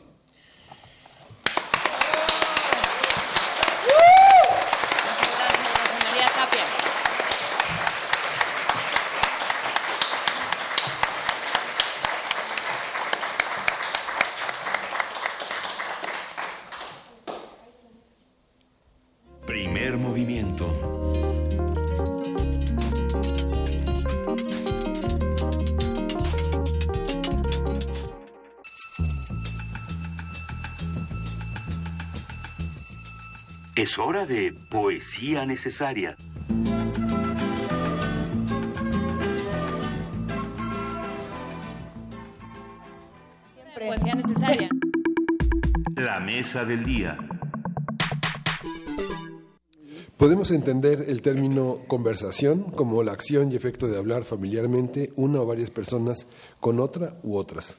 Es hora de poesía necesaria. Poesía necesaria. La mesa del día. Podemos entender el término conversación como la acción y efecto de hablar familiarmente una o varias personas con otra u otras.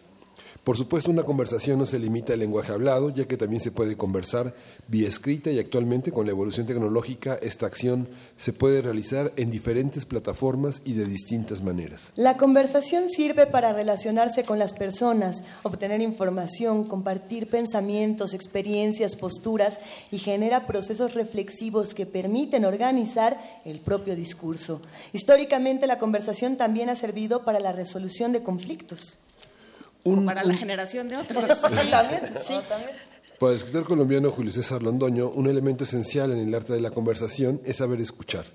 Por supuesto, una conversación no se limita al lenguaje hablado, ya que también se puede conversar vía escrita y actualmente con la evolución tecnológica esta acción se puede realizar en diferentes plataformas y de distintas maneras. La conversación sirve para relacionarse con las personas, obtener información, compartir pensamientos, experiencias, posturas y genera procesos reflexivos que permiten organizar el propio discurso. Históricamente la conversación también ha servido para la resolución de conflictos para la generación de otros. también, Para el escritor colombiano Julio César Londoño, un elemento esencial en el arte de la conversación es saber escuchar,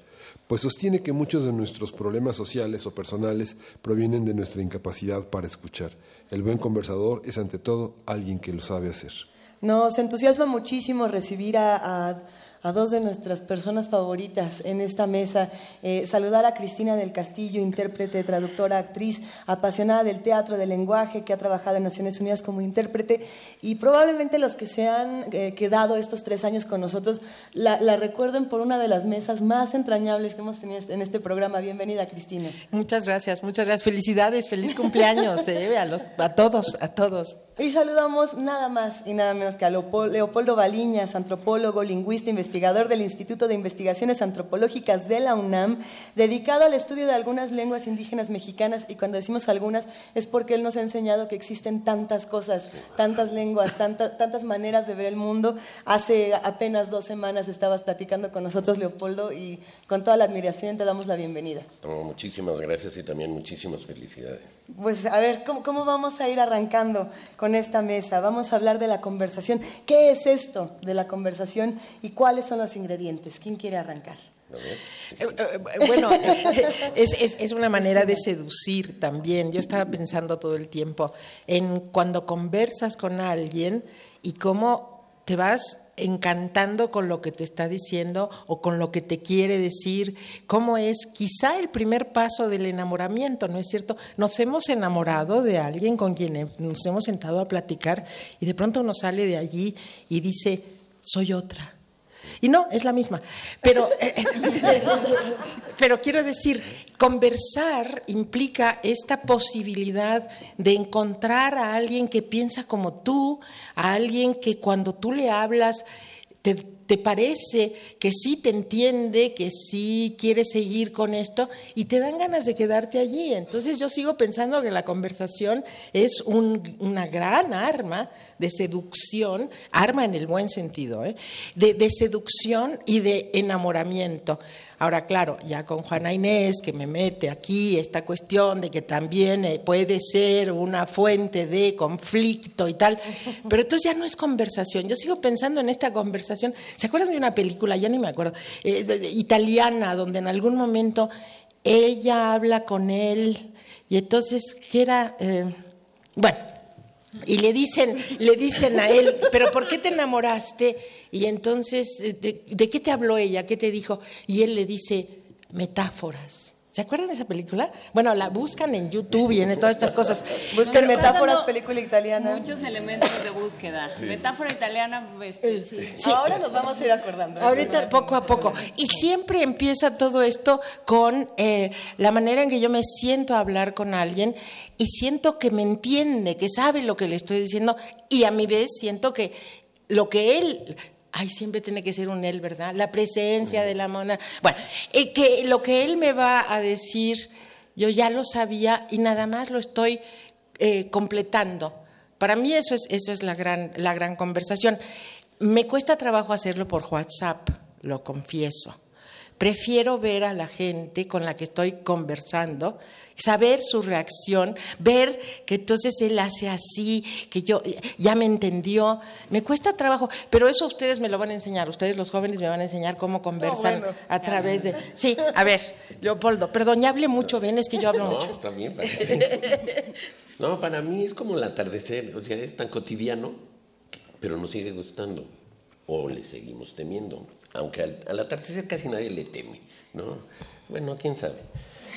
pues sostiene que muchos de nuestros problemas sociales o personales provienen de nuestra incapacidad para escuchar. El buen conversador es ante todo alguien que lo sabe hacer. Nos entusiasma muchísimo recibir a a dos de nuestras personas favoritas en esta mesa. Eh, saludar a Cristina del Castillo, intérprete, traductora, actriz, apasionada del teatro, del lenguaje, que ha trabajado en Naciones Unidas como intérprete. Y probablemente los que se han eh, quedado estos tres años con nosotros la, recuerden por una de las mesas más entrañables que hemos tenido en este programa. Bienvenida, Cristina. Muchas gracias, muchas gracias. Felicidades, feliz cumpleaños eh, a, los, a todos, a todos. Y saludamos nada más y nada menos que a Leopoldo Baliñas, antropólogo, lingüista, investigador del Instituto de Investigaciones Antropológicas de la UNAM, dedicado al estudio de algunas lenguas indígenas mexicanas. Y cuando decimos algunas es porque él nos ha enseñado que existen tantas cosas, tantas lenguas, tantas maneras de ver el mundo. Hace apenas dos semanas estabas platicando con nosotros, Leopoldo, y con toda la admiración te damos la bienvenida. muchísimas gracias y también muchísimas felicidades. Pues a ver, ¿cómo, cómo vamos a ir arrancando con esta mesa. Vamos a hablar de la conversación. ¿Qué es esto de la conversación y cuáles son los ingredientes? ¿Quién quiere arrancar? Eh, eh, bueno, es, es, una manera de seducir también. Yo estaba pensando todo el tiempo en cuando conversas con alguien y cómo te vas encantando con lo que te está diciendo o con lo que te quiere decir, cómo es quizá el primer paso del enamoramiento, ¿no es cierto? Nos hemos enamorado de alguien con quien nos hemos sentado a platicar y de pronto uno sale de allí y dice, soy otra y no, es la misma. Pero, eh, eh, pero quiero decir, conversar implica esta posibilidad de encontrar a alguien que piensa como tú, a alguien que cuando tú le hablas te te parece que sí te entiende, que sí quiere seguir con esto y te dan ganas de quedarte allí. Entonces yo sigo pensando que la conversación es una gran arma de seducción, arma en el buen sentido, ¿eh? de seducción y de enamoramiento. Ahora, claro, ya con Juana Inés, que me mete aquí esta cuestión de que también eh, puede ser una fuente de conflicto y tal, pero entonces ya no es conversación. Yo sigo pensando en esta conversación. ¿Se acuerdan de una película? Ya ni me acuerdo, eh, italiana, donde en algún momento ella habla con él y entonces, ¿qué era? Eh, bueno, y le dicen, le dicen a él, pero ¿por qué te enamoraste? Y entonces, ¿de, qué te habló ella? ¿Qué te dijo? Y él le dice, metáforas. ¿Se acuerdan de esa película? Bueno, la buscan en YouTube y en todas estas cosas. Buscan metáforas, película italiana. Muchos elementos de búsqueda. Metáfora italiana, pues, sí. Ahora nos vamos a ir acordando. Ahorita, poco a poco. Y siempre empieza todo esto con eh, la manera en que yo me siento a hablar con alguien y siento que me entiende, que sabe lo que le estoy diciendo y a mi vez siento que lo que él ay, siempre tiene que ser un él, ¿verdad? La presencia de la mona. Bueno, y que lo que él me va a decir, yo ya lo sabía y nada más lo estoy eh, completando. Para mí eso es, eso es la, gran, la gran conversación. Me cuesta trabajo hacerlo por WhatsApp, lo confieso. Prefiero ver a la gente con la que estoy conversando, saber su reacción, ver que entonces él hace así, que yo ya me entendió. Me cuesta trabajo, pero eso ustedes me lo van a enseñar. Ustedes los jóvenes me van a enseñar cómo conversan a través de... Sí, a ver, Leopoldo, perdón, ya hablé mucho, ven, es que yo hablo no, mucho. Bien, No, para mí es como el atardecer, o sea, es tan cotidiano, pero nos sigue gustando, o le seguimos temiendo aunque al, atardecer casi nadie le teme, ¿no? Bueno, quién sabe.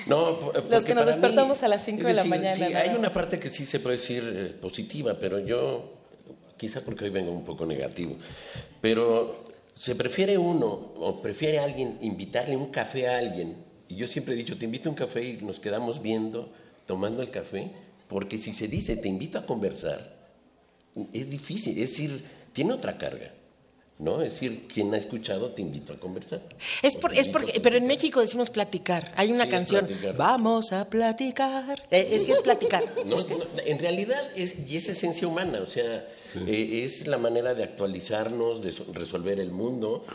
No, Los que nos despertamos a las 5 de la mañana. Sí, hay una parte que sí se puede decir eh, positiva, pero yo, quizá porque hoy vengo un poco negativo, pero se prefiere uno o prefiere alguien invitarle un café a alguien, y yo siempre he dicho, te invito a un café y nos quedamos viendo, tomando el café, Porque si se dice te invito a conversar, es difícil, es decir, tiene otra carga. ¿No? Es decir, quien ha escuchado te invito a conversar. Es, por, es porque, pero en México decimos platicar. Hay una canción, vamos a platicar. Eh, es que es platicar. en realidad es, y es esencia humana, o sea, eh, es la manera de actualizarnos, de resolver el mundo.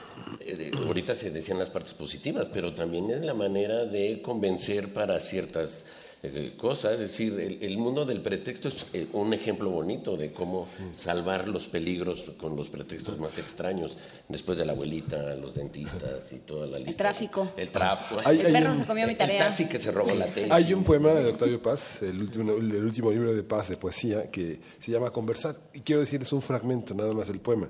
Eh, ahorita se decían las partes positivas, pero también es la manera de convencer para ciertas eh, cosas, es decir, el, mundo del pretexto es eh, un ejemplo bonito de cómo salvar los peligros con los pretextos más extraños, después de la abuelita, los dentistas y toda la lista. El tráfico. El tráfico. el perro se comió mi tarea. El taxi que se robó la tele. Hay un poema de Octavio Paz, el último, el último libro de Paz de poesía, que se llama Conversar, y quiero decir, es un fragmento nada más del poema.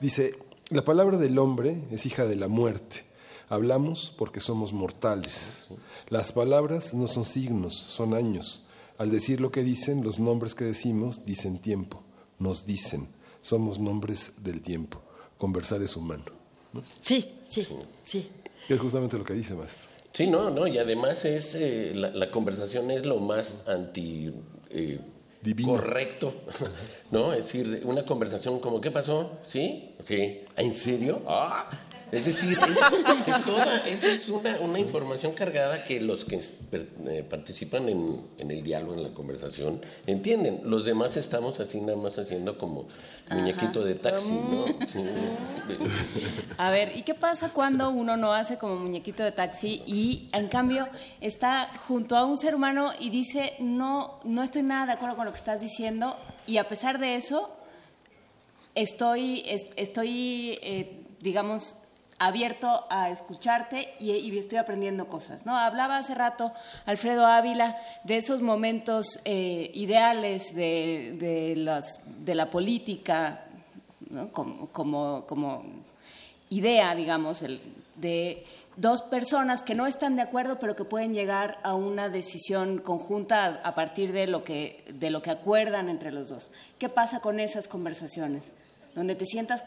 Dice, la palabra del hombre es hija de la muerte. Hablamos porque somos mortales. Las palabras no son signos, son años. Al decir lo que dicen, los nombres que decimos dicen tiempo, nos dicen. Somos nombres del tiempo. Conversar es humano. Sí, sí, sí. Es justamente lo que dice, maestro. Sí, no, no, y además es eh, la, conversación es lo más anti eh, correcto, ¿no? Es decir, una conversación como ¿qué pasó? ¿Sí? Sí. ¿En serio? Ah, es decir, es, toda, esa es una, una, información cargada que los que eh, participan en, en, el diálogo, en la conversación, entienden. Los demás estamos así nada más haciendo como muñequito de taxi, ¿no? A ver, ¿y qué pasa cuando uno no hace como muñequito de taxi y en cambio está junto a un ser humano y dice, no, no estoy nada de acuerdo con lo que estás diciendo y a pesar de eso estoy, estoy eh, digamos, abierto a escucharte y, estoy aprendiendo cosas. ¿no? Hablaba hace rato Alfredo Ávila de esos momentos eh, ideales de, de, la política como, como, idea, digamos, de dos personas que no están de acuerdo, pero que pueden llegar a una decisión conjunta a, partir de lo, que, de lo que acuerdan entre los dos. ¿Qué pasa con esas conversaciones? Donde te sientas,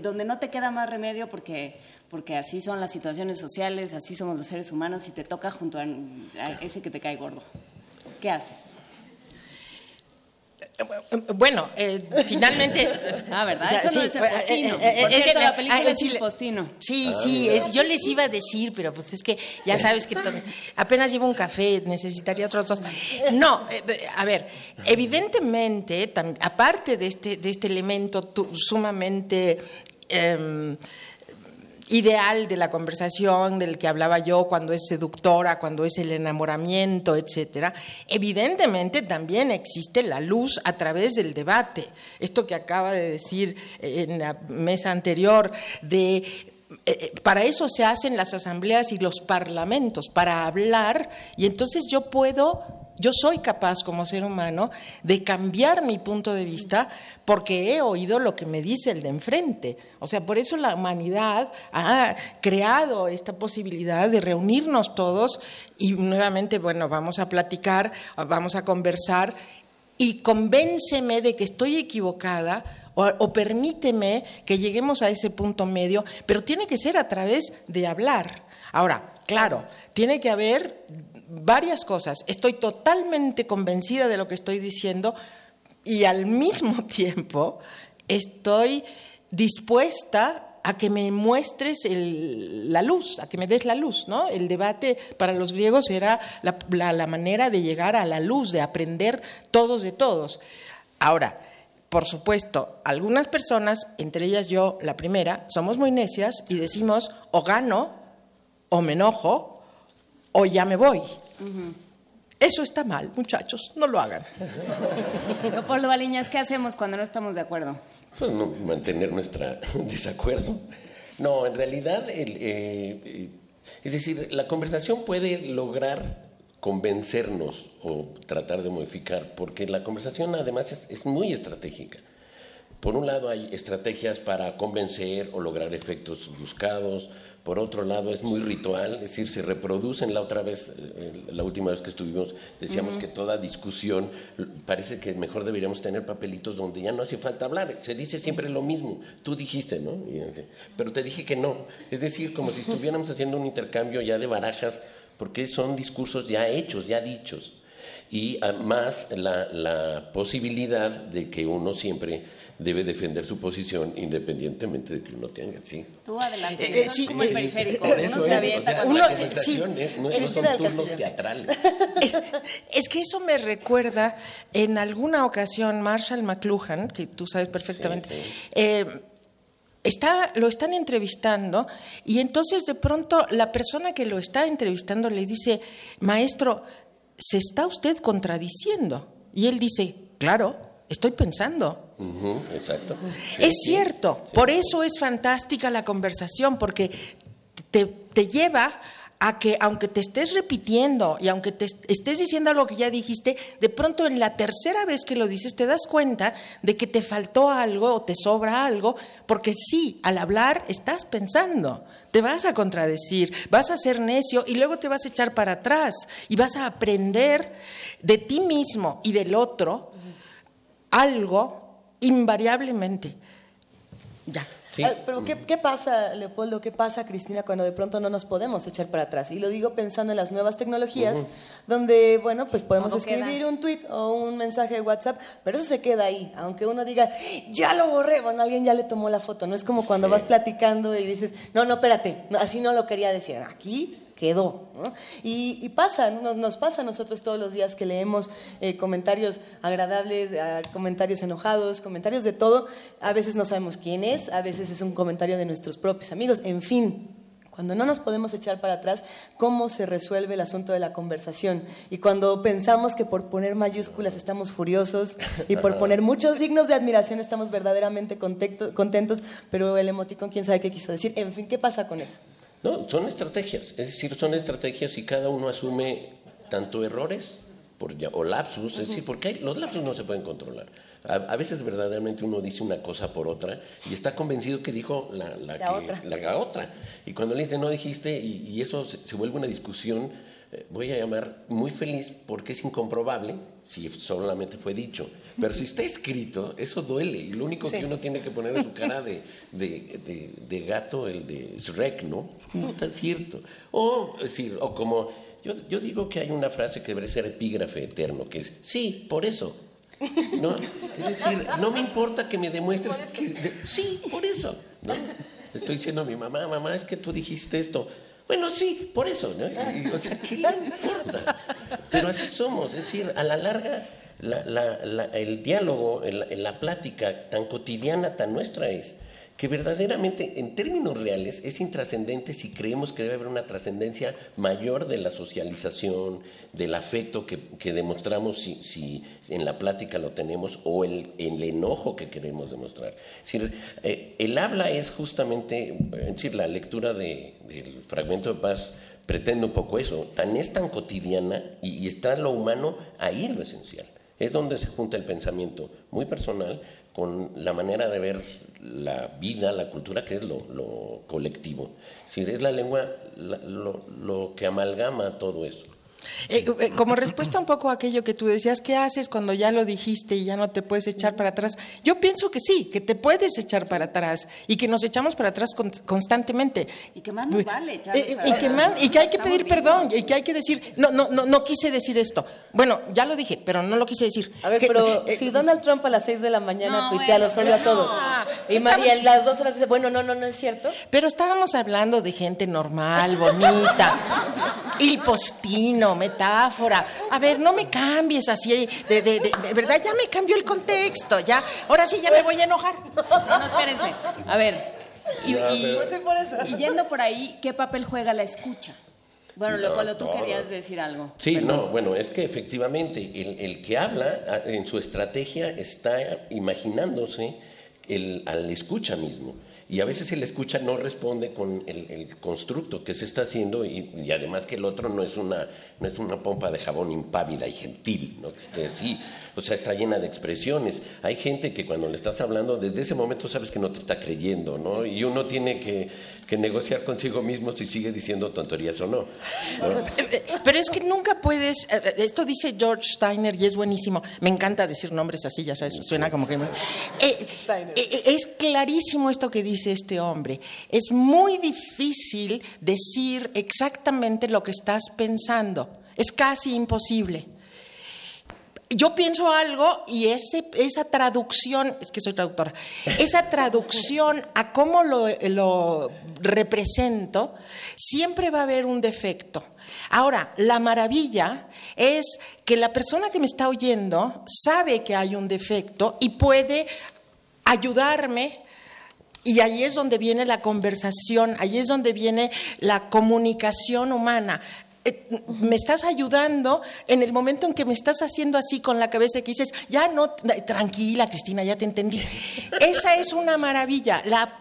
donde no te queda más remedio porque porque así son las situaciones sociales, así somos los seres humanos y te toca junto a, ese que te cae gordo. ¿Qué haces? Bueno, eh, finalmente. Ah, ¿verdad? Eso no es el postino. Eh, eh, es, la película ah, es el postino. Sí, ah, sí, yo les iba a decir, pero pues es que ya sabes que apenas llevo un café, necesitaría otros dos. No, a ver, evidentemente, aparte de este, de este elemento sumamente. Ideal de la conversación del que hablaba yo cuando es seductora, cuando es el enamoramiento, etcétera, evidentemente también existe la luz a través del debate. Esto que acaba de decir en la mesa anterior de eh, eh, para eso se hacen las asambleas y los parlamentos, para hablar, y entonces yo puedo yo soy capaz como ser humano de cambiar mi punto de vista porque he oído lo que me dice el de enfrente. O sea, por eso la humanidad ha creado esta posibilidad de reunirnos todos y nuevamente, bueno, vamos a platicar, vamos a conversar y convénceme de que estoy equivocada o, permíteme que lleguemos a ese punto medio, pero tiene que ser a través de hablar. Ahora, claro, tiene que haber varias cosas. Estoy totalmente convencida de lo que estoy diciendo y al mismo tiempo estoy dispuesta a que me muestres la luz, a que me des la luz, ¿no? El debate para los griegos era la, manera de llegar a la luz, de aprender todos de todos. Ahora, por supuesto, algunas personas, entre ellas yo, la primera, somos muy necias y decimos o gano o me enojo o ya me voy. Eso está mal, muchachos, no lo hagan. Leopoldo Baliñas, ¿qué hacemos cuando no estamos de acuerdo? Pues mantener nuestro desacuerdo. No, en realidad, eh, es decir, la conversación puede lograr convencernos o tratar de modificar, porque la conversación además es muy estratégica. Por un lado hay estrategias para convencer o lograr efectos buscados, por otro lado, es muy ritual, es decir, se reproducen. La otra vez, eh, la última vez que estuvimos, decíamos que toda discusión, parece que mejor deberíamos tener papelitos donde ya no hace falta hablar, se dice siempre lo mismo, tú dijiste, ¿no? Pero te dije que no, es decir, como si estuviéramos haciendo un intercambio ya de barajas, porque son discursos ya hechos, ya dichos. Y más la, la posibilidad de que uno siempre debe defender su posición independientemente de que uno tenga, ¿sí? Tú adelante, eh, eh, sí, como el periférico, uno se avienta cuando uno, sí, no, son turnos teatrales. Es que eso me recuerda, en alguna ocasión, Marshall McLuhan, que tú sabes perfectamente, eh, Está, lo están entrevistando y entonces de pronto la persona que lo está entrevistando le dice, maestro, ¿se está usted contradiciendo? Y él dice, claro, estoy pensando. Exacto. es cierto, por eso es fantástica la conversación, porque te, te lleva a que aunque te estés repitiendo y aunque te estés diciendo algo que ya dijiste, de pronto en la tercera vez que lo dices te das cuenta de que te faltó algo o te sobra algo, porque sí, al hablar estás pensando, te vas a contradecir, vas a ser necio y luego te vas a echar para atrás y vas a aprender de ti mismo y del otro algo invariablemente. Ya. Pero ¿qué, pasa, Leopoldo? ¿Qué pasa, Cristina, cuando de pronto no nos podemos echar para atrás? Y lo digo pensando en las nuevas tecnologías, donde, bueno, pues podemos escribir un tweet o un mensaje de WhatsApp, pero eso se queda ahí. Aunque uno diga, ya lo borré, bueno, alguien ya le tomó la foto. No es como cuando vas platicando y dices, no, no, espérate, así no lo quería decir. Aquí quedó. Y, pasa, nos, pasa a nosotros todos los días que leemos eh, comentarios agradables, comentarios enojados, comentarios de todo. A veces no sabemos quién es, a veces es un comentario de nuestros propios amigos, en fin. Cuando no nos podemos echar para atrás, ¿cómo se resuelve el asunto de la conversación? Y cuando pensamos que por poner mayúsculas estamos furiosos y por poner muchos signos de admiración estamos verdaderamente contentos, pero el emoticón quién sabe qué quiso decir. En fin, ¿qué pasa con eso? No, son estrategias, es decir, son estrategias y cada uno asume tanto errores por, o lapsus, es decir, porque los lapsus no se pueden controlar. A, veces verdaderamente uno dice una cosa por otra y está convencido que dijo la, la, otra. Y cuando le dice no dijiste y, eso se, vuelve una discusión, eh, voy a llamar muy feliz porque es incomprobable si solamente fue dicho. Pero si está escrito, eso duele. Y lo único que uno tiene que poner es su cara de, de, de, gato, el de Shrek, ¿no? No está cierto. O, decir, o como, yo, yo digo que hay una frase que debe ser epígrafe eterno, que es, sí, por eso. ¿No? Es decir, no me importa que me demuestres que... sí, por eso. ¿no? Estoy diciendo a mi mamá, mamá, es que tú dijiste esto. Bueno, sí, por eso, ¿no? o sea, ¿qué le importa? Pero así somos, es decir, a la larga, el diálogo, la plática tan cotidiana, tan nuestra es que verdaderamente en términos reales es intrascendente si creemos que debe haber una trascendencia mayor de la socialización, del afecto que, demostramos si, en la plática lo tenemos o el, el enojo que queremos demostrar. Eh, el habla es justamente, decir, la lectura del fragmento de paz pretende un poco eso, tan es tan cotidiana y está lo humano ahí lo esencial. Es donde se junta el pensamiento muy personal con la manera de ver la vida, la cultura, que es lo, colectivo. Si es la lengua lo, lo que amalgama todo eso. Eh, eh, como respuesta un poco a aquello que tú decías, ¿qué haces cuando ya lo dijiste y ya no te puedes echar para atrás? Yo pienso que sí, que te puedes echar para atrás y que nos echamos para atrás constantemente. Y que más nos vale echar eh, y, que y que hay que pedir perdón y que hay que decir, no, no, no, no quise decir esto. Bueno, ya lo dije, pero no lo quise decir. A ver, pero si Donald Trump a las 6 de la mañana tuitea, los odia a todos. y, a las dos horas dice, bueno, no, no, no es cierto. Pero estábamos hablando de gente normal, bonita, il postino, metáfora. A ver, no me cambies así, de, de, de, verdad, ya me cambió el contexto, ya. Ahora sí ya me voy a enojar. No, no espérense. A ver, y, y, yendo por ahí, ¿qué papel juega la escucha? Bueno, Leopoldo, tú querías decir algo. Sí, no, bueno, es que efectivamente el, el, que habla en su estrategia está imaginándose el, al escucha mismo. Y a veces el escucha no responde con el, constructo que se está haciendo y, además que el otro no es una, no es una pompa de jabón impávida y gentil, ¿no? sí, o sea, está llena de expresiones. Hay gente que cuando le estás hablando, desde ese momento sabes que no te está creyendo, ¿no? Y uno tiene que, que negociar consigo mismo si sigue diciendo tonterías o no, Pero es que nunca puedes, eh, esto dice George Steiner y es buenísimo, me encanta decir nombres así, ya sabes, suena como que... Eh, eh, es clarísimo esto que dice este hombre, es muy difícil decir exactamente lo que estás pensando, es casi imposible. yo pienso algo y esa traducción, es que soy traductora, esa traducción a cómo lo represento, siempre va a haber un defecto. Ahora, la maravilla es que la persona que me está oyendo sabe que hay un defecto y puede ayudarme y ahí es donde viene la conversación, ahí es donde viene la comunicación humana. Eh, me estás ayudando en el momento en que me estás haciendo así con la cabeza que dices, ya no, tranquila Cristina, ya te entendí. Esa es una maravilla, la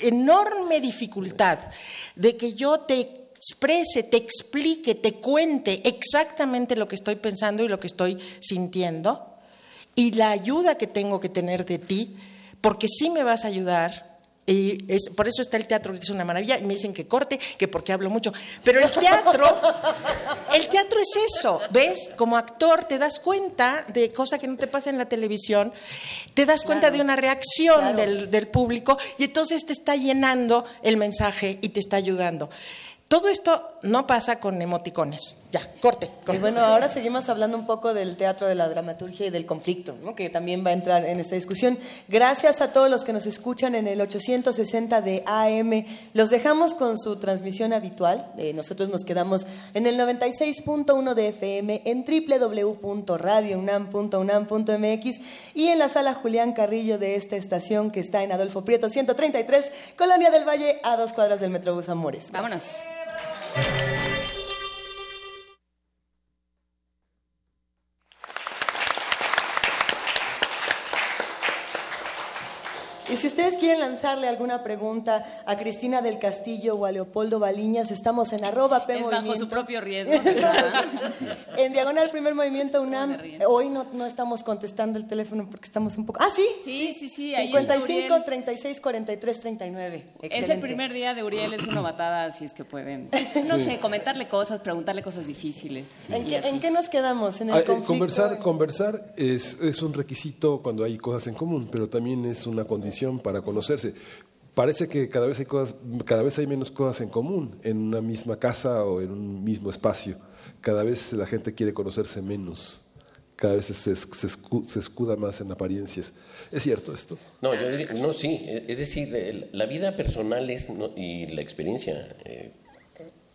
enorme dificultad de que yo te exprese, te explique, te cuente exactamente lo que estoy pensando y lo que estoy sintiendo y la ayuda que tengo que tener de ti, porque sí me vas a ayudar y es, por eso está el teatro, que es una maravilla, y me dicen que corte, que porque hablo mucho. Pero el teatro, el teatro es eso, ¿ves? Como actor te das cuenta de cosas que no te pasa en la televisión, te das cuenta de una reacción del, del público y entonces te está llenando el mensaje y te está ayudando. Todo esto no pasa con emoticones. Ya, corte. Y bueno, ahora seguimos hablando un poco del teatro de la dramaturgia y del conflicto, ¿no? que también va a entrar en esta discusión. Gracias a todos los que nos escuchan en el 860 de AM. Los dejamos con su transmisión habitual. Eh, nosotros nos quedamos en el 96.1 de FM, en www.radiounam.unam.mx y en la sala Julián Carrillo de esta estación que está en Adolfo Prieto 133, Colonia del Valle, a dos cuadras del Metrobús Amores. Vámonos. Y si ustedes quieren lanzarle alguna pregunta a Cristina del Castillo o a Leopoldo Baliñas, estamos en arroba P Es bajo su propio riesgo. en Diagonal Primer Movimiento UNAM. Hoy no, no estamos contestando el teléfono porque estamos un poco... Ah, sí. Sí, sí, sí. ahí 55 Uriel. 36 43 39. Ese Excelente. primer día de Uriel es una batada, si es que pueden, no sé, comentarle cosas, preguntarle cosas difíciles. ¿En qué, así. en qué nos quedamos? En el Ah, eh, conflicto. conversar conversar es, es un requisito cuando hay cosas en común, pero también es una condición para conocerse. Parece que cada vez hay cada vez hay menos cosas en común en una misma casa o en un mismo espacio. Cada vez la gente quiere conocerse menos. Cada vez se, se escu- se escuda más en apariencias. ¿Es cierto esto? No, yo diría, no, sí, e- es decir, la vida personal es, y la experiencia, eh,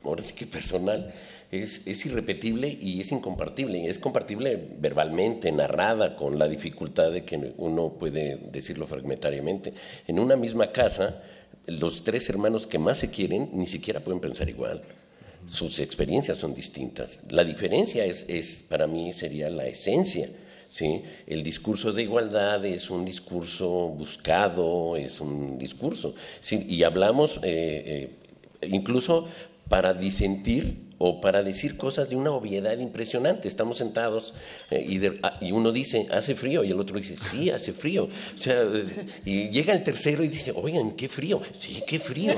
ahora sí que personal, es, es irrepetible y es incompartible. Y es compartible verbalmente, narrada, con la dificultad de que uno puede decirlo fragmentariamente. En una misma casa, los tres hermanos que más se quieren ni siquiera pueden pensar igual. Sus experiencias son distintas. La diferencia es, es para mí, sería la esencia. ¿sí? El discurso de igualdad es un discurso buscado, es un discurso. ¿sí? Y hablamos eh, eh, incluso para disentir o para decir cosas de una obviedad impresionante. Estamos sentados eh, y, de- ah, y uno dice, hace frío, y el otro dice, sí, hace frío. O sea, y llega el tercero y dice, oigan, qué frío. Sí, qué frío.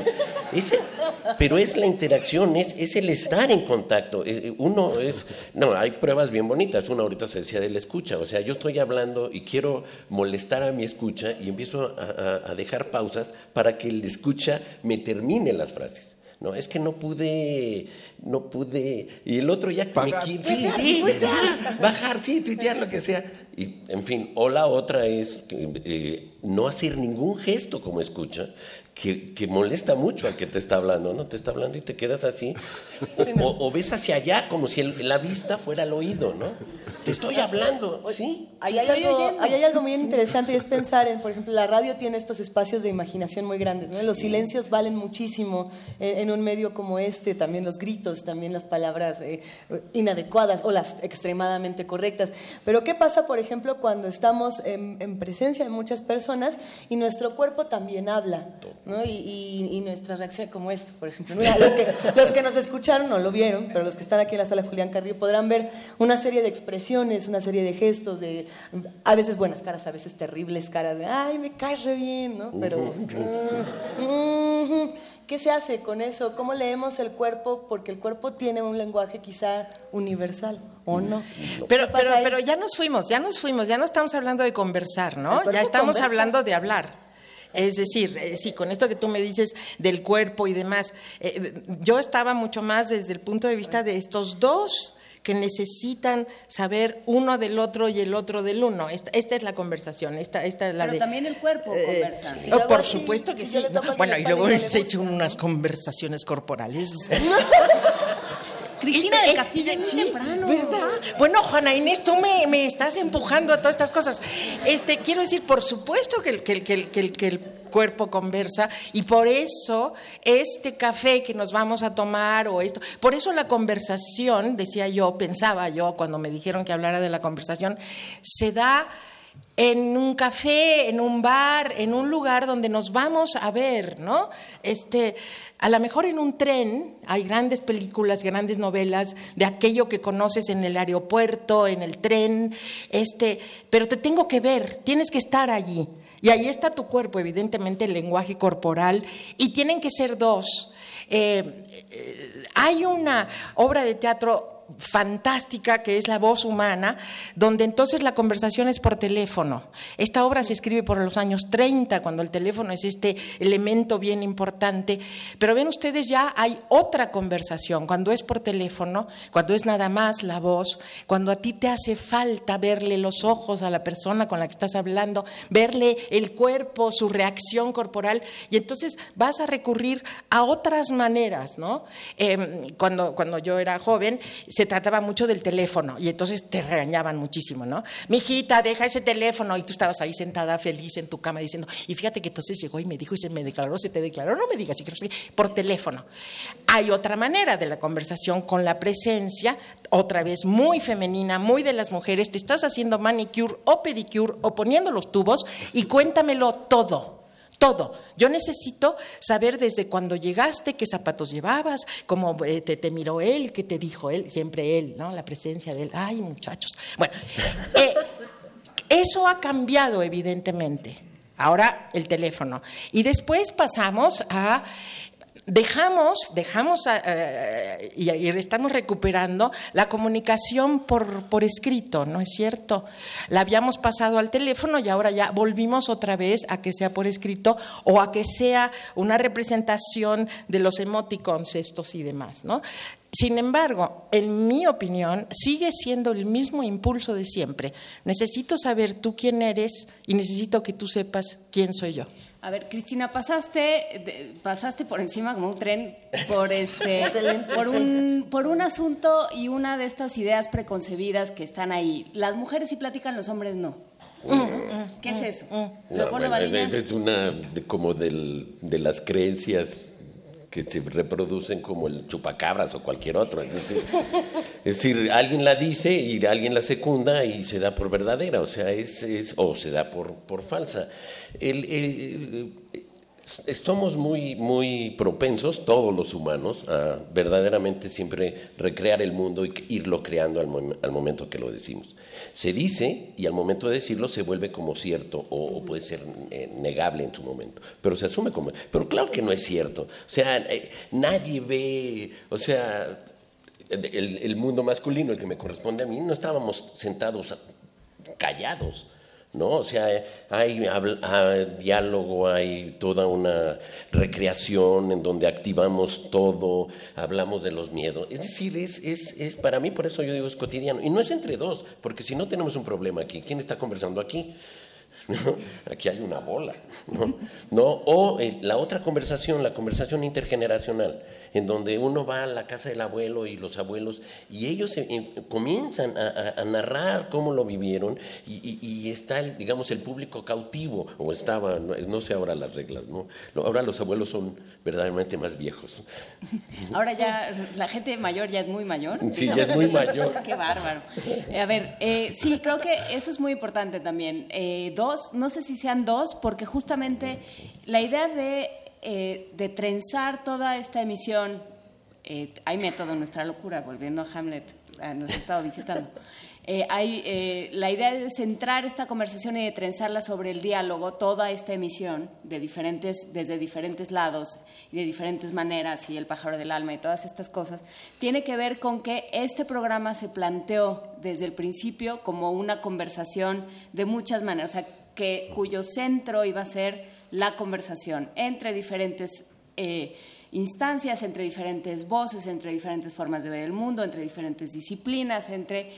Pero es la interacción, es, es el estar en contacto. Eh, eh, Uno es, no, hay pruebas bien bonitas. Una ahorita se decía de la escucha. O sea, yo estoy hablando y quiero molestar a mi escucha y empiezo a, a- a dejar pausas para que el escucha me termine las frases. No, es que no pude, no pude. Y el otro ya me quiere. Sí, sí, bajar, bajar, sí, tuitear, lo que sea. Y, en fin, o la otra es que, eh, no hacer ningún gesto como escucha, que, que molesta mucho al que te está hablando, ¿no? Te está hablando y te quedas así. O, o ves hacia allá como si el- la vista fuera el oído, ¿no? Te estoy hablando, ¿sí? Ahí hay, algo, ahí hay algo muy interesante y es pensar en, por ejemplo, la radio tiene estos espacios de imaginación muy grandes. ¿no? Los silencios valen muchísimo en, en un medio como este, también los gritos, también las palabras eh, inadecuadas o las extremadamente correctas. Pero ¿qué pasa, por ejemplo, cuando estamos en, en presencia de muchas personas y nuestro cuerpo también habla? ¿No? Y, y- y nuestra reacción, como esto, por ejemplo. Mira, los, que, los que nos escucharon no lo vieron, pero los que están aquí en la sala Julián Carrillo podrán ver una serie de expresiones, una serie de gestos, de a veces buenas caras, a veces terribles caras de, ay, me caes re bien, ¿no? Pero, mm, ¿qué se hace con eso? ¿Cómo leemos el cuerpo? Porque el cuerpo tiene un lenguaje quizá universal, ¿o no? Pero, ¿Qué pasa pero, ahí? pero ya nos fuimos, ya nos fuimos, ya no estamos hablando de conversar, ¿no? cuerpo Ya estamos conversa. hablando de hablar. Es decir, eh, sí, con esto que tú me dices del cuerpo y demás, eh, yo estaba mucho más desde el punto de vista de estos dos que necesitan saber uno del otro y el otro del uno. Esta, esta es la conversación, esta, esta es la Pero de... también el cuerpo Eh, conversa. oh, por supuesto que sí. Bueno, y luego se echan unas conversaciones corporales. Cristina del Castillo, muy temprano. ¿Verdad? Bueno, Juana Inés, tú me, me estás empujando a todas estas cosas. Este, quiero decir, por supuesto que el, que, el- que el- que el- que el cuerpo conversa y por eso este café que nos vamos a tomar o esto, por eso la conversación, decía yo, pensaba yo cuando me dijeron que hablara de la conversación, se da en un café, en un bar, en un lugar donde nos vamos a ver, ¿no? Este, a lo mejor en un tren hay grandes películas, grandes novelas de aquello que conoces en el aeropuerto, en el tren, este, pero te tengo que ver, tienes que estar allí. Y ahí está tu cuerpo, evidentemente el lenguaje corporal, y tienen que ser dos. Eh, eh, hay una obra de teatro fantástica que es La voz humana, donde entonces la conversación es por teléfono. Esta obra se escribe por los años 30, cuando el teléfono es este elemento bien importante, pero ven ustedes ya hay otra conversación, cuando es por teléfono, cuando es nada más la voz, cuando a ti te hace falta verle los ojos a la persona con la que estás hablando, verle el cuerpo, su reacción corporal, y entonces vas a recurrir a otras maneras, ¿no? Eh, cuando, cuando yo era joven, se trataba mucho del teléfono y entonces te regañaban muchísimo, ¿no? Mijita, deja ese teléfono y tú estabas ahí sentada feliz en tu cama diciendo, y fíjate que entonces llegó y me dijo y se me declaró, se te declaró, no me digas, por teléfono. Hay otra manera de la conversación con la presencia, otra vez muy femenina, muy de las mujeres, te estás haciendo manicure o pedicure o poniendo los tubos y cuéntamelo todo. Todo. Yo necesito saber desde cuando llegaste, qué zapatos llevabas, cómo eh, te, te miró él, qué te dijo él, siempre él, ¿no? La presencia de él. Ay, muchachos. Bueno, eh, eso ha cambiado, evidentemente. Ahora el teléfono. Y después pasamos a dejamos, dejamos eh, y, y estamos recuperando la comunicación por, por escrito, ¿no es cierto? La habíamos pasado al teléfono y ahora ya volvimos otra vez a que sea por escrito o a que sea una representación de los emoticons estos y demás, ¿no? Sin embargo, en mi opinión, sigue siendo el mismo impulso de siempre. Necesito saber tú quién eres y necesito que tú sepas quién soy yo. A ver, Cristina, pasaste, de- pasaste por encima como un tren por este, por un, por un asunto y una de estas ideas preconcebidas que están ahí. Las mujeres sí platican, los hombres no. ¿Qué es eso? No, bueno, es una de- como del- de las creencias que se reproducen como el chupacabras o cualquier otro. Es decir, alguien la dice y alguien la secunda y se da por verdadera, o sea, es, es- o se da por, por falsa. Eh, somos muy, muy propensos, todos los humanos, a verdaderamente siempre recrear el mundo y irlo creando al momento que lo decimos. Se dice y al momento de decirlo se vuelve como cierto o, puede ser eh, negable en su momento, pero se asume como... Pero claro que no es cierto. O sea, eh, nadie ve, o sea, el mundo masculino, el que me corresponde a mí, no estábamos sentados callados. ¿No? O sea, hay, diálogo, hay toda una recreación en donde activamos todo, hablamos de los miedos. Es decir, es, es, es para mí, por eso yo digo, es cotidiano. Y no es entre dos, porque si no tenemos un problema aquí, ¿quién está conversando aquí? ¿No? Aquí hay una bola, ¿no? ¿No? O eh, la otra conversación, la conversación intergeneracional, en donde uno va a la casa del abuelo y los abuelos, y ellos eh, eh, comienzan a, a- a narrar cómo lo vivieron, y, y- y está, el, digamos, el público cautivo, o estaba, no, no sé ahora las reglas, ¿no? Ahora los abuelos son verdaderamente más viejos. Ahora ya la gente mayor ya es muy mayor. Sí, ya es muy mayor. Qué bárbaro. Eh, A ver, eh, sí, creo que eso es muy importante también. Eh, dos, no sé si sean dos, porque justamente la idea de, eh, de trenzar toda esta emisión, eh, hay método en nuestra locura, volviendo a Hamlet, nos ha estado visitando. Eh, hay la idea de centrar esta conversación y de trenzarla sobre el diálogo, toda esta emisión de diferentes, desde diferentes lados y de diferentes maneras, y el pájaro del alma y todas estas cosas, tiene que ver con que este programa se planteó desde el principio como una conversación de muchas maneras, o sea, que, cuyo centro iba a ser la conversación entre diferentes eh, instancias, entre diferentes voces, entre diferentes formas de ver el mundo, entre diferentes disciplinas, entre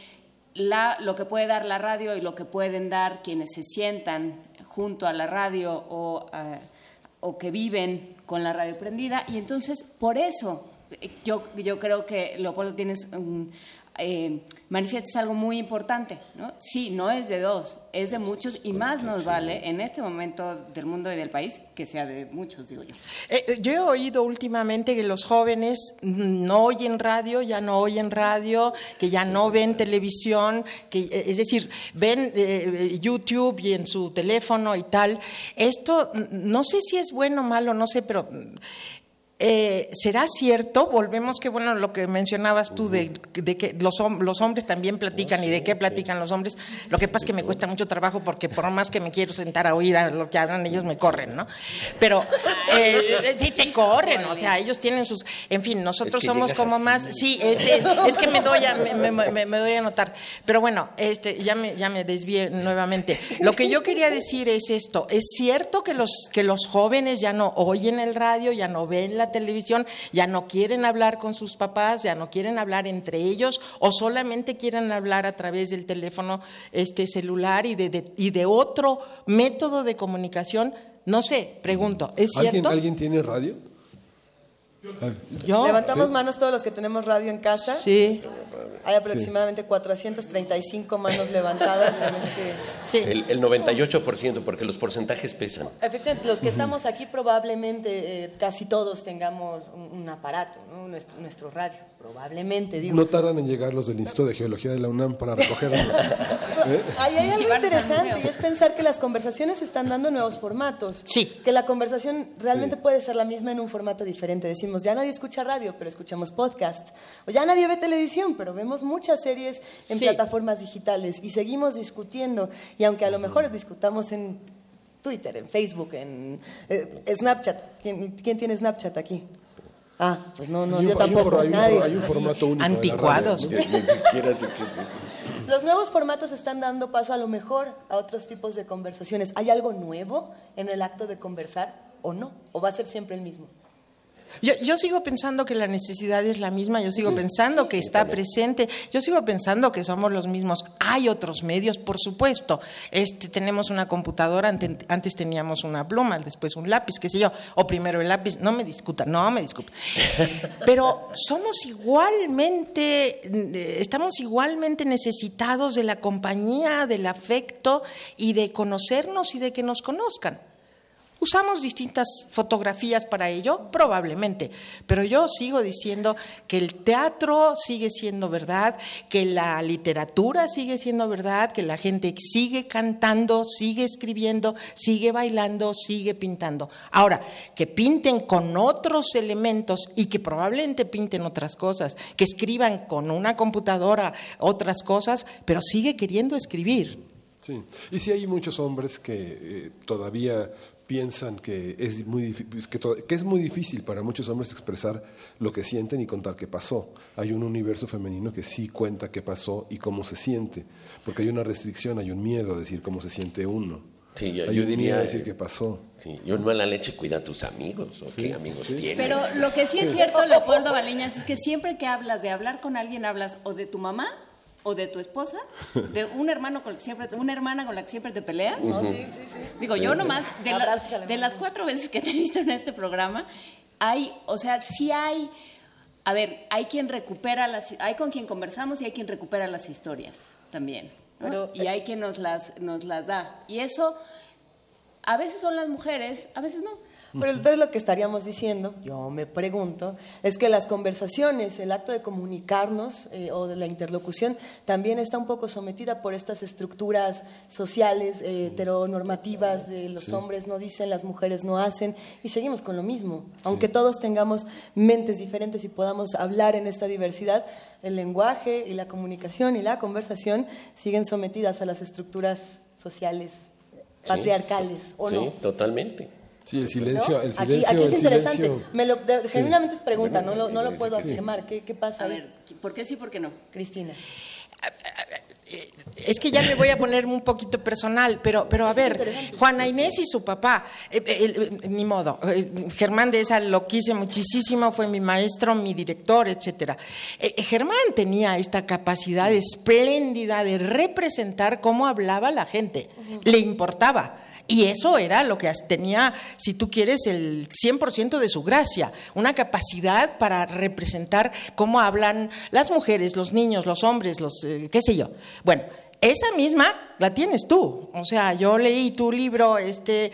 la, lo que puede dar la radio y lo que pueden dar quienes se sientan junto a la radio o, eh, o que viven con la radio prendida. Y entonces, por eso, eh, yo, yo creo que Leopoldo tienes un, eh, manifiestas algo muy importante, ¿no? Sí, no es de dos, es de muchos y más nos vale en este momento del mundo y del país que sea de muchos, digo yo. Eh, eh, yo he oído últimamente que los jóvenes no oyen radio, ya no oyen radio, que ya no ven televisión, que eh, es decir, ven eh, YouTube y en su teléfono y tal. Esto no sé si es bueno o malo, no sé, pero eh, ¿Será cierto? Volvemos que, bueno, lo que mencionabas tú de, de que los, hom- los hombres también platican y de qué platican los hombres. Lo que pasa es que me cuesta mucho trabajo porque por más que me quiero sentar a oír a lo que hablan, ellos me corren, ¿no? Pero eh, sí te corren, o sea, ellos tienen sus... En fin, nosotros Es que somos como así. más... Sí, es, es- es que me doy, a, me, me- me- me doy a notar. Pero bueno, este, ya, me, ya me desvié nuevamente. Lo que yo quería decir es esto. Es cierto que los, que los jóvenes ya no oyen el radio, ya no ven la televisión, ya no quieren hablar con sus papás, ya no quieren hablar entre ellos o solamente quieren hablar a través del teléfono este, celular y de, de- y de otro método de comunicación. No sé, pregunto, ¿es ¿Alguien, cierto? ¿Alguien tiene radio? Yo. Levantamos ¿Sí? manos todos los que tenemos radio en casa. Sí. Hay aproximadamente 435 manos levantadas en este... El, el 98%, porque los porcentajes pesan. Efectivamente, los que estamos aquí probablemente eh, casi todos tengamos un, un aparato, ¿no? nuestro, nuestro radio, probablemente, digo. No tardan en llegar los del Instituto de Geología de la UNAM para recogerlos. ¿Eh? Ahí hay algo interesante y es pensar que las conversaciones están dando nuevos formatos. Sí. Que la conversación realmente puede ser la misma en un formato diferente. Decimos, ya nadie escucha radio, pero escuchamos podcast. O ya nadie ve televisión, pero vemos muchas series en Sí. plataformas digitales y seguimos discutiendo. Y aunque a lo mejor discutamos en Twitter, en Facebook, en eh, Snapchat. ¿Quién, quién tiene Snapchat aquí? Ah, pues no, no, un- yo tampoco. hay un nadie. for- hay un formato único de Anticuados. radio, Los nuevos formatos están dando paso a lo mejor a otros tipos de conversaciones. ¿Hay algo nuevo en el acto de conversar o no? ¿O va a ser siempre el mismo? Yo, yo sigo pensando que la necesidad es la misma, yo sigo pensando que está presente, yo sigo pensando que somos los mismos. Hay otros medios, por supuesto. Este, tenemos una computadora, ante- antes teníamos una pluma, después un lápiz, qué sé yo, o primero el lápiz, no me discutan, no me discutan. Pero somos igualmente, estamos igualmente necesitados de la compañía, del afecto y de conocernos y de que nos conozcan. ¿Usamos distintas fotografías para ello? Probablemente. Pero yo sigo diciendo que el teatro sigue siendo verdad, que la literatura sigue siendo verdad, que la gente sigue cantando, sigue escribiendo, sigue bailando, sigue pintando. Ahora, que pinten con otros elementos y que probablemente pinten otras cosas, que escriban con una computadora otras cosas, pero sigue queriendo escribir. Sí, y sí hay muchos hombres que eh, todavía piensan que es muy difí- que, es muy difícil para muchos hombres expresar lo que sienten y contar qué pasó. Hay un universo femenino que sí cuenta qué pasó y cómo se siente, porque hay una restricción, hay un miedo a decir cómo se siente uno. Sí, yo, hay yo un diría. miedo a decir qué pasó. Sí, yo no a la leche cuida a tus amigos, ¿o qué amigos tienes? Pero lo que sí es cierto, Leopoldo Baleñas, es que siempre que hablas de hablar con alguien, hablas o de tu mamá, o de tu esposa, de un hermano con el que siempre, una hermana con la que siempre te peleas. No, sí, sí, sí. Digo, yo nomás, de, la- de las cuatro veces que te he visto en este programa, hay, o sea, sí hay, a ver, hay quien recupera las, hay con quien conversamos y hay quien recupera las historias también. ¿no? Pero, y hay quien nos las, nos las da. Y eso, a veces son las mujeres, a veces no. Pero entonces lo que estaríamos diciendo, yo me pregunto, es que las conversaciones, el acto de comunicarnos eh, o de la interlocución, también está un poco sometida por estas estructuras sociales, eh, heteronormativas, de los hombres no dicen, las mujeres no hacen, y seguimos con lo mismo. Aunque todos tengamos mentes diferentes y podamos hablar en esta diversidad, el lenguaje y la comunicación y la conversación siguen sometidas a las estructuras sociales, patriarcales, ¿o sí, no? totalmente. Sí, el silencio, ¿No? el Aquí- silencio, aquí, es interesante. silencio. Me lo, de- genuinamente es pregunta, no lo, no lo puedo sí. afirmar. ¿Qué, qué pasa A ver, ¿por qué sí, por qué no? Cristina. es que ya me voy a poner un poquito personal, pero, pero a ver, Juana Inés y su papá, eh, eh, ni modo, Germán de esa lo quise muchísimo, fue mi maestro, mi director, etcétera. Germán tenía esta capacidad espléndida de representar cómo hablaba la gente, le importaba. Y eso era lo que tenía, si tú quieres, el 100% de su gracia, una capacidad para representar cómo hablan las mujeres, los niños, los hombres, los, eh, qué sé yo. Bueno, esa misma la tienes tú. O sea, yo leí tu libro, este,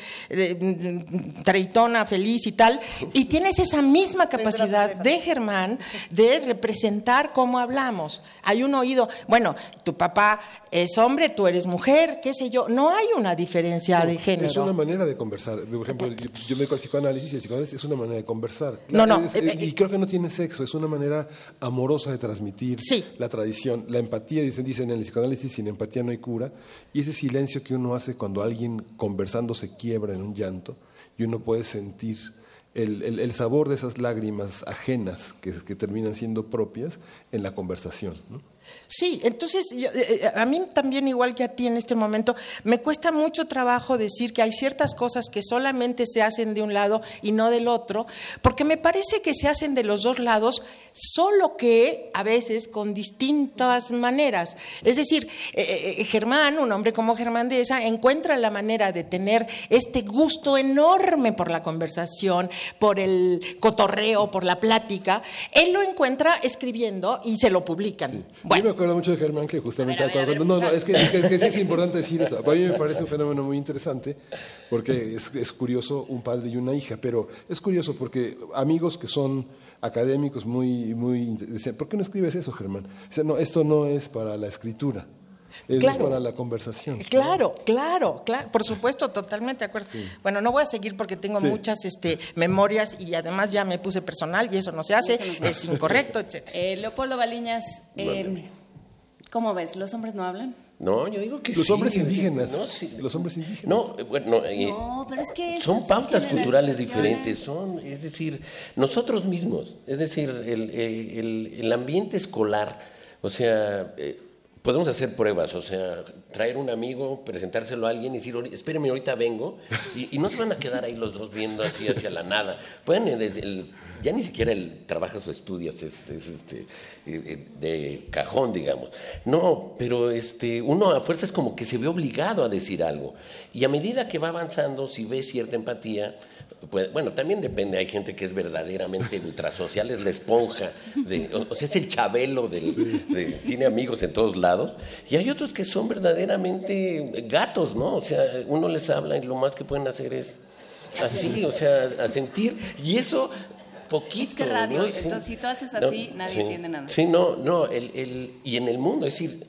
Traitona, Feliz y tal, y tienes esa misma capacidad de Germán de representar cómo hablamos. Hay un oído, bueno, tu papá es hombre, tú eres mujer, qué sé yo, no hay una diferencia de género. Es una manera de conversar. Por ejemplo, yo me dedico al psicoanálisis y el psicoanálisis es una manera de conversar. No, no. Eh, eh, y creo que no tiene sexo, es una manera amorosa de transmitir la tradición. La empatía, dicen, dicen en el psicoanálisis, sin empatía no hay cura. Y ese silencio que uno hace cuando alguien conversando se quiebra en un llanto y uno puede sentir el, sabor de esas lágrimas ajenas que, que terminan siendo propias en la conversación. ¿no? Sí, entonces eh, eh, a mí también, igual que a ti en este momento, me cuesta mucho trabajo decir que hay ciertas cosas que solamente se hacen de un lado y no del otro, porque me parece que se hacen de los dos lados, solo que a veces con distintas maneras. Es decir, eh, Germán, un hombre como Germán de esa, encuentra la manera de tener este gusto enorme por la conversación, por el cotorreo, por la plática. Él lo encuentra escribiendo y se lo publican. Yo me acuerdo mucho de Germán que justamente... no, no, es que, es, importante decir eso. A mí me parece un fenómeno muy interesante porque es, curioso un padre y una hija, pero es curioso porque amigos que son académicos muy... muy ¿Por qué no escribes eso, Germán? no, esto no es para la escritura. Es para la conversación. Claro, claro, claro, por supuesto, totalmente de acuerdo. Bueno, no voy a seguir porque tengo muchas este, memorias y además ya me puse personal y eso no se hace, es incorrecto, etc. Eh, Leopoldo Baliñas, eh, ¿cómo ves? ¿Los hombres no hablan? No, yo digo que los hombres indígenas. No, los hombres indígenas. No, bueno, eh, pero es que son pautas culturales diferentes. Son, es decir, nosotros mismos, es decir, el, el, el ambiente escolar, o sea, podemos hacer pruebas, o sea, traer un amigo, presentárselo a alguien y decir, espérenme, ahorita vengo, y, no se van a quedar ahí los dos viendo así hacia la nada. Pueden, el, ya ni siquiera el trabaja o estudios es, este, eh, eh, de cajón, digamos. No, pero este, uno a fuerza es como que se ve obligado a decir algo. Y a medida que va avanzando, si ve cierta empatía, pues, bueno, también depende, hay gente que es verdaderamente ultrasocial, es la esponja, de, o, sea, es el chabelo, del, tiene amigos en todos lados, y hay otros que son verdaderamente gatos, ¿no? O sea, uno les habla y lo más que pueden hacer es así, o sea, a sentir, y eso poquito. Es radio, entonces si tú haces así, nadie entiende nada. Sí, no, no, el, el, y en el mundo, es decir,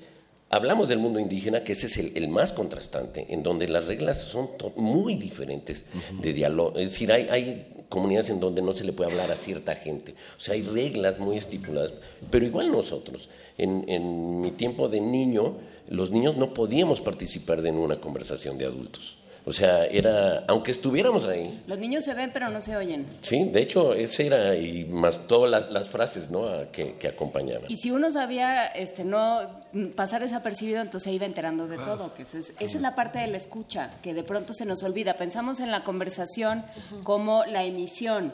Hablamos del mundo indígena, que ese es el, más contrastante, en donde las reglas son muy diferentes de diálogo. Es decir, hay, hay, comunidades en donde no se le puede hablar a cierta gente. O sea, hay reglas muy estipuladas. Pero igual nosotros, en, en mi tiempo de niño, los niños no podíamos participar de una conversación de adultos. O sea, era, aunque estuviéramos ahí. Los niños se ven, pero no se oyen. Sí, de hecho, ese era, y más todas las, frases ¿no? que, acompañaban. Y si uno sabía este, no pasar desapercibido, entonces se iba enterando de todo. Que esa es la parte de la escucha, que de pronto se nos olvida. Pensamos en la conversación como la emisión.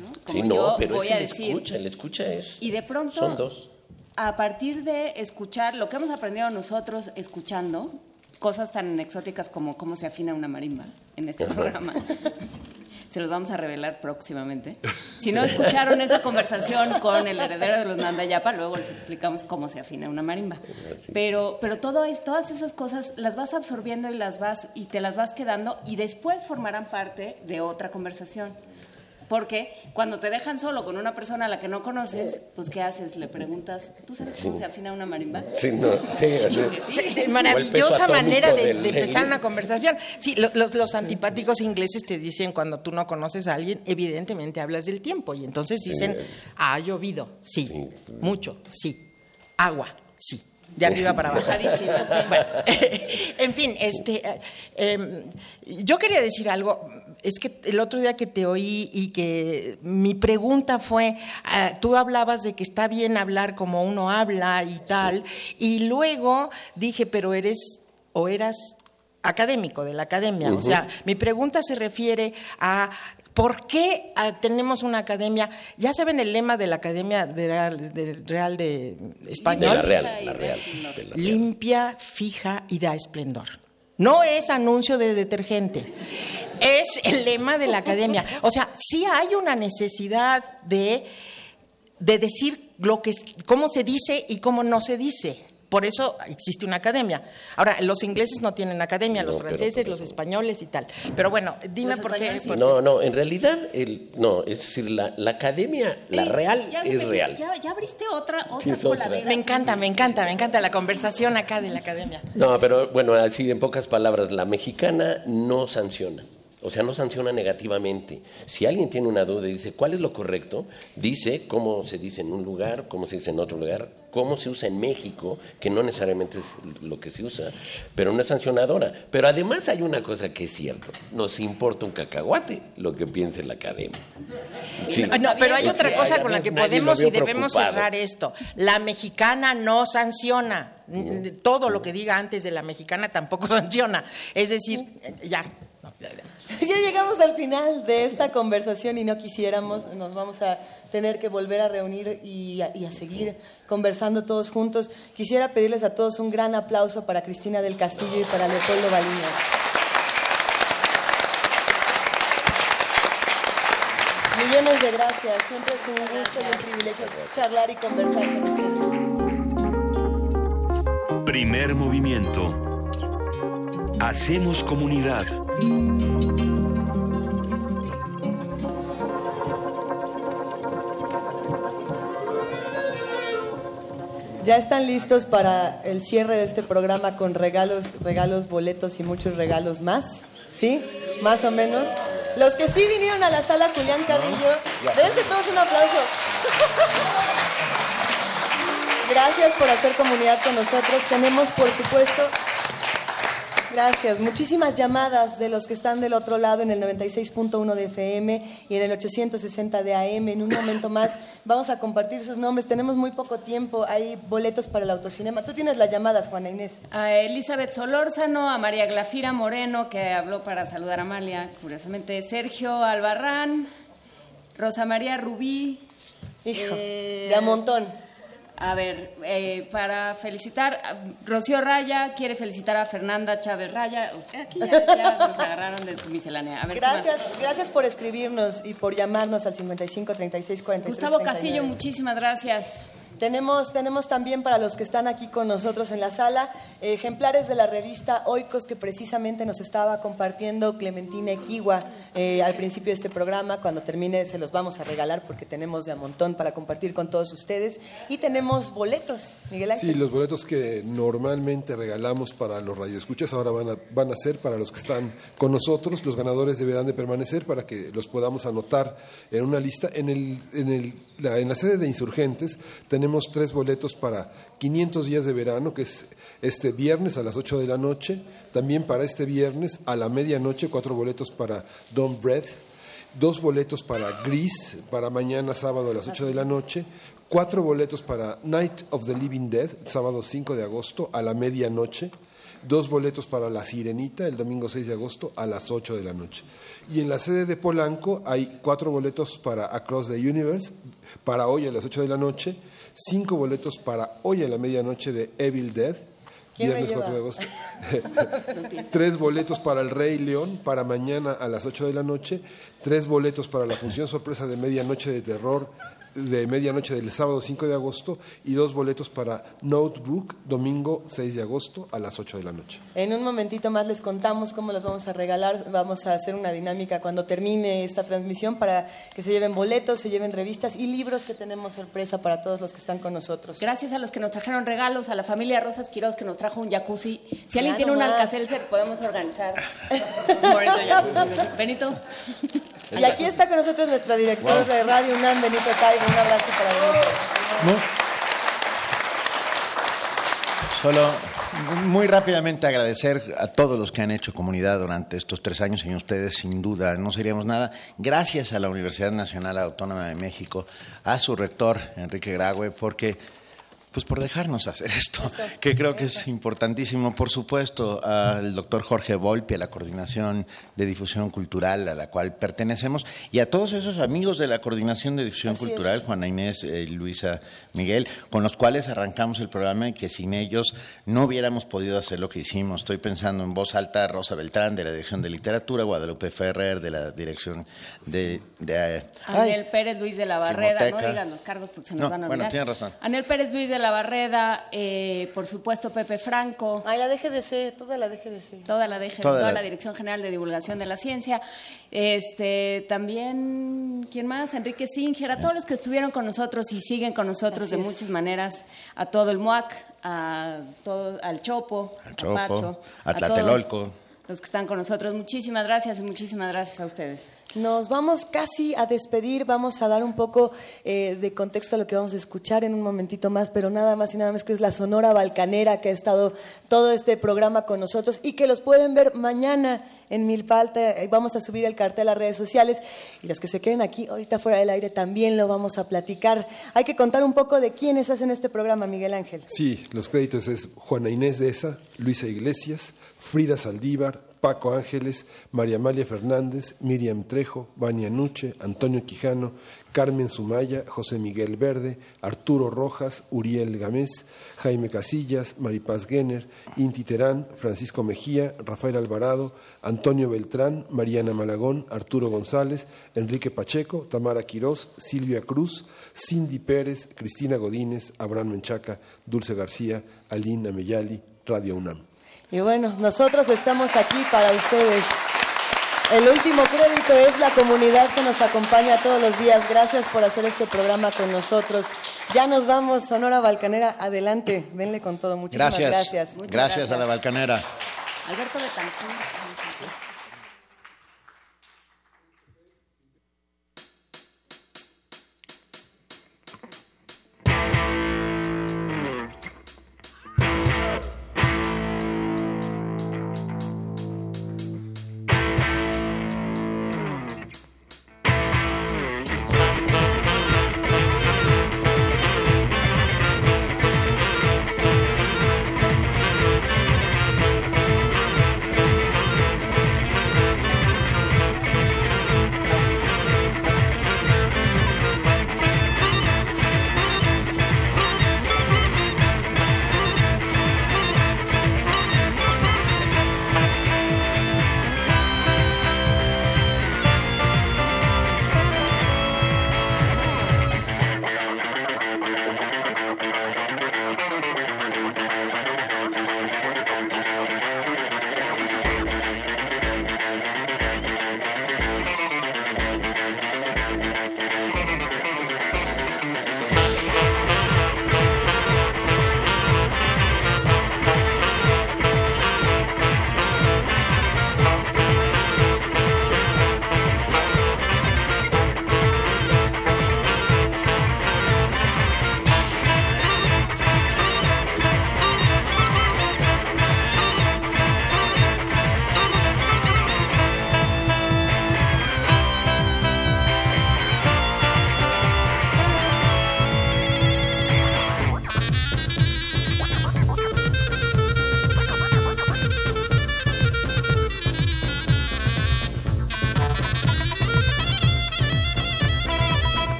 ¿no? sí, no, pero voy es a decir. escucha, el escucha es. Y de pronto. Son dos. A partir de escuchar, lo que hemos aprendido nosotros escuchando, cosas tan exóticas como cómo se afina una marimba en este programa. Se los vamos a revelar próximamente. Si no escucharon esa conversación con el heredero de los Nandayapa, luego les explicamos cómo se afina una marimba. Pero, pero todo es, todas esas cosas las vas absorbiendo y las vas y te las vas quedando y después formarán parte de otra conversación. Porque cuando te dejan solo con una persona a la que no conoces, pues ¿qué haces? Le preguntas, ¿tú sabes cómo se afina una marimba? Sí, no, sí, maravillosa manera de, empezar una conversación. Sí, los, los, antipáticos ingleses te dicen cuando tú no conoces a alguien, evidentemente hablas del tiempo y entonces dicen, ha llovido, sí, mucho, sí, agua, sí. De arriba para abajo. Bueno, en fin, este, eh, em, yo quería decir algo. Es que el otro día que te oí y que mi pregunta fue, ah, tú hablabas de que está bien hablar como uno habla y tal, y luego dije, pero eres o eras académico de la academia. O sea, mi pregunta se refiere a ¿Por qué ah, tenemos una academia? Ya saben el lema de la Academia de Real de, Real de Español. De la Real, la Real. de la Real. Limpia, fija y da esplendor. No es anuncio de detergente. Es el lema de la academia. O sea, sí hay una necesidad de, de decir lo que, cómo se dice y cómo no se dice. Por eso existe una academia. Ahora, los ingleses no tienen academia, los pero franceses, los españoles y tal. Pero bueno, dime por qué. sí. No, no, en realidad, el, no, es decir, la, la academia, la real ya es me- real. Ya, ya abriste otra, Sí, otra es otra. Me encanta, me encanta, me encanta la conversación acá de la academia. No, pero bueno, así en pocas palabras, la mexicana no sanciona. O sea, no sanciona negativamente. Si alguien tiene una duda y dice cuál es lo correcto, dice cómo se dice en un lugar, cómo se dice en otro lugar, cómo se usa en México, que no necesariamente es lo que se usa, pero no es sancionadora. Pero además hay una cosa que es cierto, nos importa un cacahuate lo que piense la academia. Sí. No, pero hay O otra cosa con la que podemos y debemos preocupado. cerrar esto. La mexicana no sanciona. Todo lo que diga antes de la mexicana tampoco sanciona. Es decir, ya. Ya llegamos al final de esta conversación y no quisiéramos, nos vamos a tener que volver a reunir y a, seguir conversando todos juntos. Quisiera pedirles a todos un gran aplauso para Cristina del Castillo y para Leopoldo Baliño. Millones de gracias, siempre es un gusto y un privilegio charlar y conversar con ustedes. Primer movimiento. Hacemos comunidad. Ya están listos para el cierre de este programa con regalos, regalos, boletos y muchos regalos más. ¿Sí? Más o menos. Los que sí vinieron a la sala Julián Carrillo, dense todos un aplauso. Gracias por hacer comunidad con nosotros. Tenemos, por supuesto, Gracias. Muchísimas llamadas de los que están del otro lado en el 96.1 de FM y en el 860 de AM. En un momento más vamos a compartir sus nombres. Tenemos muy poco tiempo. Hay boletos para el autocinema. Tú tienes las llamadas, Juana Inés. A Elizabeth Solórzano, a María Glafira Moreno, que habló para saludar a Amalia, curiosamente, Sergio Albarrán, Rosa María Rubí. Hijo, eh, de a montón. A ver, eh, para felicitar, Rocío Raya quiere felicitar a Fernanda Chávez Raya. Aquí ya, ya nos agarraron de su miscelánea. A ver. Gracias, gracias por escribirnos y por llamarnos al 55 36 43 Gustavo 39. Casillo, muchísimas gracias. Tenemos, tenemos también para los que están aquí con nosotros en la sala ejemplares de la revista Oikos que precisamente nos estaba compartiendo Clementina Equigua eh, al principio de este programa. Cuando termine se los vamos a regalar porque tenemos de a montón para compartir con todos ustedes. Y tenemos boletos, Miguel Ángel. Sí, los boletos que normalmente regalamos para los radioescuchas ahora van a, van a ser para los que están con nosotros. Los ganadores deberán de permanecer para que los podamos anotar en una lista. En, el, en, el, la, en la sede de Insurgentes tenemos tres boletos para 500 días de verano, que es este viernes a las 8 de la noche. También para este viernes a la medianoche, cuatro boletos para Don't Breath. Dos boletos para Gris para mañana sábado a las 8 de la noche. Cuatro boletos para Night of the Living Dead, sábado 5 de agosto a la medianoche. Dos boletos para La Sirenita el domingo 6 de agosto a las 8 de la noche. Y en la sede de Polanco hay cuatro boletos para Across the Universe para hoy a las 8 de la noche. Cinco boletos para hoy a la medianoche de Evil Dead. ¿Quién me Viernes lleva? 4 de agosto. Tres boletos para El Rey León para mañana a las 8 de la noche. Tres boletos para la función sorpresa de Medianoche de Terror de medianoche del sábado 5 de agosto y dos boletos para Notebook domingo 6 de agosto a las 8 de la noche. En un momentito más les contamos cómo los vamos a regalar. Vamos a hacer una dinámica cuando termine esta transmisión para que se lleven boletos, se lleven revistas y libros que tenemos sorpresa para todos los que están con nosotros. Gracias a los que nos trajeron regalos, a la familia Rosas Quiroz que nos trajo un jacuzzi. Si alguien Ya tiene un nomás. Alcacelser, podemos organizar un bonito jacuzzi. Benito. Y aquí está con nosotros nuestro director de Radio UNAM, Benito Taibo. Un abrazo para Benito. Solo muy rápidamente agradecer a todos los que han hecho comunidad durante estos tres años, y ustedes sin duda no seríamos nada. Gracias a la Universidad Nacional Autónoma de México, a su rector, Enrique Graue, porque pues por dejarnos hacer esto, que creo que es importantísimo. Por supuesto, al doctor Jorge Volpi, a la Coordinación de Difusión Cultural, a la cual pertenecemos, y a todos esos amigos de la Coordinación de Difusión Cultural, Juana Inés, eh, Luisa Miguel, con los cuales arrancamos el programa y que sin ellos no hubiéramos podido hacer lo que hicimos. Estoy pensando en voz alta Rosa Beltrán, de la Dirección de Literatura, Guadalupe Ferrer, de la Dirección de... de Anel Pérez, Luis de la Barrera, no digan los cargos porque se nos van a olvidar. Bueno, tiene razón. Anel Pérez, Luis de la Barreda, eh, por supuesto Pepe Franco. Ay, la DGDC, toda la DGDC. Toda la DGDC, toda, la... Dirección General de Divulgación de la Ciencia. Este, también, ¿quién más? Enrique Singer, a todos los que estuvieron con nosotros y siguen con nosotros de muchas maneras, a todo el MUAC, a todo, al Chopo, a Pacho, a Tlatelolco los que están con nosotros. Muchísimas gracias y muchísimas gracias a ustedes. Nos vamos casi a despedir, vamos a dar un poco eh, de contexto a lo que vamos a escuchar en un momentito más, pero nada más y nada más que es la Sonora Balcanera que ha estado todo este programa con nosotros y que los pueden ver mañana en Milpalta. Vamos a subir el cartel a redes sociales y los que se queden aquí ahorita fuera del aire también lo vamos a platicar. Hay que contar un poco de quiénes hacen este programa, Miguel Ángel. Sí, los créditos es Juana Inés de esa, Luisa Iglesias, Frida Saldívar, Paco Ángeles, María Amalia Fernández, Miriam Trejo, Vania Nuche, Antonio Quijano, Carmen Sumaya, José Miguel Verde, Arturo Rojas, Uriel Gamés, Jaime Casillas, Maripaz Guener, Inti Terán, Francisco Mejía, Rafael Alvarado, Antonio Beltrán, Mariana Malagón, Arturo González, Enrique Pacheco, Tamara Quirós, Silvia Cruz, Cindy Pérez, Cristina Godínez, Abraham Menchaca, Dulce García, Aline Ameyali, Radio UNAM. Y bueno, nosotros estamos aquí para ustedes. El último crédito es la comunidad que nos acompaña todos los días. Gracias por hacer este programa con nosotros. Ya nos vamos, Sonora Balcanera. Adelante, venle con todo. Muchísimas gracias. Gracias, gracias. a la Balcanera. Alberto